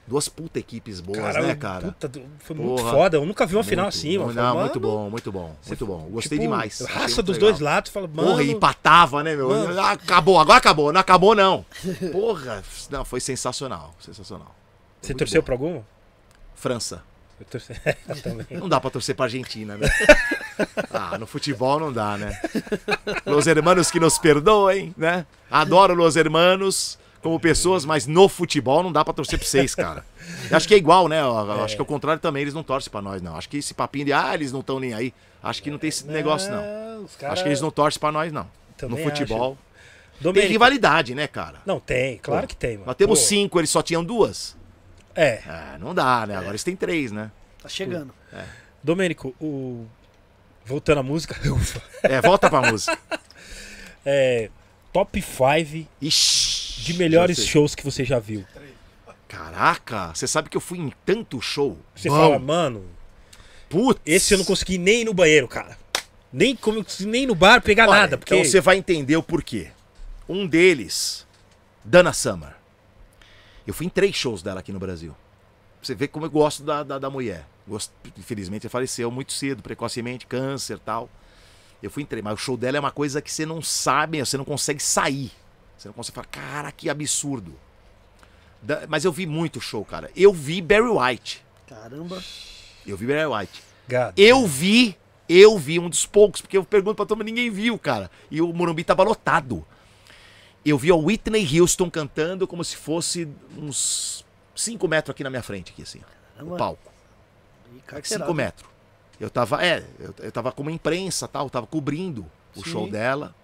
Duas puta equipes boas, né, cara? puta, foi muito Porra. foda. Eu nunca vi uma Muito, final assim, mano. muito, não, muito bom, muito bom, muito bom. Gostei tipo, demais. Raça muito dos legal. dois lados. Fala, mano. Porra, empatava, né, meu? Mano. Ah, acabou, agora acabou. Não acabou, não. [laughs] Porra, não, foi sensacional. Sensacional. Você muito torceu bom. pra alguma? França. Eu torci [laughs] eu. Não dá pra torcer pra Argentina, né? [laughs] Ah, no futebol não dá, né? Los hermanos que nos perdoem, né? Adoro Los hermanos como pessoas, mas no futebol não dá pra torcer pra vocês, cara. Eu acho que é igual, né? Eu [laughs] Acho que é o contrário também, eles não torcem pra nós, não. Acho que esse papinho de, ah, eles não estão nem aí. Acho que não tem esse negócio, não. os cara... Acho que eles não torcem pra nós, não. Também no futebol. Tem Domênico. rivalidade, né, cara? Não, tem. Claro Pô, que tem, mano. Nós temos Pô, cinco, eles só tinham duas. É. É, não dá, né? Agora eles têm três, né? Tá chegando. Domênico, o... Voltando à música. [laughs] É, volta pra música. é... Top 5 Ixi, de melhores shows que você já viu. Caraca, você sabe que eu fui em tanto show. Você Bom, fala, mano, Putz. esse eu não consegui nem ir no banheiro, cara. Nem, como, nem no bar pegar Olha, nada. Porque Então você vai entender o porquê. Um deles, Dana Summer. Eu fui em três shows dela aqui no Brasil. Você vê como eu gosto da, da, da mulher. Gosto, infelizmente, ela faleceu muito cedo, precocemente, câncer tal. Eu fui em três, mas o show dela é uma coisa que você não sabe, você não consegue sair. Você não consegue falar, cara, que absurdo. Da- mas eu vi muito show, cara. Eu vi Barry White. Caramba. Eu vi Barry White. Gado. Eu vi, eu vi um dos poucos, porque eu pergunto pra todo mundo, ninguém viu, cara. E o Morumbi tava lotado. Eu vi a Whitney Houston cantando como se fosse uns 5 metros aqui na minha frente, aqui assim, Caramba. palco. E 5 carteirada. metros. Eu tava, é, eu, eu tava como imprensa tal, tava cobrindo o Sim. show dela.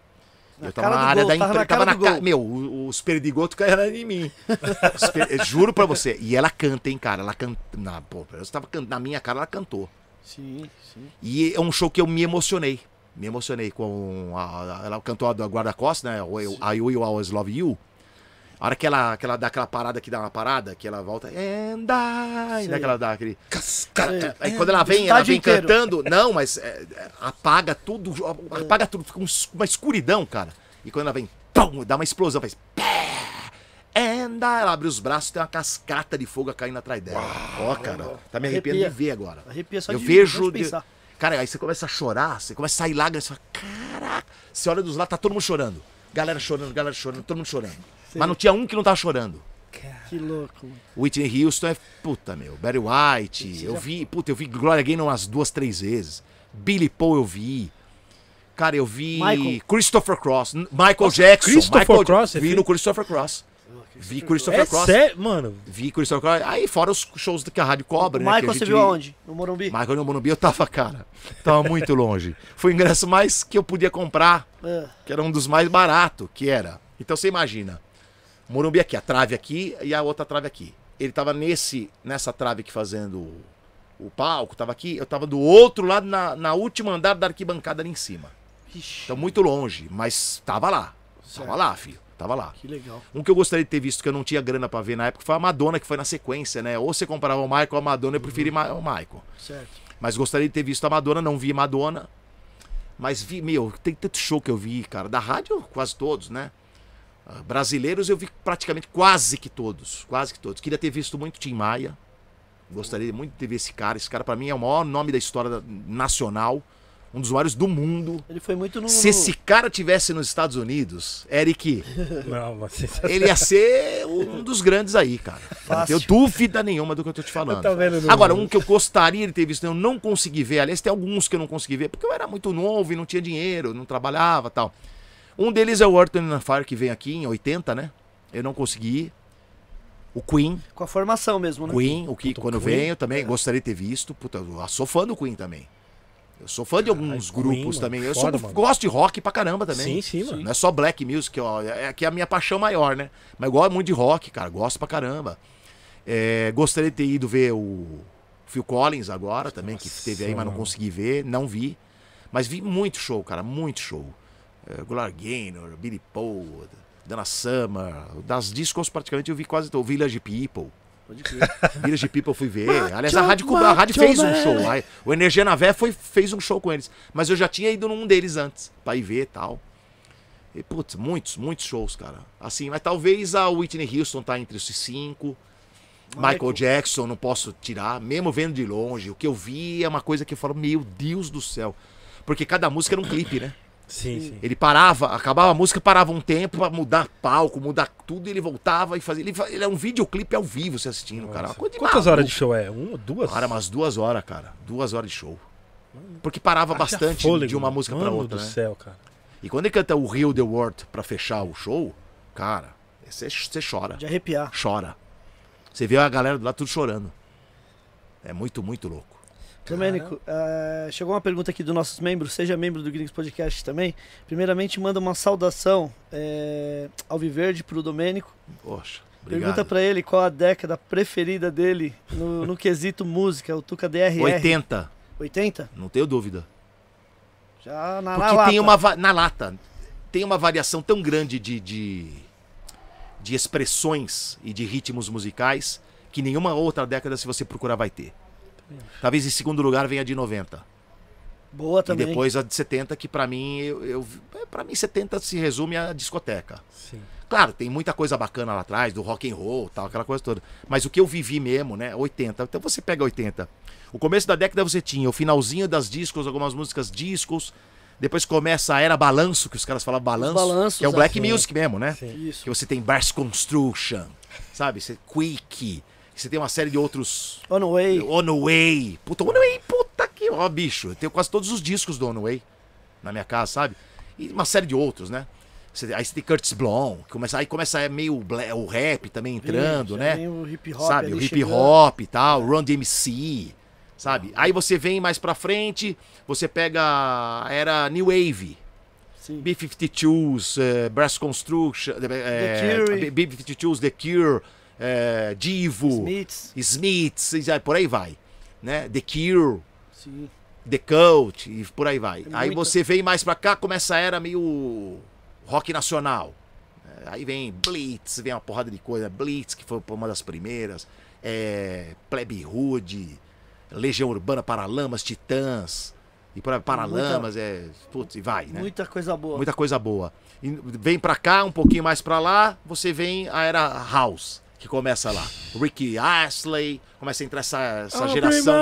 Na eu tava cara na área gol, da tava imprensa. na Tava cara na do ca... Meu, os perdigotos caíram em mim. [laughs] Per- Juro pra você. E ela canta, hein, cara. Ela canta. Na, pô, eu tava can- na minha cara, ela cantou. Sim, sim. E é um show que eu me emocionei. Me emocionei com a, ela cantou a do guarda-costas, né? o- I Will Always Love You. A hora que ela, que ela dá aquela parada que dá uma parada, que ela volta. And I, Sei. Que ela dá aquele. Sei. Aí quando ela vem, ela Estádio vem inteiro. cantando. Não, mas é, é, apaga tudo. Apaga tudo. Fica um uma escuridão, cara. E quando ela vem, pum, dá uma explosão, faz. And I, ela abre os braços tem uma cascata de fogo caindo atrás dela. Ó, cara. Tá me arrepiando de Arrepia. ver agora. Arrepia só Eu de vejo. de de-. Cara, aí você começa a chorar, você começa a sair lágrimas, você fala, caraca. Você olha dos lados, tá todo mundo chorando. Galera chorando, galera chorando, todo mundo chorando. Mas não tinha um que não tava chorando. Que louco. Whitney Houston é puta, meu. Barry White, eu vi, puta, eu vi Gloria Gaynor umas duas, três vezes. Billy Paul eu vi. Cara, eu vi Michael. Christopher Cross, Michael Jackson. Christopher Michael, Cross, vi no Christopher Cross. Vi Christopher É Cross. sério, mano. Vi Christopher Cross. Aí fora os shows que a rádio cobra, o né? Michael, você viu aonde? No Morumbi? Michael no Morumbi eu tava, cara. Tava muito longe. Foi o ingresso mais que eu podia comprar É. que era um dos mais baratos, que era. Então você imagina, Morumbi aqui, a trave aqui e a outra trave aqui. Ele tava nesse, nessa trave aqui fazendo o, palco, tava aqui, eu tava do outro lado, na, na última andar da arquibancada ali em cima. Vixe, Então muito longe, mas tava lá. Tava Certo. lá, filho. Tava lá. que legal. Um que eu gostaria de ter visto que eu não tinha grana pra ver na época foi a Madonna, que foi na sequência, né? Ou você comprava o Michael ou a Madonna, eu preferi Ma- o Michael. Certo. Mas gostaria de ter visto a Madonna, não vi Madonna. Mas vi, meu, tem tanto show que eu vi, cara. Da rádio, quase todos, né? Brasileiros eu vi praticamente quase que todos. Quase que todos. Queria ter visto muito Tim Maia. Gostaria muito de ter visto esse cara. Esse cara, pra mim, é o maior nome da história nacional. Um dos maiores do mundo. Ele foi muito no. Se esse cara tivesse nos Estados Unidos, Eric, [laughs] Não, mas ele ia ser um dos grandes aí, cara. Não Fácil. tenho dúvida nenhuma do que eu tô te falando. Agora, um que eu gostaria de ter visto, eu não consegui ver. Aliás, tem alguns que eu não consegui ver, porque eu era muito novo e não tinha dinheiro, não trabalhava tal. Um deles é o and Fire, que vem aqui em 80, né? Eu não consegui ir. O Queen, Com a formação mesmo, né? Queen, o que Puta, quando Queen, vem eu também gostaria de ter visto. Puta, eu sou fã do Queen também. Eu sou fã de alguns Queen, grupos mano, também. Eu foda, sou, gosto de rock pra caramba também. Sim, sim, mano. Não é só black music, ó, é que é a minha paixão maior, né? Mas eu gosto muito de rock, cara, gosto pra caramba. É, gostaria de ter ido ver o Phil Collins agora também, que Nossa, teve aí, mas não consegui ver, não vi. Mas vi muito show, cara, muito show. Gloria Gaynor, Billy Paul, Dana Summer, das discos praticamente eu vi quase todo. Village People. [laughs] Village People fui ver. Aliás, a rádio, a rádio fez um show. O Energia na Vé foi, fez um show com eles. Mas eu já tinha ido num deles antes, pra ir ver e tal. E, putz, muitos, muitos shows, cara. Assim, mas talvez a Whitney Houston tá entre esses cinco. Michael, Michael. Jackson, não posso tirar, mesmo vendo de longe. O que eu vi é uma coisa que eu falo, meu Deus do céu. Porque cada música era um clipe, né? Sim, sim. Ele parava, acabava a música, parava um tempo pra mudar palco, mudar tudo, e ele voltava e fazia. Ele, ele é um videoclipe ao vivo você assistindo, cara. Uma coisa de Quantas maluco. horas de show é? Uma, duas? Cara, umas duas horas, cara. Duas horas de show. Porque parava Haja bastante fôlego, de uma música pra mano outra, do né? céu, cara. E quando ele canta o Heal the World pra fechar o show, cara, você você chora. De arrepiar. Chora. Você vê a galera do lado tudo chorando. É muito, muito louco. Domênico, eh, chegou uma pergunta aqui dos nossos membros, seja membro do Gringos Podcast também. Primeiramente, manda uma saudação eh, ao Viverde pro Domênico. Poxa, Pergunta obrigado. pra ele qual a década preferida dele no, no quesito música, o Tuca DRR. 80, 80? não tenho dúvida. Já na, na Porque lata. tem uma na lata tem uma variação tão grande de, de de expressões e de ritmos musicais que nenhuma outra década se você procurar vai ter. Talvez em segundo lugar venha a de 90 Boa e também. depois a de 70 que pra mim eu, eu para mim 70 se resume à discoteca. Sim. Claro, tem muita coisa bacana lá atrás, do rock and roll, tal, aquela coisa toda. Mas o que eu vivi mesmo, né, 80. Então você pega 80. O começo da década você tinha o finalzinho das discos, algumas músicas discos. Depois começa a era balanço, que os caras falavam balanço, balanços, que é o black assim. music mesmo, né? Sim. Isso. Que você tem Bass Construction, sabe? Você Quick, você tem uma série de outros On the Way. On the Way. Puta, On the Way, puta que. Ó, bicho. Eu tenho quase todos os discos do On the Way na minha casa, sabe? E uma série de outros, né? Você- aí você tem Curtis Blom, que começa, aí começa meio o rap também entrando, Já né? Tem o hip hop sabe? O hip chegando. hop e tal, Run DMC, sabe? Aí você vem mais pra frente, você pega era New Wave, Sim. B-52s, eh, Brass Construction, eh, Cure. B-52s, The Cure, eh, Divo, Smiths. Smiths, e por aí vai. Né? The Cure, Sim. The Cult e por aí vai. É Aí muita- você vem mais pra cá, começa a era meio rock nacional. É, Aí vem Blitz, vem uma porrada de coisa. Blitz, que foi uma das primeiras. É, Plebe Hood, Legião Urbana, Paralamas, Titãs. E por aí, Paralamas, é. Putz, e vai, né? Muita coisa boa. Muita coisa boa. E vem pra cá, um pouquinho mais pra lá, você vem a era House, que começa lá. Ricky Astley, começa a entrar essa, essa geração.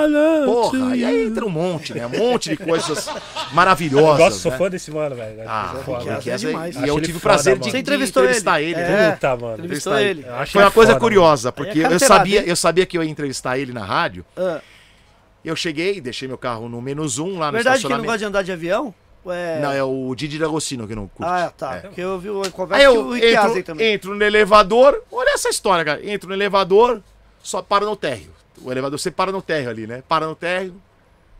Porra, e aí entra um monte, né? Um monte de coisas maravilhosas. Gosto, sou né? fã desse mano, velho. Ah, Sou foda. Rick Rick é Astley. demais. E eu tive o prazer de, Você de entrevistou entrevistar ele? ele. É. né? Puta, mano. Entrevistou Entrevistar ele. Eu Foi uma coisa foda, curiosa, porque eu carteirada, sabia, hein? eu sabia que eu ia entrevistar ele na rádio. Ah, Eu cheguei, deixei meu carro no menos um lá no verdade que ele não estacionamento. gosta de andar de avião? Ué... Não, é o Didi D'Agostino que não curte. Ah, tá. É. Porque eu vi uma Aí conversa o eu entro, também. entro no elevador, olha essa história, cara. Entro no elevador, só para no térreo. O elevador, você para no térreo ali, né? Para no térreo.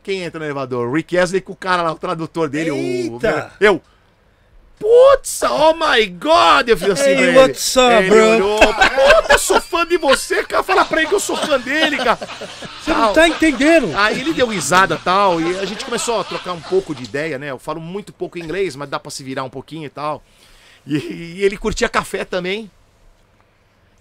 Quem entra no elevador? Rick Astley com o cara lá, o tradutor dele, Eita! o. Eu. Putz, oh my god! Eu fiz assim, Hey, what's up, ele bro? olhou, Puta, eu sou fã de você, cara. Fala pra ele que eu sou fã dele, cara. Você não tá entendendo. Aí ele deu risada e tal, e a gente começou a trocar um pouco de ideia, né? Eu falo muito pouco inglês, mas dá pra se virar um pouquinho e tal. E, e ele curtia café também.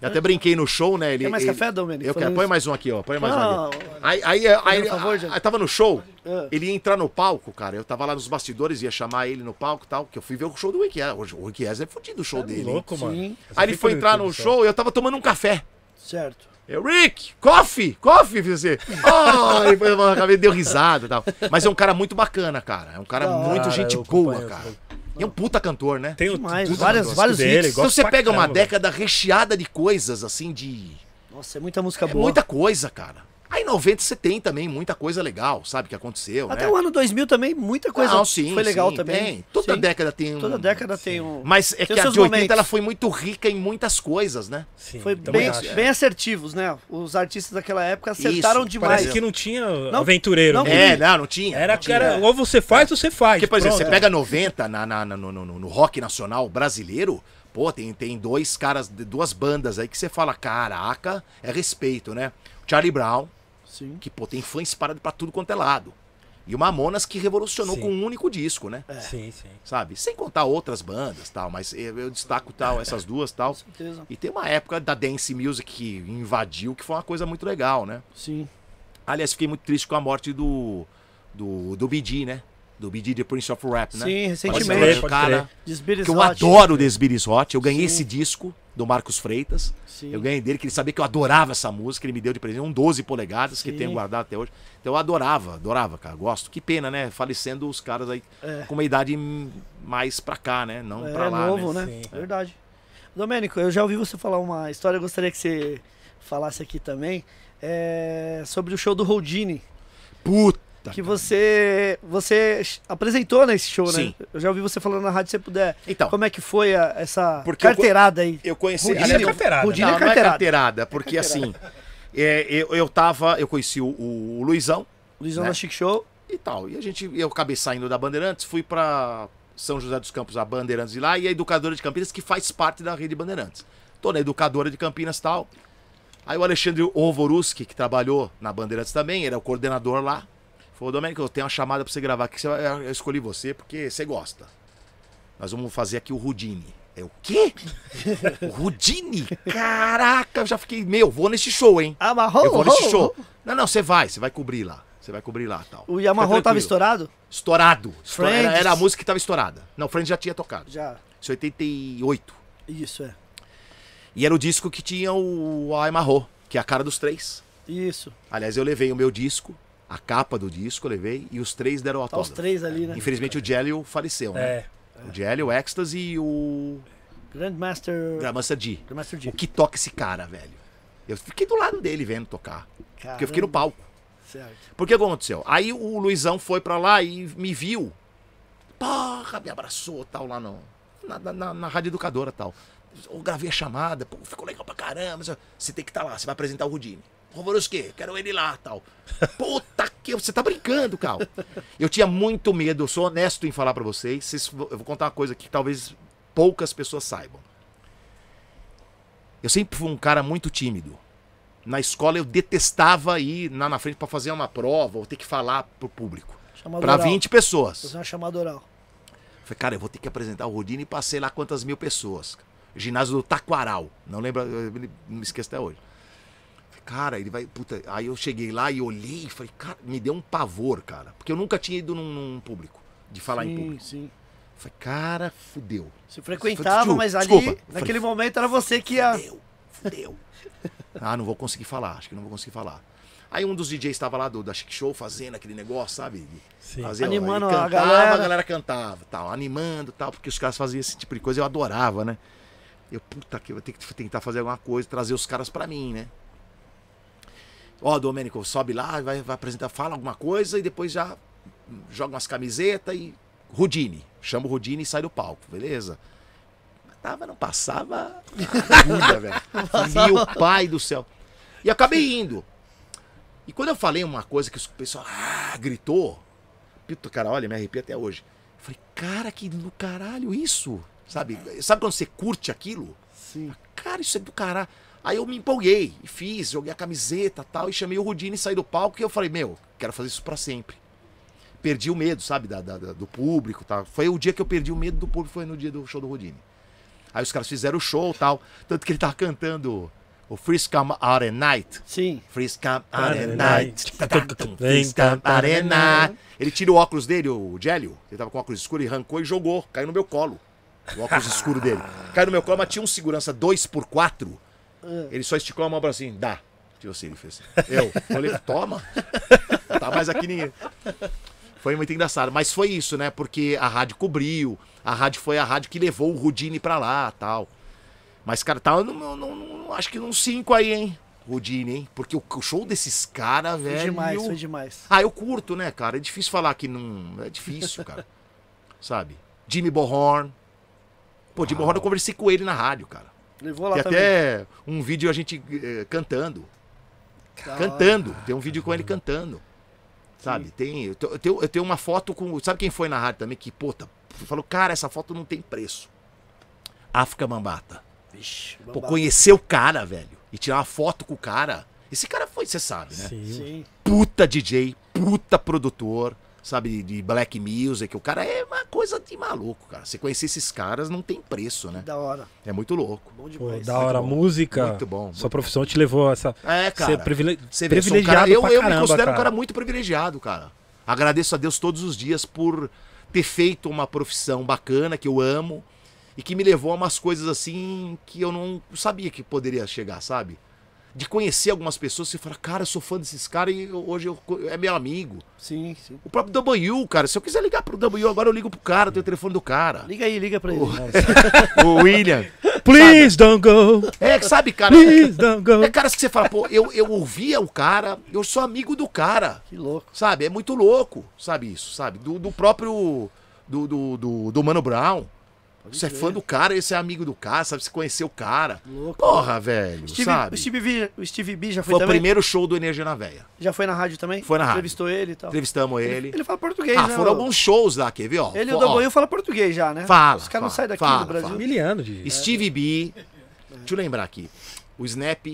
Eu até brinquei no show, né? Ele, Quer mais ele- café, Domênico? Eu quero. Põe mais um aqui, ó. Põe mais um Não, aqui. Aí, aí, aí, Fazendo favor, aí, aí tava no show, Ah. ele ia entrar no palco, cara. Eu tava lá nos bastidores, ia chamar ele no palco e tal, que eu fui ver o show do Wiki. O Wiki é fudido o show dele. hein? louco, mano. Sim. Aí ele foi entrar no show e eu tava tomando um café. Certo. Eu, Rick, coffee, coffee, fiz assim. Oh, e depois eu acabei deu risada e tal. Mas é um cara muito bacana, cara. É um cara Da hora, muito gente eu boa, acompanho, cara. eu- E é um puta cantor, né? Tem Demais, várias- vários dele, hits. Então você pega uma caramba, velho. década recheada de coisas, assim, de. Nossa, é muita música É boa. muita coisa, cara. Aí em 90 você tem também muita coisa legal, sabe, que aconteceu, Até né? o ano 2000 também, muita coisa Não, sim, foi legal sim, também. tem. Toda Sim. década tem um. Toda década tem um... Mas é Tem que a de 80 momentos. ela foi muito rica em muitas coisas, né? Sim, Foi bem, acho. bem assertivos, né? Os artistas daquela época acertaram Isso, demais. Parece que não tinha Não, aventureiro. não, né? É, não, não tinha. Era, não tinha. era, ou você faz ou você faz. Porque, por exemplo, Pronto. você pega 90 na, na- na- no, no- no rock nacional brasileiro, pô, tem, tem dois caras, duas bandas aí que você fala, caraca, é respeito, né? Charlie Brown, Sim. que, pô, tem fã espalhado pra tudo quanto é lado. E o Mamonas que revolucionou Sim. com um único disco, né? Sim, sim. Sabe? Sem contar outras bandas tal, mas eu, eu destaco tal, essas duas tal. Com certeza. E tem uma época da dance music que invadiu, que foi uma coisa muito legal, né? Sim. Aliás, fiquei muito triste com a morte do, do, do BD, né? Do BD, The Prince of Rap, né? Sim, recentemente. pode cara. Desbiris que eu Hot. adoro o The Beatles Hot. Eu ganhei Sim. esse disco do Marcos Freitas. Sim. Eu ganhei dele, que ele sabia que eu adorava essa música. Ele me deu de presente um 12 polegadas, que Sim. tenho guardado até hoje. Então eu adorava, adorava, cara. Gosto. Que pena, né? Falecendo os caras aí É. com uma idade mais pra cá, né? Não É pra lá, novo, né? né? Sim. Verdade. Domênico, eu já ouvi você falar uma história, eu gostaria que você falasse aqui também. é, sobre o show do Houdini. Puta! Que cara. você você apresentou nesse show, Sim. né? Eu já ouvi você falando na rádio, se você puder. Então, Como é que foi a- essa Porque eu carteirada aí? eu conheci... Ela é é carteirada. Houdini Não, é não é carteirada. carteirada, porque assim, é, eu, eu tava, eu conheci o, o Luizão Luizão né? da Chic Show. e tal. E a gente, eu acabei saindo da Bandeirantes, fui pra São José dos Campos, a Bandeirantes de lá, e a Educadora de Campinas, que faz parte da rede Bandeirantes. Tô na Educadora de Campinas e tal. Aí o Alexandre Ovoruski, que trabalhou na Bandeirantes também, era o coordenador lá, falou, Domênico, eu tenho uma chamada pra você gravar aqui, eu escolhi você porque você gosta. Nós vamos fazer aqui o Rudine. É o quê? [laughs] o Rudine? Caraca, eu já fiquei, meu, vou nesse show, hein? Amarrou? eu vou nesse show. Não, não, você vai, você vai cobrir lá. Você vai cobrir lá tal. O Fica tava estourado? Estourado. Estoura- Era, Friends. era a música que tava estourada. Não, Friends já tinha tocado. Já. Isso é 88. Isso, é. E era o disco que tinha o Aimarro, que é a cara dos três. Isso. Aliás, eu levei o meu disco, a capa do disco eu levei, e os três deram Tá os autógrafo. três ali, né? Infelizmente o Jelly faleceu, né? É. O Jelly, o Ecstasy e o Grandmaster. Grandmaster D. Grandmaster G. O que toca esse cara, velho? Eu fiquei do lado dele vendo tocar. Porque eu fiquei no palco. Certo. Porque aconteceu? Aí o Luizão foi pra lá e me viu. Porra, me abraçou tal lá no, na, na, na rádio educadora tal. Eu gravei a chamada, pô, ficou legal pra caramba. Você tem que estar lá, você vai apresentar o Rudine. Rovoruski, quero ele lá tal. Puta que? Você tá brincando, Cal. Eu tinha muito medo, eu sou honesto em falar pra vocês. Vocês- Eu vou contar uma coisa que talvez poucas pessoas saibam. Eu sempre fui um cara muito tímido. Na escola eu detestava ir lá na frente pra fazer uma prova ou ter que falar pro público. Oral. 20 pessoas. Fazer uma chamada oral. Falei, cara, eu vou ter que apresentar o Rodine e passei lá quantas mil pessoas. Ginásio do Taquaral. Não lembro, me esqueço até hoje. Falei, cara, ele vai. Puta. Aí eu cheguei lá e olhei e falei, cara, me deu um pavor, cara. Porque eu nunca tinha ido num, num público, de falar em sim, público. sim. Falei, cara, fudeu. Você frequentava, mas ali, desculpa. naquele momento, era você que ia. Fudeu, fudeu. [laughs] ah, não vou conseguir falar, acho que não vou conseguir falar. Aí um dos DJs estava lá do, da Chic Show fazendo aquele negócio, sabe? Sim. Fazia, Animando a cantava, galera. a galera cantava, tal, animando, tal, porque os caras faziam esse tipo de coisa, eu adorava, né? Eu, puta que eu vou ter que tentar fazer alguma coisa, trazer os caras pra mim, né? Ó, Domênico, sobe lá, vai, vai apresentar, fala alguma coisa e depois já joga umas camisetas e. Rudine. Chama o Rudine e sai do palco, beleza? Mas Tava, não passava [laughs] velho. Meu pai do céu. E acabei indo. E quando eu falei uma coisa que o pessoal ah, gritou, Pito, cara, olha, me arrepio até hoje. Eu falei, cara, que do caralho isso. Sabe? Sabe quando você curte aquilo? Sim. Cara, isso é do caralho. Aí eu me empolguei e fiz, joguei a camiseta tal, e chamei o Rudine e saí do palco e eu falei, meu, quero fazer isso pra sempre. Perdi o medo, sabe, da, da- do público tal. Foi o dia que eu perdi o medo do público, foi no dia do show do Rudine. Aí os caras fizeram o show tal, tanto que ele tava cantando o Freeze Come Out at Night. Sim. Freeze Come Out at Night. Freeze Come Out at Night. Ele tira o óculos dele, o Gélio, ele tava com óculos escuro, e arrancou e jogou, caiu no meu colo. O óculos escuro dele. [laughs] Caiu no meu colo, mas tinha um segurança 2x4. Ele só esticou a mão pra assim, dá. Assim, ele fez assim. [laughs] Eu falei, toma. Tá mais aqui ninguém. Foi muito engraçado. Mas foi isso, né? Porque a rádio cobriu. A rádio foi a rádio que levou o Rudine pra lá tal. Mas, cara, tá no- acho que num 5 aí, hein? Rudine, hein? Porque o, show desses caras, Foi velho. demais, foi demais. Ah, eu curto, né, cara? É difícil falar que não. É difícil, cara. [laughs] Sabe? Jimmy Bohorn. Pô, Jimmy Bohorn eu conversei com ele na rádio, cara. Levou lá Tem também. até um vídeo a gente eh, cantando. Da hora. Cantando. Tem um vídeo com ele cantando. Sabe? Tem, eu, te- eu tenho, eu tenho uma foto com. Sabe quem foi na rádio também? Que, puta, falou, cara, essa foto não tem preço. África Mambata. Vixe, Pô, conhecer o cara, velho. E tirar uma foto com o cara. Esse cara foi, você sabe, né? Sim. Sim. Puta DJ, puta produtor, sabe? De black music. O cara é uma coisa de maluco, cara. Você conhecer esses caras não tem preço, né? Da hora. É muito louco. Bom Pô, demais. da hora, bom. música. Muito bom, muito Sua profissão te levou a essa. É, cara. ser privile... Você um privilegiado cara, eu, pra eu caramba, me considero cara. um cara muito privilegiado, cara. Agradeço a Deus todos os dias por ter feito uma profissão bacana, que eu amo, e que me levou a umas coisas assim que eu não sabia que poderia chegar, sabe? De conhecer algumas pessoas e falar, cara, eu sou fã desses caras e hoje eu, é meu amigo. Sim, sim. O próprio W, cara, se eu quiser ligar pro W, agora eu ligo pro cara, tenho o telefone do cara. Liga aí, liga pra ele. O [laughs] William. Please don't go. É, sabe, cara. Please don't go. É caras que você fala, pô, eu, eu ouvia o cara, eu sou amigo do cara. Que louco. Sabe? É muito louco, sabe isso, sabe? Do, do próprio. Do, do, do, do Mano Brown. Você é fã do cara, esse é amigo do cara, sabe? Você conheceu o cara. Louco. Porra, velho, Steve, sabe? o, Steve V, o Steve B já foi, Foi o também? primeiro show do Energia na Veia. Já foi na rádio também? Foi na rádio. Entrevistou ele e tal. Entrevistamos ele. Ele fala português, ah, né? foram o- alguns shows lá, quer ver, ó? Ele e o Ó, Doboinho fala português já, né? Fala, Os caras não saem daqui fala, do Brasil. fala. Miliano de. Steve B. Deixa eu lembrar aqui. O Snap,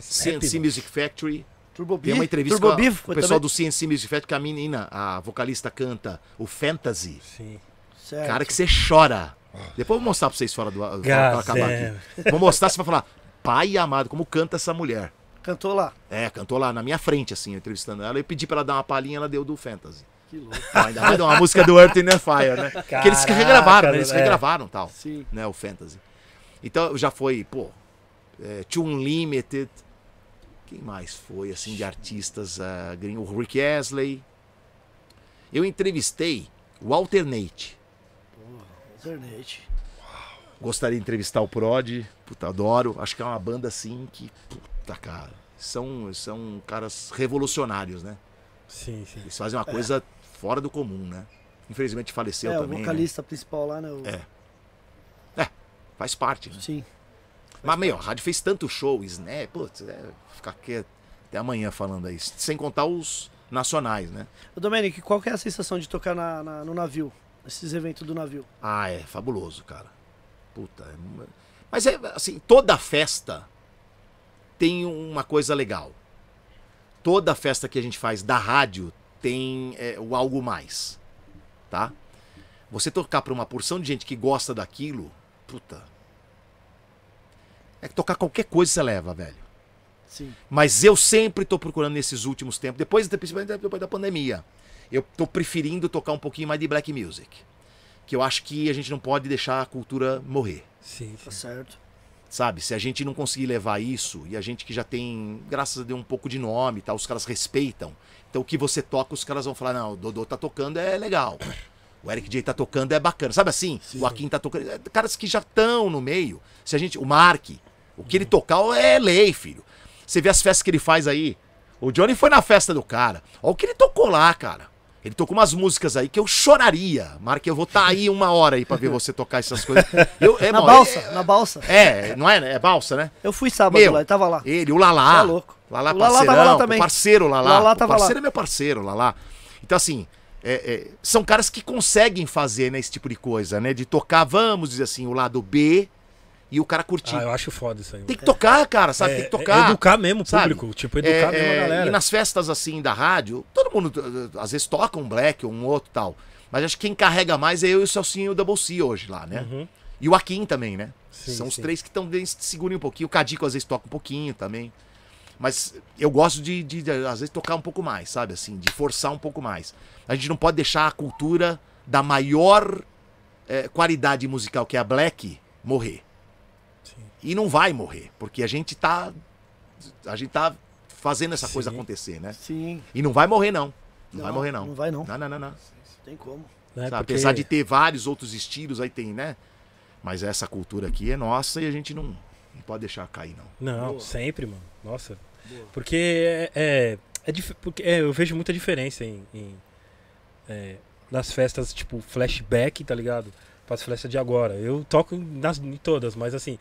CNC mano. Music Factory. Turbo B. Tem uma entrevista Turbo com, a- B com foi o pessoal também? do CNC Music Factory, que a menina, a vocalista, canta o Fantasy. Sim. Certo. Cara, que você chora. Depois eu vou mostrar pra vocês fora do fora acabar aqui. Vou mostrar, você vai falar, pai amado, como canta essa mulher. Cantou lá. É, cantou lá na minha frente, assim, entrevistando ela. Eu pedi pra ela dar uma palhinha, ela deu do Fantasy. Que louco. Então, ainda mais uma música do Earth and Fire, né? que eles que Caraca, regravaram, né? Eles é. regravaram tal. Sim. Né, o Fantasy. Então já foi, pô, é, Too Unlimited. Quem mais foi, assim, de artistas gringos? O Rick Astley. Eu entrevistei o Alternate. Internet. Gostaria de entrevistar o Prod. Puta, adoro. Acho que é uma banda assim que. Puta, cara. São, são caras revolucionários, né? Sim, sim. Eles fazem uma coisa fora do comum, né? Infelizmente faleceu é, o também. né? vocalista principal lá, né? o- É. Faz parte. Né? Sim. Mas, meu, a rádio fez tanto show, Snap, putz, é, ficar aqui até amanhã falando aí. Sem contar os, nacionais, né? Ô, Domenic, qual que é a sensação de tocar na- na- no navio? Esses eventos do navio? Ah, é fabuloso, cara. Puta. é Mas é assim, toda festa tem uma coisa legal. Toda festa que a gente faz da rádio tem é, o algo mais, tá? Você tocar pra uma porção de gente que gosta daquilo, puta. É que tocar qualquer coisa você leva, velho. Sim. Mas eu sempre tô procurando nesses últimos tempos, depois, principalmente depois da pandemia, eu tô preferindo tocar um pouquinho mais de black music. Que eu acho que a gente não pode deixar a cultura morrer. Sim, Tá sim. certo. Sabe? Se a gente não conseguir levar isso, e a gente que já tem, graças a Deus, um pouco de nome e tal, os caras respeitam. Então o que você toca, os caras vão falar, não, o Dodô tá tocando é legal. O Eric J tá tocando é bacana. Sabe assim? O Akin tá tocando. é Caras que já estão no meio. Se a gente. O Mark, o que ele tocar é lei, filho. Você vê as festas que ele faz aí. O Johnny foi na festa do cara. Olha o que ele tocou lá, cara. Ele tocou umas músicas aí que eu choraria. Mark, eu vou estar aí uma hora aí pra ver você tocar essas coisas. Eu, é, Na bom, balsa, é- na balsa. é, não é? É balsa, né? Eu fui sábado Meu, lá, ele tava lá. Ele, o Lalá. Tá louco. Lalá O Lalá tava lá o também. parceiro Lalá. Lalá o tava parceiro lá. é meu parceiro, Lalá. Então, assim, é, é, são caras que conseguem fazer né, esse tipo de coisa, né? De tocar, vamos dizer assim, o lado B e o cara curtir. Ah, eu acho foda isso aí. Tem que tocar, cara, sabe? É, Tem que é tocar. educar mesmo o sabe? público. Tipo, educar É, mesmo a é, galera. E nas festas assim da rádio, todo mundo às vezes toca um black ou um outro tal. Mas acho que quem carrega mais é eu e o Celcinho e o Double C hoje lá, né? Uhum. E o Akin também, né? Sim, São os sim. três que estão segurem um pouquinho. O Cadico às vezes toca um pouquinho também. Mas eu gosto de, de, de, às vezes, tocar um pouco mais, sabe? Assim, de forçar um pouco mais. A gente não pode deixar a cultura da maior eh, qualidade musical, que é a black, morrer. E não vai morrer, porque a gente tá. A gente tá fazendo essa coisa Sim. acontecer, né? Sim. E não vai morrer, não. Não, Não, vai morrer, não. não vai, não. Não, não, não, não. Tem como. né? Porque- Apesar de ter vários outros estilos, aí tem, né? Mas essa cultura aqui é nossa e a gente não, não pode deixar cair, não. Não, Boa. sempre, mano. Nossa. Porque é. é, é dif- porque, é, eu vejo muita diferença em. em, é, nas festas, tipo, flashback, tá ligado? Para as festas de agora. Eu toco nas, em todas, mas assim.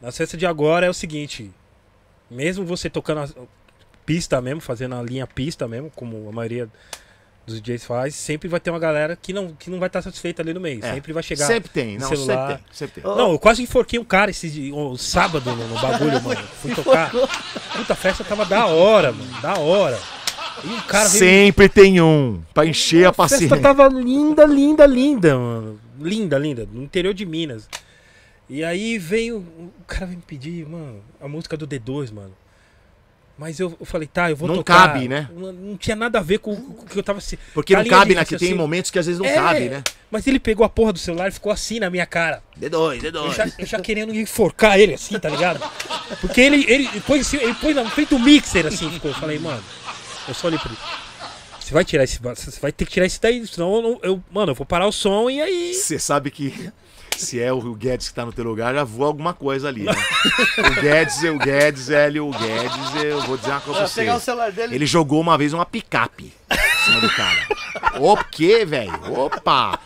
Nas festas de agora é o seguinte. Mesmo você tocando a pista mesmo, fazendo a linha pista mesmo, como a maioria dos DJs faz, sempre vai ter uma galera que não, que não vai estar satisfeita ali no meio. É. Sempre vai chegar. Sempre tem, não, celular. sempre tem, sempre tem. Não, eu quase enforquei um cara esse o sábado no, no bagulho, mano. [laughs] Fui tocar. Puta, a festa tava da hora, mano. Da hora. E o cara veio. Sempre tem um, pra encher a A festa paciência. tava linda, linda, linda, mano. Linda, linda. No interior de Minas. E aí veio. O cara veio me pedir, mano, a música do D2, mano. Mas eu, eu falei, tá, eu vou Não tocar. cabe, né? Não, não tinha nada a ver com, o que eu tava se. Porque com a não cabe, né? Que tem raciocínio. momentos que às vezes não É, cabe, né? Mas ele pegou a porra do celular e ficou assim na minha cara. D2, Eu D2. já, eu já querendo enforcar ele assim, tá ligado? Porque ele, ele, pôs, assim, ele pôs na frente do mixer assim, ficou. Eu falei, mano, eu só olhei pra ele. Você vai tirar esse. Você vai ter que tirar esse daí, senão eu, não- eu- Mano, eu vou parar o som e aí. Você sabe que se é o Guedes que tá no teu lugar, já voa alguma coisa ali, né? O Guedes, o Guedes, velho, o Guedes, eu vou dizer uma coisa pra Vai pegar o você. celular dele. Ele jogou uma vez uma picape em cima do cara. O quê, velho? Opa!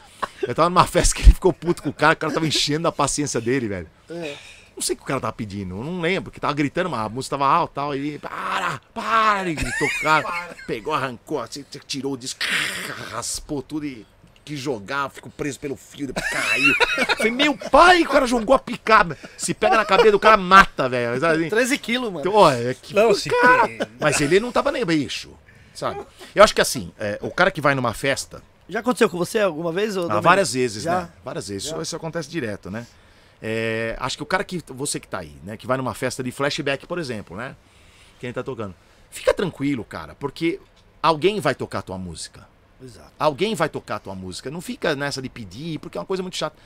Eu tava numa festa que ele ficou puto com o cara, o cara tava enchendo a paciência dele, velho. É. Não sei o que o cara tava pedindo, eu não lembro, porque tava gritando, mas a música tava alta e tal. Ele, para, para, ele gritou o cara, pegou, arrancou, assim, tirou o disco, [laughs] raspou tudo e quis jogar, ficou preso pelo fio, depois caiu. [laughs] Falei, meu pai, o cara jogou a picada. Se pega na cabeça do cara, mata, velho. Sabe? 13 quilos, mano. Então, olha, que Não, se. mas ele não tava nem bicho, sabe? Eu acho que assim, é, o cara que vai numa festa, Já aconteceu com você alguma vez? ô, ah, várias vezes, Já? né? Várias vezes. Isso, isso acontece direto, né? É, acho que o cara que. Você que tá aí, né? Que vai numa festa de flashback, por exemplo, né? Quem tá tocando. Fica tranquilo, cara, porque alguém vai tocar a tua música. Exato. Alguém vai tocar a tua música. Não fica nessa de pedir, porque é uma coisa muito chata.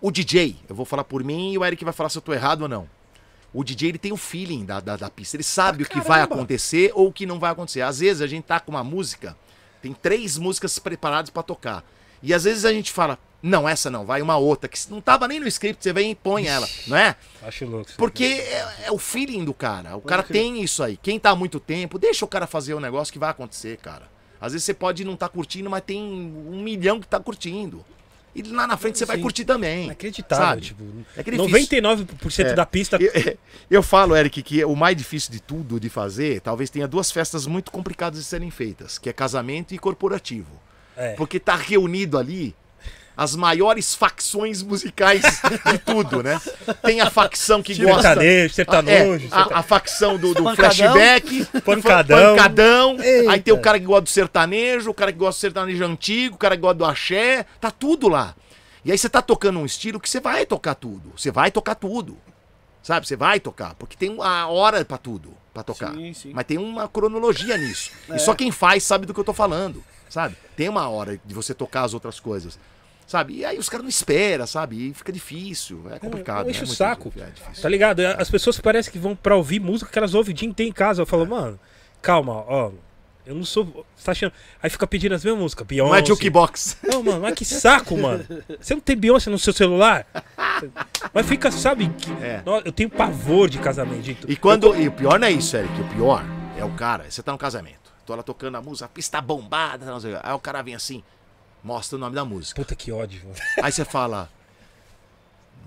O DJ, eu vou falar por mim e o Eric vai falar se eu tô errado ou não. O DJ ele tem o feeling da, da, da pista. Ele sabe o que vai acontecer ou o que não vai acontecer. Às vezes a gente tá com uma música, tem três músicas preparadas pra tocar. E às vezes a gente fala, não, essa não, vai uma outra, que não tava nem no script, você vem e põe ela, não é? Acho louco. Porque é, é o feeling do cara. O cara crer. tem isso aí. Quem tá há muito tempo, deixa o cara fazer o negócio que vai acontecer, cara. Às vezes você pode não estar curtindo, mas tem um milhão que tá curtindo. E lá na frente você vai Sim. curtir também. Inacreditável, Sabe? tipo. É que é difícil. 99% É. da pista. Eu, [laughs] eu falo, Eric, que o mais difícil de tudo de fazer, talvez tenha duas festas muito complicadas de serem feitas, que é casamento e corporativo. É. Porque tá reunido ali as maiores facções musicais de tudo, né? Tem a facção que gosta. Sertanejo. É, a, a facção do, do Pancadão. flashback, Pancadão. pancadão. Eita. Aí tem o cara que gosta do sertanejo, o cara que gosta do sertanejo antigo, o cara que gosta do axé, tá tudo lá. E aí você tá tocando um estilo que você vai tocar tudo. Você vai tocar tudo. Sabe? Você vai tocar, porque tem uma hora pra tudo, pra tocar. Sim, sim. Mas tem uma cronologia nisso. É. E só quem faz sabe do que eu tô falando, sabe? Tem uma hora de você tocar as outras coisas. Sabe? E aí os caras não esperam, sabe? E fica difícil, é complicado. enche é o muito saco. difícil, é. Tá ligado? As pessoas parecem que vão pra ouvir música que elas ouvem o dia inteiro em casa. Eu falo, mano, calma, ó. Eu não sou. Você tá achando. Aí fica pedindo as mesmas músicas. Beyoncé. Não é jukebox. Não, mano, mas que saco, mano. Você não tem Beyoncé no seu celular? Mas fica, sabe? que- É. Eu tenho pavor de casamento. E quando. E o pior não é isso, Eric. O pior é o cara. Você tá no casamento. Tô lá tocando a música, a pista bombada. Não sei, o quê. aí o cara vem assim, mostra o nome da música. Puta que ódio, mano. [laughs] Aí você fala.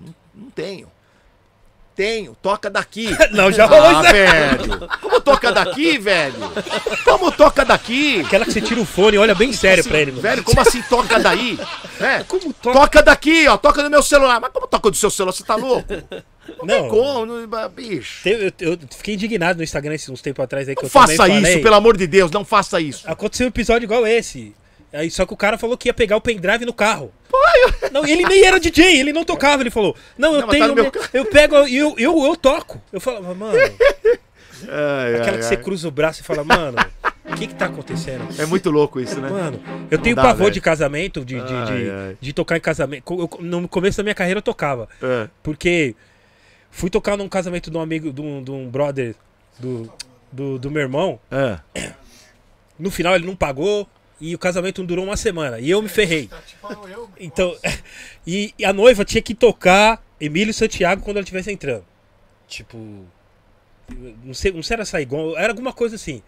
Não, não tenho. Tenho, toca daqui. [laughs] Não, já rolou Ah, isso. velho. Como toca daqui, velho? Como toca daqui? Aquela que você tira o fone e olha bem sério Assim, pra ele, mano. Velho, como assim toca daí? [laughs] É. Como toca? Toca daqui, ó. Toca no meu celular. Mas como toca do seu celular? Você tá louco? Não, Como? Não- Bicho. Eu, eu- fiquei indignado no Instagram esses uns tempos atrás aí que Não eu faça isso, falei. pelo amor de Deus. Não faça isso. Aconteceu um episódio igual esse. Aí, só que o cara falou que ia pegar o pendrive no carro. Não, ele nem era DJ, ele não tocava, ele falou. Não, eu Não, tá tenho. no meu eu pego e eu, eu, eu toco. Eu falava, mano. [laughs] Ai, Aquela ai, que você ai. cruza o braço e fala, mano, o que que tá acontecendo? É muito louco isso, né? Mano, eu tenho dá, pavor velho. de casamento, de, de, Ai, de, ai. de tocar em casamento. Eu- no começo da minha carreira eu tocava. É. Porque fui tocar num casamento de um amigo, de um, de um brother do, do, do meu irmão. É. No final ele não pagou e o casamento não durou uma semana. E eu me ferrei. Então, [laughs] e, e a noiva tinha que tocar Emílio Santiago quando ela estivesse entrando. Tipo. Não sei, não sei era Saigon, era alguma coisa assim.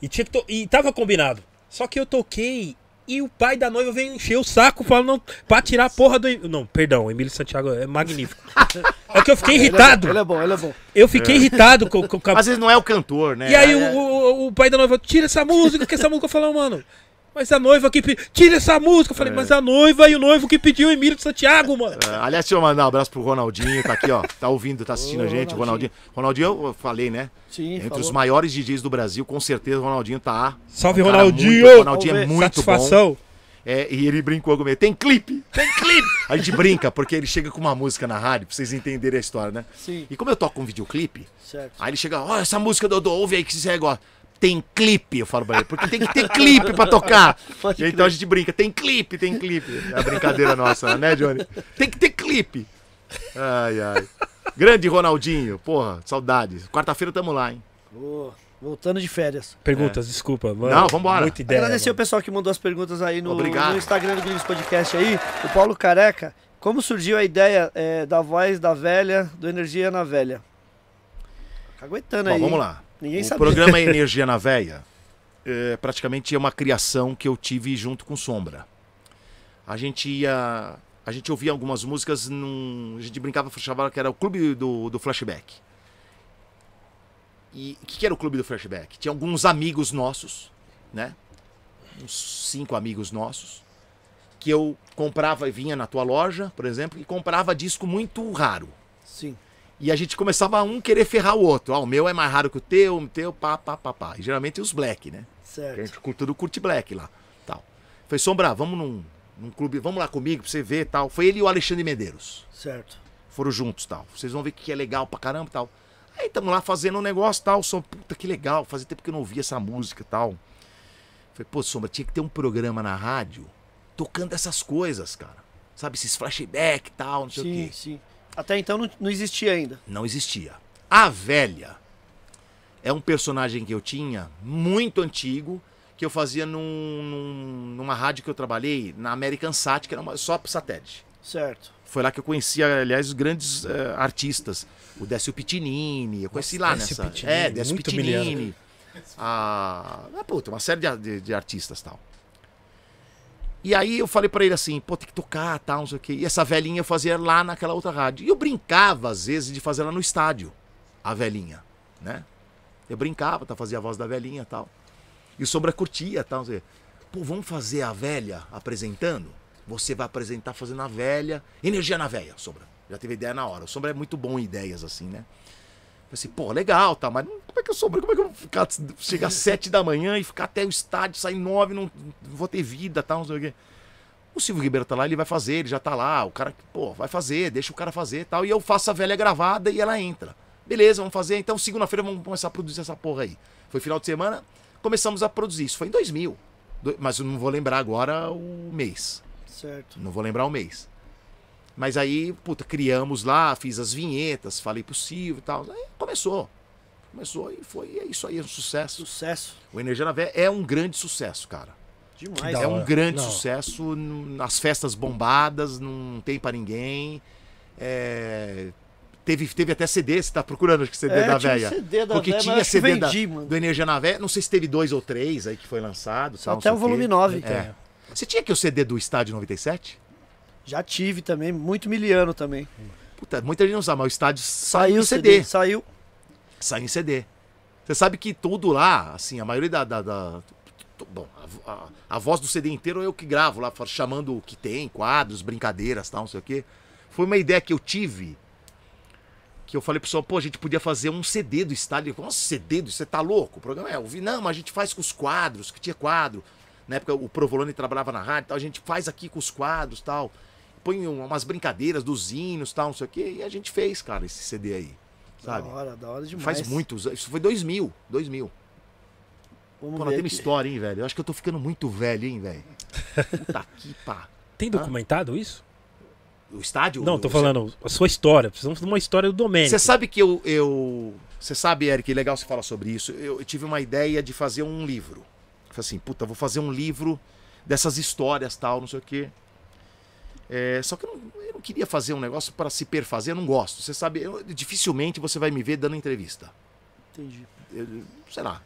E, tinha que to- e tava combinado. Só que eu toquei e o pai da noiva veio encher o saco falando pra tirar a porra do. Não, perdão, o Emílio Santiago é magnífico. [laughs] É que eu fiquei irritado. Ele é bom, ele é bom. Eu fiquei irritado com, com, com a Às vezes não é o cantor, né? e aí É- o, o, o pai da noiva, tira essa música, que essa música eu falei, mano. Mas a noiva que pediu. Tira essa música! Eu falei, mas a noiva e o noivo que pediu o Emílio de Santiago, mano. É, aliás, deixa eu mandar um abraço pro Ronaldinho, tá aqui, ó. Tá ouvindo, tá assistindo Ô, a gente. Ronaldinho. Ronaldinho. Ronaldinho, eu falei, né? Sim, Entre falou. os maiores DJs do Brasil, com certeza o Ronaldinho tá. Salve, Um Ronaldinho! muito- Ronaldinho é muito bom. Satisfação. É, e ele brincou comigo. Tem clipe! Tem clipe! [laughs] A gente brinca, porque ele chega com uma música na rádio, pra vocês entenderem a história, né? Sim, E como eu toco um videoclipe, certo. aí ele chega, ó, essa música do Dodô, ouve aí que você gosta. Tem clipe, eu falo pra ele, porque tem que ter clipe pra tocar. [laughs] Pode então a gente brinca, tem clipe, tem clipe. É a brincadeira nossa, né, Johnny? Tem que ter clipe. Ai, ai. Grande Ronaldinho, porra, saudades. Quarta-feira tamo lá, hein? Ô, voltando de férias. Perguntas, desculpa, mano. Não, vambora. Muita ideia. Agradecer o mano. pessoal que mandou as perguntas aí no, no Instagram do Gringos Podcast aí. O Paulo Careca. Como surgiu a ideia é, da voz da velha, do Energia na Velha? Tá aguentando Bom, aí. vamos lá. Ninguém o sabe. programa [laughs] Energia na Veia é, praticamente é uma criação que eu tive junto com Sombra. A gente ia. A gente ouvia algumas músicas num. A gente brincava, chamava que era o clube do, do flashback. E o que, que era o clube do flashback? Tinha alguns amigos nossos, né? Uns cinco amigos nossos, que eu comprava e vinha na tua loja, por exemplo, e comprava disco muito raro. Sim. E a gente começava a um querer ferrar o outro. Ah, o meu é mais raro que o teu, o teu, pá, pá, pá, pá. E geralmente os black, né? Que a Certo. gente tudo curte black lá. Tal. Foi Sombra, vamos num, num clube, vamos lá comigo pra você ver tal. Foi ele e o Alexandre Medeiros. Certo. Foram juntos tal. Vocês vão ver que é legal pra caramba tal. Aí estamos lá fazendo um negócio tal. Som, puta que legal. Fazia tempo que eu não ouvia essa música tal. Falei, pô, Sombra, tinha que ter um programa na rádio tocando essas coisas, cara. Sabe, esses flashback e tal, não sei o Sim, quê. sim. Até então não, não existia ainda. não existia. A velha é um personagem que eu tinha muito antigo que eu fazia num, num- numa rádio que eu trabalhei na American Sat, que era uma, só pro satélite. Certo. Foi lá que eu conheci, aliás, os grandes eh, artistas. O Décio Pitinini, eu conheci lá Décio nessa. Pitinini, é, Décio Pitinini. A, ah, puta, uma série de, de, de artistas tal. E aí eu falei pra ele assim, pô, tem que tocar, tal, não sei o quê. E essa velhinha eu fazia lá naquela outra rádio. E eu brincava, às vezes, de fazer ela no estádio, a velhinha, né? Eu brincava, tá, fazia a voz da velhinha tal. E o Sombra curtia, tal, não sei. Pô, vamos fazer a velha apresentando? Você vai apresentar fazendo a velha. Energia na velha, Sombra. Já teve ideia na hora. O Sombra é muito bom em ideias, assim, né? Assim, pô, legal, tá, mas como é que eu sou? Como é que eu vou ficar, chegar às sete da manhã e ficar até o estádio, sair nove, não, não vou ter vida, tal, não sei o quê. O Silvio Ribeiro tá lá, ele vai fazer, ele já tá lá, o cara, pô, vai fazer, deixa o cara fazer tal. E eu faço a velha gravada e ela entra. Beleza, vamos fazer, então segunda-feira vamos começar a produzir essa porra aí. Foi final de semana, começamos a produzir. Isso foi em 2000. Do- Mas eu não vou lembrar agora o mês. Certo. Não vou lembrar o mês. Mas aí, puta, criamos lá, fiz as vinhetas, falei pro Silvio e tal. Aí começou. Começou e foi é isso aí, é um sucesso. Sucesso. O Energia na Vé é um grande sucesso, cara. Demais. da é um grande Não. sucesso. Nas festas bombadas, não tem pra ninguém. É, Teve, teve até CD, você tá procurando acho que CD É, da tinha véia. CD da Porque véia, tinha que CD da- vendi, mano. Do Energia na Vé, não sei se teve dois ou três aí que foi lançado. Não até o volume quê. 9. É. Você tinha aqui o CD do Estádio 97? Já tive também, muito miliano também. Puta, muita gente não sabe, mas o estádio saiu Saiu em CD. CD. Saiu. Saiu em CD. Você sabe que tudo lá, assim, a maioria da. da- da- bom, a, a- a voz do CD inteiro eu que gravo lá, chamando o que tem, quadros, brincadeiras tal, não sei o quê. Foi uma ideia que eu tive. Que eu falei pro pessoal, pô, a gente podia fazer um CD do estádio. Nossa, CD, do- você tá louco? O programa é, eu vi, não, mas a gente faz com os quadros, que tinha quadro. Na época o Provolone trabalhava na rádio, tal, a gente faz aqui com os quadros tal. Põe um- umas brincadeiras dos hinos tal, não sei o quê. E a gente fez, cara, esse CD aí. Sabe? Da hora, da hora demais. Faz muitos anos. Isso foi 2000. 2000. Vamos Pô, nós ver temos aqui. história, hein, velho? Eu acho que eu tô ficando muito velho, hein, velho? Puta [laughs] que pá. Tem documentado isso? O estádio? Não, tô o- falando a sua história. Precisamos de uma história do Domênico. Você sabe que eu. eu... Você sabe, Eric, legal você falar sobre isso. Eu, eu tive uma ideia de fazer um livro. Falei assim, puta, vou fazer um livro dessas histórias tal, não sei o quê. É, só que eu não, eu não queria fazer um negócio para se perfazer, eu não gosto. Você sabe, eu- dificilmente você vai me ver dando entrevista. Entendi. eu- sei lá.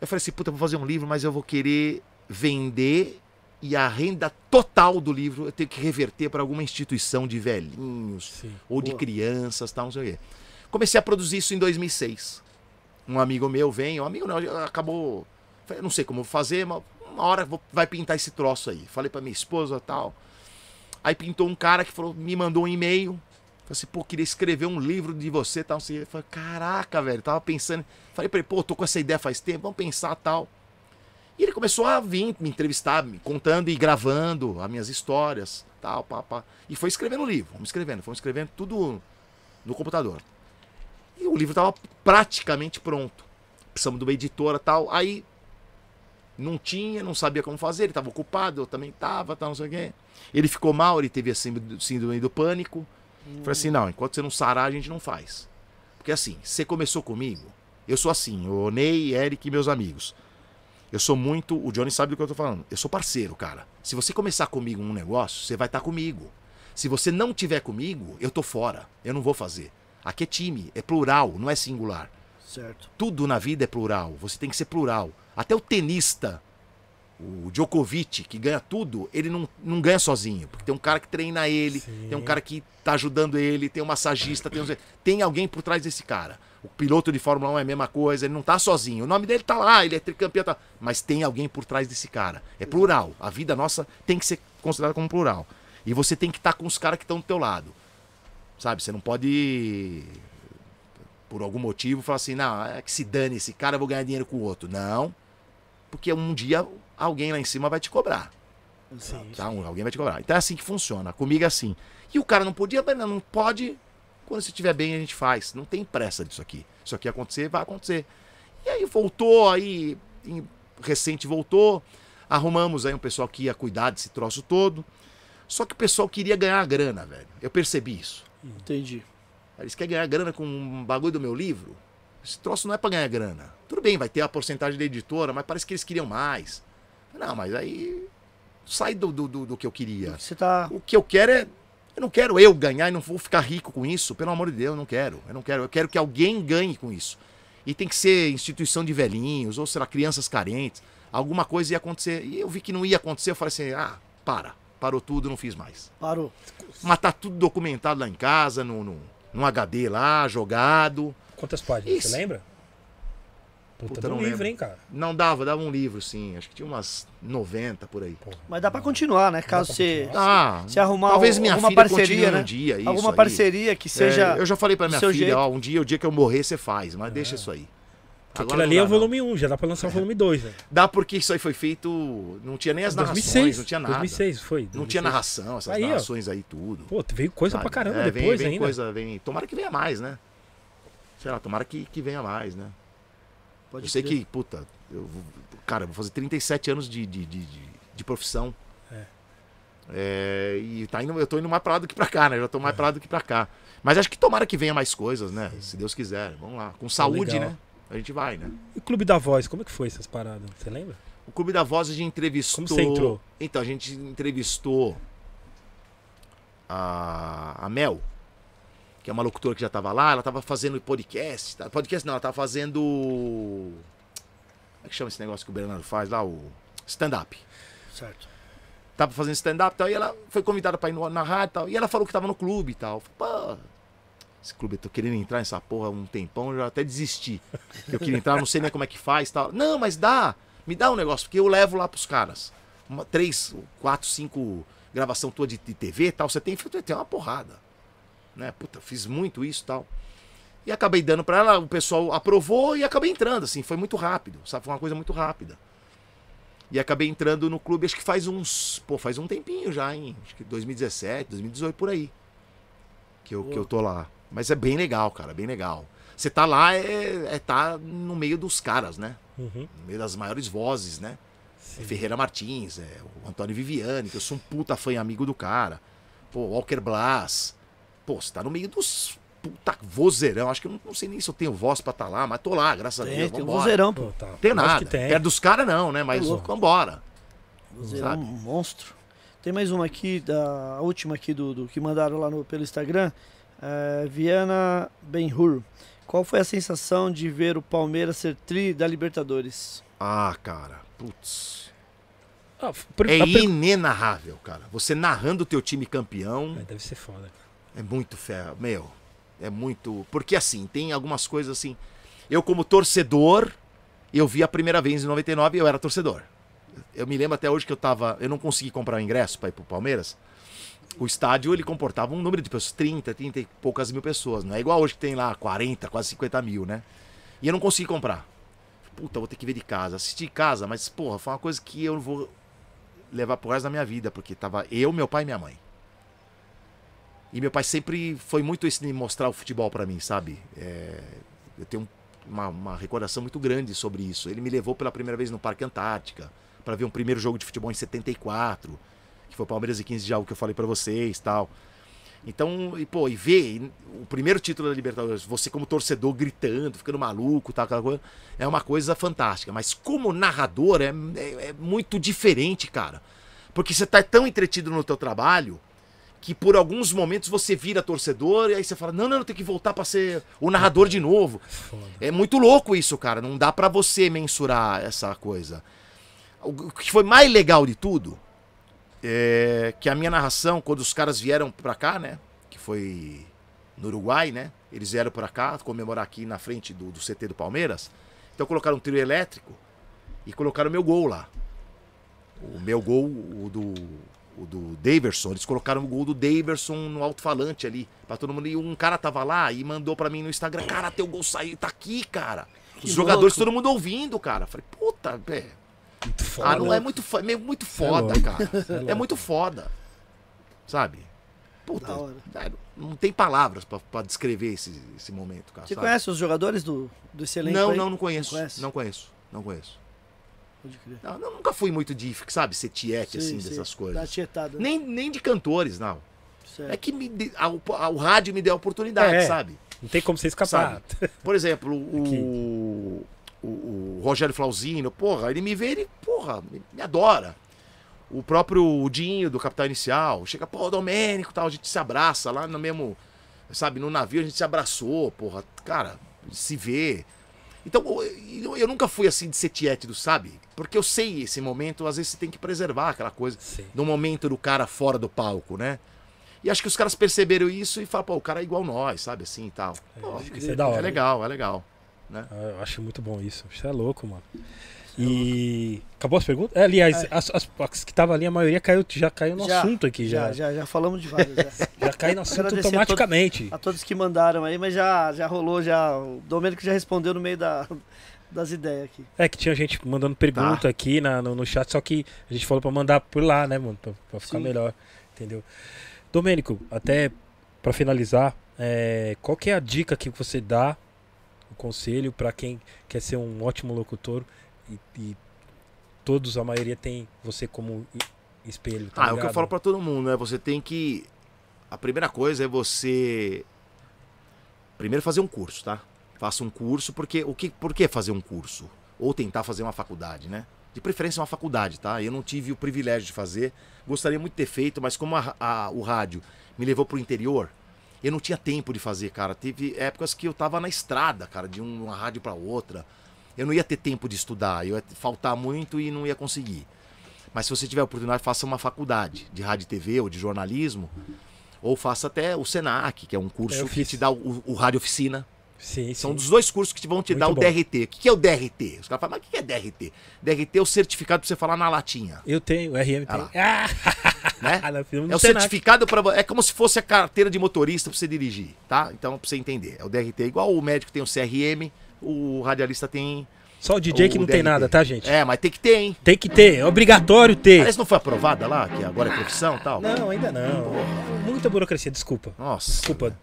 Eu falei assim, puta, vou fazer um livro, mas eu vou querer vender e a renda total do livro eu tenho que reverter para alguma instituição de velhinhos Sim. ou de Boa. crianças, tal, não sei o quê. Comecei a produzir isso em 2006. Um amigo meu vem, um amigo não, acabou, falei, eu não sei como fazer, mas uma hora vou- vai pintar esse troço aí. Falei para minha esposa, tal. Aí pintou um cara que falou, me mandou um e-mail. Falei assim, pô, queria escrever um livro de você tal. Assim. Eu falei, caraca, velho, tava pensando. Falei pra ele, pô, tô com essa ideia faz tempo, vamos pensar tal. E ele começou a vir me entrevistar, me contando e gravando as minhas histórias, tal, pá, pá. E foi escrevendo o livro, fomos escrevendo, fomos escrevendo tudo no computador. E o livro tava praticamente pronto. Precisamos de uma editora tal. Aí não tinha, não sabia como fazer, ele tava ocupado, eu também tava, tal, não sei o quê. Ele ficou mal, ele teve a síndrome do pânico. Falei assim, não, enquanto você não sarar, a gente não faz. Porque assim, você começou comigo, eu sou assim, o Ney, Eric e meus amigos. Eu sou muito, o Johnny sabe do que eu tô falando. Eu sou parceiro, cara. Se você começar comigo um negócio, você vai estar comigo. Se você não tiver comigo, eu tô fora. Eu não vou fazer. Aqui é time, é plural, não é singular. Certo. Tudo na vida é plural. Você tem que ser plural. Até o tenista, o Djokovic, que ganha tudo, ele não, não ganha sozinho. Porque tem um cara que treina ele, Sim. tem um cara que tá ajudando ele, tem um massagista, tem, um- tem alguém por trás desse cara. O piloto de Fórmula 1 é a mesma coisa, ele não tá sozinho. O nome dele tá lá, ele é tricampeão, tá... mas tem alguém por trás desse cara. É plural. A vida nossa tem que ser considerada como plural. E você tem que estar com os caras que estão do teu lado. Sabe? Você não pode por algum motivo, falar assim, não, é que se dane esse cara, eu vou ganhar dinheiro com o outro. Não, porque um dia alguém lá em cima vai te cobrar. Sim, Tá? Um- Alguém vai te cobrar. Então é assim que funciona. Comigo é assim. E o cara não podia, mas não pode. Quando você estiver bem, a gente faz. Não tem pressa disso aqui. Isso aqui acontecer, vai acontecer. E aí voltou, aí em- recente voltou. Arrumamos aí um pessoal que ia cuidar desse troço todo. Só que o pessoal queria ganhar grana, velho. Eu percebi isso. Entendi. Eles querem ganhar grana com um bagulho do meu livro? Esse troço não é pra ganhar grana. Tudo bem, vai ter a porcentagem da editora, mas parece que eles queriam mais. Não, mas aí sai do, do, do, do que eu queria. Você tá. O que eu quero é. Eu não quero eu ganhar e não vou ficar rico com isso. Pelo amor de Deus, eu não quero. Eu não quero. Eu quero que alguém ganhe com isso. E tem que ser instituição de velhinhos, ou será crianças carentes. Alguma coisa ia acontecer. E eu vi que não ia acontecer, eu falei assim, ah, para. Parou tudo, não fiz mais. Parou. Mas tá tudo documentado lá em casa, no, no, num HD lá, jogado. Quantas páginas? Isso. Você lembra? Puta, Puta, dá um não livro, lembro. hein, cara? Não dava, dava um livro, sim. Acho que tinha umas 90 por aí. Mas dá pra continuar, né? Caso você, Ah, se arrumar talvez al- minha alguma filha parceria, né? um dia, isso alguma aí. parceria que seja. É, eu já falei pra minha filha, jeito. ó, um dia, o dia que eu morrer, você faz, mas deixa isso aí. Agora aquilo ali não é o não. volume 1, já dá pra lançar o volume 2, né? Dá porque isso aí foi feito. Não tinha nem as narrações, 2006, não tinha nada. 2006 foi. Não 2006. tinha narração, essas Aí, ó. narrações aí, tudo. Pô, veio coisa sabe? pra caramba É, vem- depois vem, ainda. coisa, vem. Tomara que venha mais, né? Sei lá, tomara que, que venha mais, né? Pode eu sei crer. que, puta, eu cara, eu vou fazer 37 anos de, de, de, de, de profissão. É. É, e tá indo, eu tô indo mais pra lá do que pra cá, né? Eu já tô mais pra lá do que pra cá. Mas acho que tomara que venha mais coisas, né? Se Deus quiser. Vamos lá. Com saúde, legal. né? A gente vai, né? E o Clube da Voz, como é que foi essas paradas? Você lembra? O Clube da Voz a gente entrevistou. Como você entrou? Então, a gente entrevistou a, a Mel, que é uma locutora que já tava lá. Ela tava fazendo podcast. tá? Podcast não, ela tava fazendo. Como é que chama esse negócio que o Bernardo faz lá? O stand-up. Certo. Tava fazendo stand-up e tal. E ela foi convidada pra ir no- na rádio e tal. E ela falou que tava no clube e tal. Falei, Pô, esse clube, eu tô querendo entrar nessa porra há um tempão, eu já até desisti. Eu queria entrar, não sei nem como é que faz e tal. Não, mas dá. Me dá um negócio, porque eu levo lá pros caras. Uma, três, quatro, cinco gravação tua de, de TV e tal. Você tem, tem uma porrada. Né? Puta, fiz muito isso e tal. E acabei dando pra ela, o pessoal aprovou e acabei entrando, assim, foi muito rápido, sabe? Foi uma coisa muito rápida. E acabei entrando no clube, acho que faz uns. Pô, faz um tempinho já, hein? Acho que 2017, 2018 por aí. Que eu, que eu tô lá. Mas é bem legal, cara, bem legal. Você tá lá, é, é tá no meio dos caras, né? Uhum. No meio das maiores vozes, né? É Ferreira Martins, é o Antônio Viviani, que eu sou um puta fã e amigo do cara. Pô, Walker Blas. Pô, você tá no meio dos puta vozeirão. Acho que eu não, não sei nem se eu tenho voz pra estar lá, mas tô lá, graças a Tem, Deus. tem vambora. vozeirão, Pô, tá. Tem nada. que tem. Perto dos caras não, né? Mas Tá louco. vambora. Vozeirão, Sabe? um monstro. Tem mais uma aqui, da a última aqui do, do que mandaram lá no, pelo Instagram. É, Viana Benhur. Qual foi a sensação de ver o Palmeiras ser tri da Libertadores? Ah, cara. Putz. Ah, É inenarrável, cara. Você narrando o teu time campeão É, deve ser foda. é muito fé. Meu, é muito. Porque assim, tem algumas coisas assim. Eu, como torcedor, eu vi a primeira vez em 99 e eu era torcedor. Eu me lembro até hoje que eu tava. Eu não consegui comprar o ingresso pra ir pro Palmeiras. O estádio ele comportava um número de pessoas, 30, 30 e poucas mil pessoas. Não é igual hoje que tem lá 40, quase 50 mil, né? E eu não consegui comprar. Puta, vou ter que ver de casa. Assisti de casa, mas, porra, foi uma coisa que eu vou levar pro resto da minha vida, porque tava eu, meu pai e minha mãe. E meu pai sempre foi muito esse de mostrar o futebol pra mim, sabe? É, eu tenho uma, uma recordação muito grande sobre isso. Ele me levou pela primeira vez no Parque Antártica pra ver um primeiro jogo de futebol em 74, que foi Palmeiras e 15 de algo que eu falei pra vocês, tal. Então, e pô, e ver o primeiro título da Libertadores, você como torcedor gritando, ficando maluco, tal, aquela coisa, é uma coisa fantástica. Mas como narrador é, é, é muito diferente, cara. Porque você tá tão entretido no teu trabalho que por alguns momentos você vira torcedor e aí você fala: "Não, não, tenho que voltar pra ser o narrador de novo". Foda. É muito louco isso, cara. Não dá pra você mensurar essa coisa. O que foi mais legal de tudo é que a minha narração, quando os caras vieram pra cá, né? Que foi no Uruguai, né? Eles vieram pra cá comemorar aqui na frente do, do CT do Palmeiras. Então colocaram um trio elétrico e colocaram o meu gol lá. O meu gol, o do, o do Daverson. Eles colocaram o gol do Daverson no alto-falante ali. Pra todo mundo. E um cara tava lá e mandou pra mim no Instagram: Cara, teu gol saiu, tá aqui, cara. Os Que jogadores, louco. todo mundo ouvindo, cara. Falei, puta, velho. Muito foda. Ah, não é muito, fo- é muito foda, louco. cara. É É, muito foda. Sabe? Puta, é, não tem palavras pra, pra descrever esse, esse momento, cara. Você sabe? conhece os jogadores do, do excelente? Não, não, não conheço. Não? Não conheço. Não conheço. Pode crer. Não, eu nunca fui muito de, sabe, ser tiete, Sim, assim, sim. dessas coisas. tietada. né? Nem, nem de cantores, não. Certo. É que me de- a- o, a- o rádio me deu a oportunidade, É. sabe? Não tem como você escapar. Por exemplo, [laughs] Aqui. o, o, o Rogério Flauzino, porra, ele me vê, ele, porra, me, adora. O próprio Dinho, do Capital Inicial, chega, pô, Domênico e tal, a gente se abraça lá no mesmo, sabe, no navio a gente se abraçou, porra, cara, se vê. Então, eu, eu nunca fui assim de ser sabe? Porque eu sei esse momento, às vezes você tem que preservar aquela coisa Sim. no momento do cara fora do palco, né? E acho que os caras perceberam isso e falaram, pô, o cara é igual nós, sabe? Assim e tal. Pô, que isso é hora. É legal, é legal. Ah, Eu acho muito bom isso. Isso é louco, mano. E. Acabou as perguntas? É, aliás, as, as- as que estavam ali, a maioria caiu, já caiu no Já, assunto aqui. Já, Já, já, já falamos de vários. Já. [laughs] já caiu no assunto Agradecer a automaticamente. a todos que mandaram aí, mas já, já rolou, já. O Domênico já respondeu no meio da, [laughs] das ideias aqui. É que tinha gente mandando pergunta Tá. aqui na, no, no chat, só que a gente falou pra mandar por lá, né, mano? Pra, pra ficar Sim. melhor. Entendeu? Domênico, até pra finalizar, é, qual que é a dica que você dá, o conselho pra quem quer ser um ótimo locutor e, e todos, a maioria tem você como espelho. Tá Ah, é o que eu ligado? falo pra todo mundo, né? Você tem que. A primeira coisa é você. Primeiro fazer um curso, tá? Faça um curso, porque. O que, por que fazer um curso? Ou tentar fazer uma faculdade, né? De preferência uma faculdade, tá? Eu não tive o privilégio de fazer. Gostaria muito de ter feito, mas como a- a- o rádio me levou pro interior, eu não tinha tempo de fazer, cara. Teve épocas que eu tava na estrada, cara, de um- uma rádio pra outra. Eu não ia ter tempo de estudar, eu ia faltar muito e não ia conseguir. Mas se você tiver a oportunidade, faça uma faculdade de rádio e TV ou de jornalismo. Ou faça até o SENAC, que é um curso Eu que te dá o, o rádio oficina. Sim, São sim. dos dois cursos que vão te dar Muito o bom. DRT. O que que é o DRT? Os caras falam, mas o que que é DRT? DRT é o certificado pra você falar na latinha. Eu tenho, o RM Ah tem. Ah, Né? [laughs] fizemos É o certificado para É como se fosse a carteira de motorista pra você dirigir, tá? Então, pra você entender. É o DRT. Igual o médico tem o CRM, o radialista tem. Só o DJ que o não tem DRT. nada, tá, gente? É, mas tem que ter, hein? Tem que ter, é obrigatório ter. Parece que não foi aprovada lá, que agora é profissão e tal. Não, ainda não. Muita burocracia, desculpa. Nossa. Desculpa.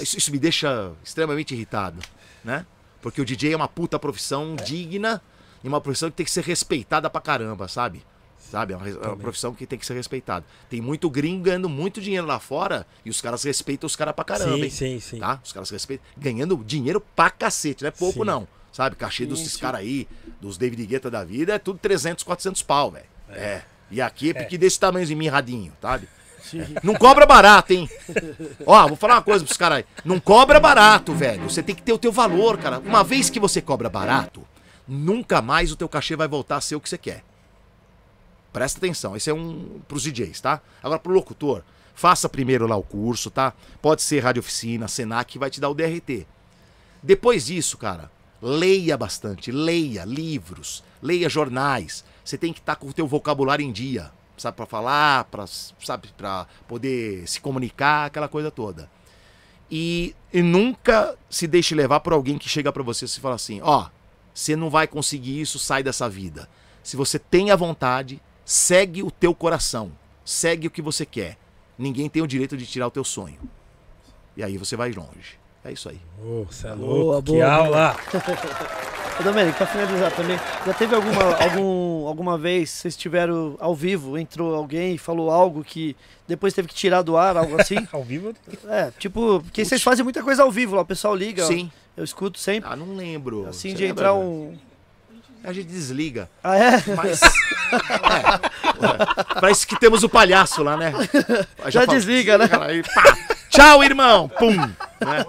Isso, isso me deixa extremamente irritado, né? Porque o DJ é uma puta profissão digna e uma profissão que tem que ser respeitada pra caramba, sabe? Sabe? É uma, é uma profissão que tem que ser respeitada. Tem muito gringo ganhando muito dinheiro lá fora e os caras respeitam os caras pra caramba, sim, hein? sim, sim. Tá? Os caras respeitam. Ganhando dinheiro pra cacete, não é pouco Sim. não. Sabe? Cachê dos Sim, esses sim. caras aí, dos David Guetta da vida, é tudo 300, 400 pau, velho. É. E aqui é porque desse tamanhozinho mirradinho, sabe? [laughs] Não cobra barato, hein? Ó, vou falar uma coisa pros caras aí. Não cobra barato, velho. Você tem que ter o teu valor, cara. Uma vez que você cobra barato, nunca mais o teu cachê vai voltar a ser o que você quer. Presta atenção, esse é um pros DJs, tá? Agora pro locutor, faça primeiro lá o curso, tá? Pode ser rádio oficina, Senac, que vai te dar o DRT. Depois disso, cara, leia bastante, leia livros, leia jornais. Você tem que estar com o teu vocabulário em dia, sabe, para falar, para sabe, para poder se comunicar, aquela coisa toda. E, e nunca se deixe levar por alguém que chega para você e fala assim: ó, você não vai conseguir isso, sai dessa vida. Se você tem a vontade, segue o teu coração, segue o que você quer. Ninguém tem o direito de tirar o teu sonho. E aí você vai longe. É isso aí. Ô, você é Boa, louco, que boa, aula. [laughs] [laughs] Ô, Domênico, pra finalizar também, já teve alguma, [laughs] algum, alguma vez, vocês estiveram ao vivo, entrou alguém e falou algo que depois teve que tirar do ar, algo assim? [laughs] Ao vivo? É, tipo, porque vocês fazem muita coisa ao vivo lá, o pessoal liga, Sim. eu escuto sempre. Ah, não lembro. Assim, Você de lembra, entrar um. A gente desliga. Ah, é? Mas. [laughs] é, parece que temos o palhaço lá, né? Já desliga, né? Aí, pá, Tchau, irmão! Pum! Né?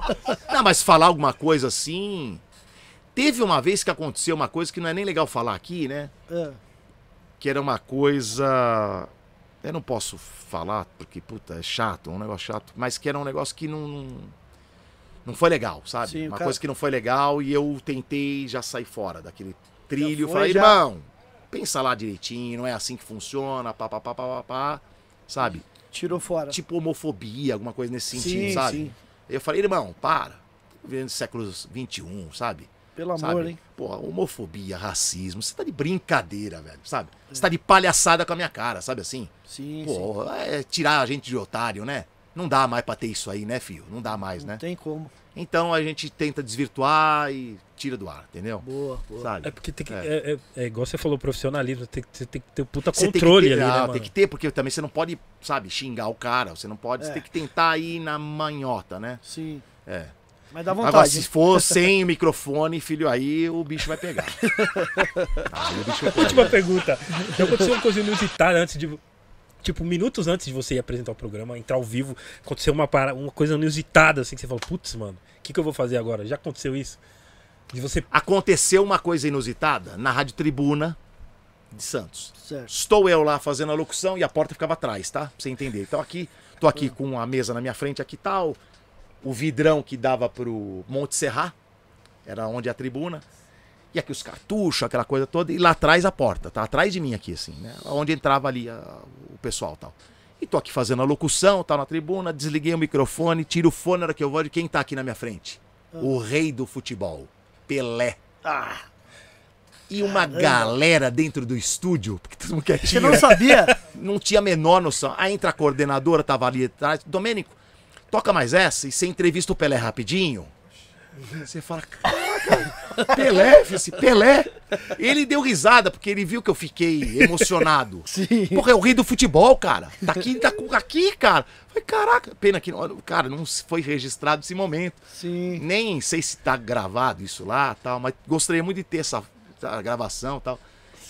Não, mas falar alguma coisa assim. Teve uma vez que aconteceu uma coisa que não é nem legal falar aqui, né? É. Que era uma coisa. Eu não posso falar, porque, puta, é chato, é um negócio chato. Mas que era um negócio que não. não- foi legal, sabe? Sim, uma cara- coisa que não foi legal e eu tentei já sair fora daquele trilho. foi, Falei, já. irmão, pensa lá direitinho, não é assim que funciona, pá, pá, pá, pá, pá, pá, sabe? Tirou fora. Tipo homofobia, alguma coisa nesse sentido, Sim, sabe? sim. Eu falei, irmão, para. Vivendo século XXI, sabe? Pelo amor, sabe? hein? Pô, homofobia, racismo, você tá de brincadeira, velho, sabe? Você tá de palhaçada com a minha cara, sabe assim? Sim, sim. Pô, é tirar a gente de otário, né? Não dá mais pra ter isso aí, né, filho? Não dá mais, Não né? tem como. Então a gente tenta desvirtuar e tira do ar, entendeu? Boa, boa. É Sabe? porque tem que. É. É, é- é igual você falou, profissionalismo, tem, você tem que ter o puta Você tem que controle ter- ali, né, ah, mano? Tem que ter, porque também você não pode, sabe, xingar o cara. Você não pode. Você É. tem que tentar ir na manhota, né? Sim. É. Mas dá Agora, vontade. se for sem microfone, filho, aí o bicho vai pegar. [laughs] Aí o bicho vai pegar. Última pergunta. Já aconteceu uma coisa inusitada antes de. Tipo, minutos antes de você ir apresentar o programa, entrar ao vivo, aconteceu uma, para- uma coisa inusitada, assim, que você falou, putz, mano, o que, que eu vou fazer agora? Já aconteceu isso? E você. Aconteceu uma coisa inusitada na Rádio Tribuna de Santos. Certo. Estou eu lá fazendo a locução e a porta ficava atrás, tá? Pra você entender. Então aqui, tô aqui com a mesa na minha frente, aqui tal. O vidrão que dava pro Monte Serra, era onde é a tribuna. E aqui os cartuchos, aquela coisa toda. E lá atrás a porta, tá? Atrás de mim aqui, assim, né? Onde entrava ali a- o pessoal tal. E tô aqui fazendo a locução, tal, na tribuna. Desliguei o microfone, tiro o fone na hora que eu vou de quem tá aqui na minha frente. O rei do futebol, Pelé. Ah, E uma galera dentro do estúdio, porque todo mundo você quietinho. não né? sabia? não tinha a menor noção. Aí entra a coordenadora, tava ali atrás. Domênico, toca mais essa e você entrevista o Pelé rapidinho. Você fala, caraca, Pelé, esse Pelé. Ele deu risada, porque ele viu que eu fiquei emocionado. [laughs] Sim. Porra, é o rei do futebol, cara. Tá aqui, tá aqui, cara. Falei, caraca, pena que, cara, não foi registrado esse momento. Sim. Nem sei se tá gravado isso lá tal, mas gostaria muito de ter essa, essa gravação tal.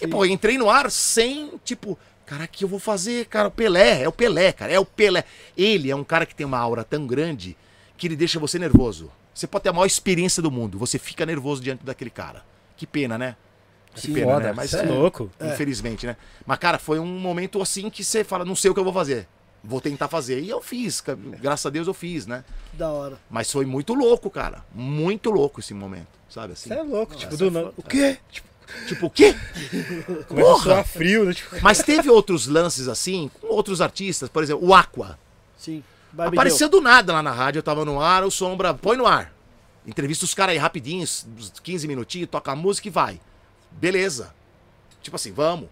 E, pô, entrei no ar sem, tipo, cara, o que eu vou fazer, cara? O Pelé, é o Pelé, cara, é o Pelé. Ele é um cara que tem uma aura tão grande que ele deixa você nervoso. Você pode ter a maior experiência do mundo, você fica nervoso diante daquele cara. Que pena, né? Que Sim, pena, foda, né? Mas cê é louco. Infelizmente, né? Mas, cara, foi um momento assim que você fala, não sei o que eu vou fazer. Vou tentar fazer. E eu fiz, ca- graças a Deus eu fiz, né? Da hora. Mas foi muito louco, cara. Muito louco esse momento, sabe assim? Você é louco, tipo, do nada. O quê? Tipo, Tipo, o quê? começa a Porra! frio, né? Tipo, Mas teve outros lances assim, com outros artistas, por exemplo, o Aqua. Sim. Barbie Apareceu do nada lá na rádio, eu tava no ar, o Sombra, põe no ar. Entrevista os caras aí rapidinho, uns 15 minutinhos, toca a música e vai. Beleza. Tipo assim, vamos.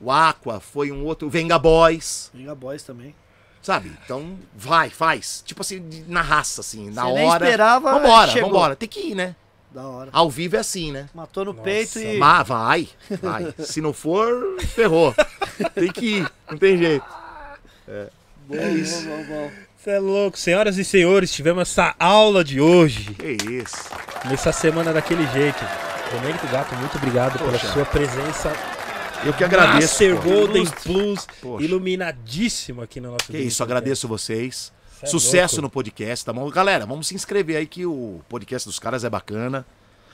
O Aqua foi um outro, Venga Boys. Giga Boys também. sabe? Então, vai, faz. Tipo assim, na raça, assim, na Você nem hora. esperava, vambora, chegou. vambora. Tem que ir, né? Da hora. Ao vivo é assim, né? Matou no peito e. Mas vai, vai. Se não for, ferrou. Tem que ir, não tem jeito. Bom, é isso. Bom, bom, bom. Você é louco. Senhoras e senhores, tivemos essa aula de hoje. Que isso. Nessa semana daquele jeito. Domênico Gato, muito obrigado pela Poxa. sua presença. Eu que agradeço. Master. Golden. Plus, Poxa. iluminadíssimo aqui no nosso Que vídeo isso, agradeço vocês. Cê é Sucesso no podcast, tá bom? Galera, vamos se inscrever aí que o podcast dos caras é bacana.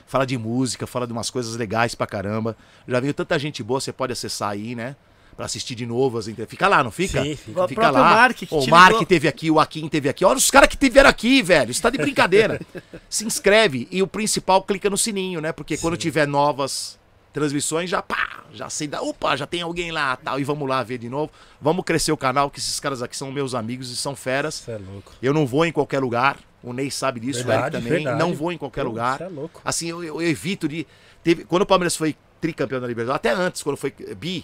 Fala de música, fala de umas coisas legais pra caramba. Já veio tanta gente boa, você pode acessar aí, né? Pra assistir de novo as entrevistas. Fica lá, não fica? Sim, fica. O Fica lá. Mark o Mark ligou. teve aqui, o Akin teve aqui. Olha os caras que tiveram aqui, velho. Isso tá de brincadeira. [laughs] Se inscreve. E o principal, clica no sininho, né? Porque quando tiver novas transmissões, já pá, já sei da. Opa, já tem alguém lá tal. E vamos lá ver de novo. Vamos crescer o canal, que esses caras aqui são meus amigos e são feras. É louco. Eu não vou em qualquer lugar. O Ney sabe disso, o Eric Verdade, também. verdade. Não vou em qualquer Pô, lugar. É louco. Assim, eu, eu evito de. Teve, quando o Palmeiras foi tricampeão da Libertadores, até antes, quando foi bi,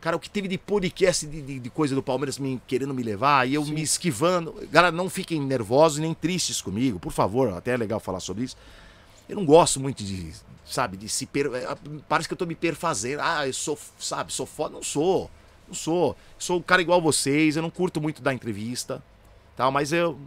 cara, o que teve de podcast de, de- de coisa do Palmeiras me querendo me levar e eu me esquivando. Galera, não fiquem nervosos nem tristes comigo, por favor, até é legal falar sobre isso. Eu não gosto muito de, sabe, de se per... eh, Parece que eu tô me perfazendo. Ah, eu sou, sabe, sou foda. Não sou. Não sou. Sou um cara igual vocês, eu não curto muito dar entrevista, tal, mas eu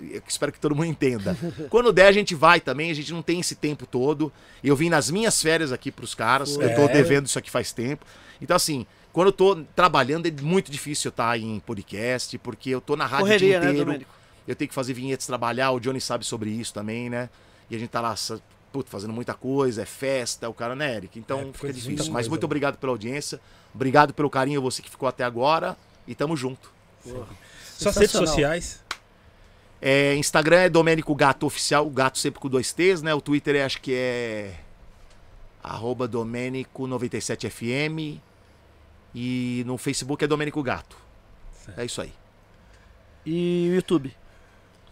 eu espero que todo mundo entenda. [laughs] Quando der, a gente vai também, a gente não tem esse tempo todo. Eu vim nas minhas férias aqui pros caras, eu tô É. devendo isso aqui faz tempo. Então, assim, quando eu tô trabalhando, é muito difícil eu estar em podcast, porque eu tô na rádio o Correria, dia né, inteiro. Domênico? eu tenho que fazer vinhetes, trabalhar, o Johnny sabe sobre isso também, né? E a gente tá lá, fazendo muita coisa, é festa, o cara, né, Eric? Então É, fica difícil. Mas muito obrigado pela audiência, obrigado pelo carinho, você que ficou até agora, e tamo junto. Suas redes Sensacional. sociais. É, Instagram é Domênico Gato Oficial, o gato sempre com dois T's, né? O Twitter é, acho que é arroba Domênico97FM e no Facebook é Domênico Gato. É isso aí. E o YouTube?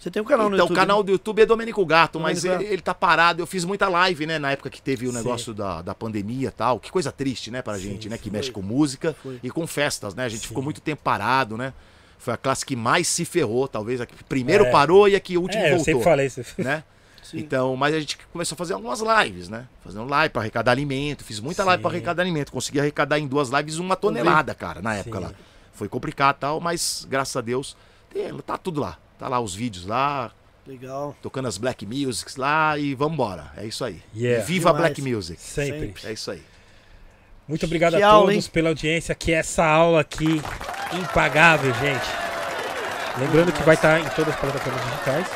Você tem um canal no então, YouTube? o canal do YouTube é Domênico Gato, mas Domênico ele, Gato. ele tá parado. Eu fiz muita live, né? Na época que teve o Sim. negócio da, da pandemia e tal. Que coisa triste, né, pra gente, né? Que foi. mexe com música Foi. e com festas, né? A gente Sim. ficou muito tempo parado, né? Foi a classe que mais se ferrou, talvez. A que primeiro É. parou e a que último É, eu voltou. sempre falei isso. Né? [laughs] Sim. Então, mas a gente começou a fazer algumas lives, né? Fazendo live pra arrecadar alimento. Fiz muita live pra Sim. arrecadar alimento. Consegui arrecadar em duas lives uma tonelada, cara, na época Sim. lá. Foi complicado e tal, mas graças a Deus, tem- tá tudo lá. Tá lá os vídeos lá, Legal. tocando as Black Musics lá e vambora. É isso aí. Yeah. E viva a. Black Music. Sempre. Sempre. É isso aí. Muito obrigado Que a aula, todos hein? pela audiência, que essa aula aqui impagável, gente. Lembrando que vai estar em todas as plataformas digitais.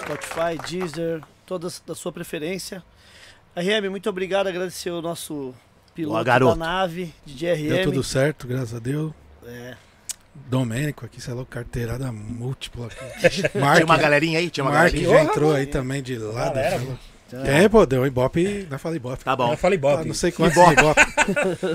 Spotify, Deezer, todas da sua preferência. RM, muito obrigado. Agradecer o nosso piloto da garoto. nave, DJ RM. Deu tudo certo, graças a Deus. É, Domênico aqui, sei lá, carteirada múltipla aqui. [laughs] Mark, Tinha uma galerinha aí? Tinha uma Mark galerinha. já entrou aí também de lado. Galera, falou. Tem, pô, deu um ibope. Não fala ibope. Tá bom. Eu falei Ah, Bob. não sei quantos ibope.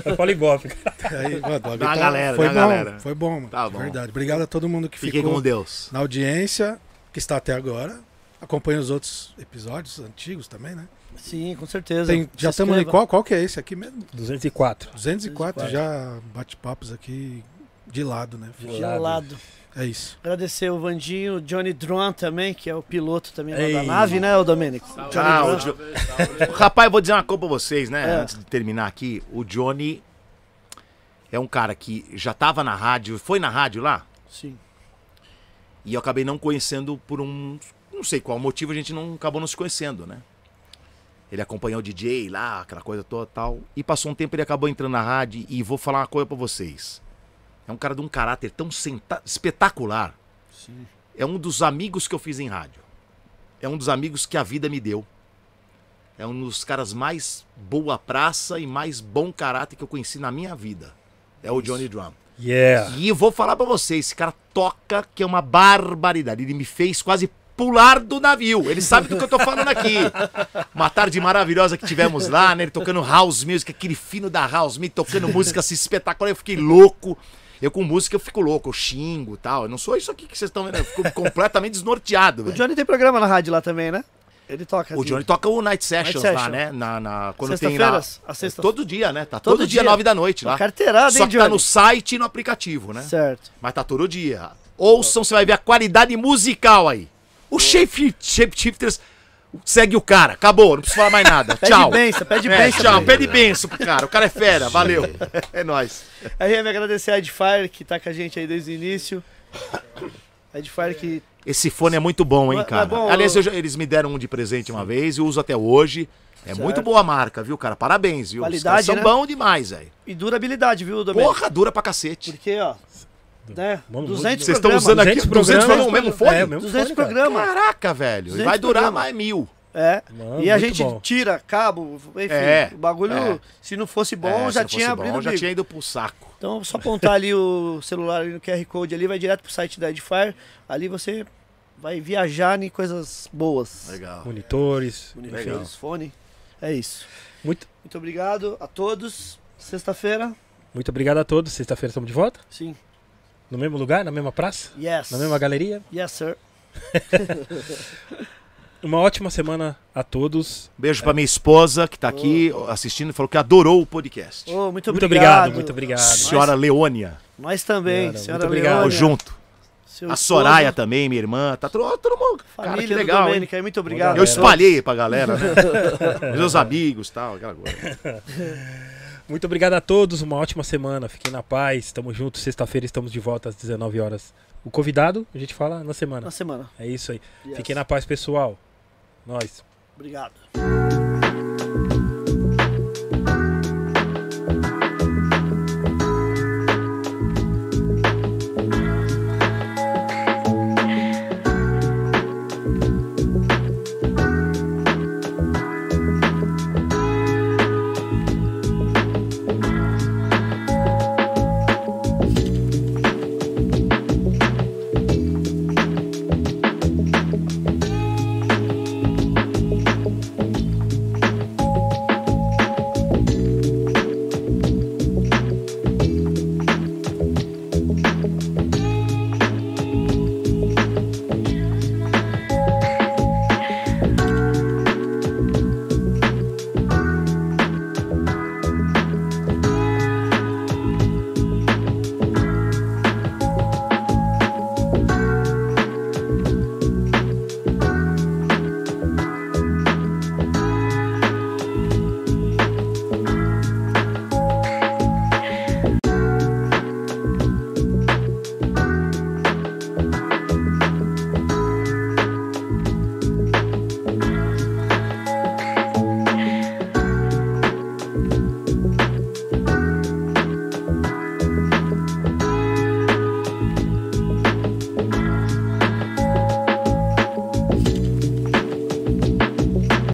[laughs] Eu falei Bob. Aí, mano, o bagulho Dá uma tá- galera, foi dá bom, uma galera. foi bom, mano. Tá bom. Verdade. Obrigado a todo mundo que Fiquem ficou com Deus. na audiência, que está até agora. Acompanha os outros episódios antigos também, né? sim, com certeza. Tem- já estamos em qual? Qual que é esse aqui mesmo? 204. 204, 204. já bate-papos aqui de lado, né? De Gelado. É isso. Agradecer o Vandinho, o Johnny Dron também, que é o piloto também lá Ei. da nave, né, o Domênico? Johnny Ah, o Jo- [laughs] Rapaz, eu vou dizer uma coisa pra vocês, né? É. Antes de terminar aqui. O Johnny é um cara que já tava na rádio, foi na rádio lá, Sim. e eu acabei não conhecendo por um. Não sei qual motivo a gente não acabou não se conhecendo, né? Ele acompanhou o DJ lá, aquela coisa toda tal. E passou um tempo, ele acabou entrando na rádio. E vou falar uma coisa pra vocês. É um cara de um caráter tão espetacular. Sim. É um dos amigos que eu fiz em rádio. É um dos amigos que a vida me deu. É um dos caras mais boa praça e mais bom caráter que eu conheci na minha vida. É o Johnny Drum. Yeah. E eu vou falar pra vocês, esse cara toca que é uma barbaridade. Ele me fez quase pular do navio. Ele sabe do que eu tô falando aqui. [laughs] Uma tarde maravilhosa que tivemos lá, né? Ele tocando house music, aquele fino da house music, tocando música assim, espetacular. Eu fiquei louco. Eu com música eu fico louco, eu xingo e tal. Eu não sou isso aqui que vocês estão vendo. Eu fico [laughs] completamente desnorteado, O velho. Johnny tem programa na rádio lá também, né? Ele toca. O assim. Johnny toca o Night Sessions Night lá, Session. né? Na, na, quando tem lá. Sexta Todo dia, né? Tá todo, Todo dia, nove da noite lá. Carteirada, Só hein, que tá Johnny? no site e no aplicativo, né? Certo. Mas tá todo dia. Ouçam, você vai ver a qualidade musical aí. O Shape, shape Shifters segue o cara. Acabou, não preciso falar mais nada. [laughs] Pede tchau. benção, pede É, benção. tchau, pra ele. pede benção pro cara. O cara é fera, [laughs] valeu. É nóis. RM, agradecer a Edfire, que tá com a gente aí desde o início. A Edfire que Esse fone é muito bom, hein, cara. mas bom, Aliás, eu- eu eles me deram um de presente uma vez e uso até hoje. É Certo. muito boa a marca, viu, cara? Parabéns, viu? Os Qualidade, caras são né? bons demais, velho. E durabilidade, viu, Domênico? Porra, dura pra cacete. Porque, ó, né? Vamos- 200 Vocês estão programas. usando aqui 200 200 programas. no mesmo fone? É, o mesmo 200 fone, cara. programas. Caraca, velho. E 200 vai durar programas. mais mil. É. Mano, e a gente bom. tira cabo, enfim, É, o bagulho, é. se não fosse bom, É, já tinha bom, abrido o Já tinha ido pro saco. Então, só apontar ali o celular ali no QR Code ali, vai direto pro site da Edfire. Ali você vai viajar em coisas boas. Legal. Monitores. Monitores, fone. É isso. Muito, Muito obrigado a todos. Sexta-feira, muito obrigado a todos. Sexta-feira estamos de volta. sim. No mesmo lugar, na mesma praça, Yes. na mesma galeria. Yes, sir. [laughs] Uma ótima semana a todos. Beijo pra minha esposa que tá aqui assistindo e falou que adorou o podcast. Ô, muito, Muito obrigado. obrigado, muito obrigado. Senhora Leônia, Nós também, Senhora, senhora muito obrigado. tamo Leônia, junto. seu A esposo, Soraya também, minha irmã. Tá todo, todo mundo. Família Cara, que legal, aí, muito obrigado. Eu espalhei pra galera, né? [laughs] Meus amigos e tal, aquela coisa. [laughs] Muito obrigado a todos. Uma ótima semana. Fiquem na paz. Tamo juntos. Sexta-feira estamos de volta às 19 horas. O convidado, a gente fala na semana. Na semana. É isso aí. Yes. Fiquem na paz, pessoal. Nós. Obrigado.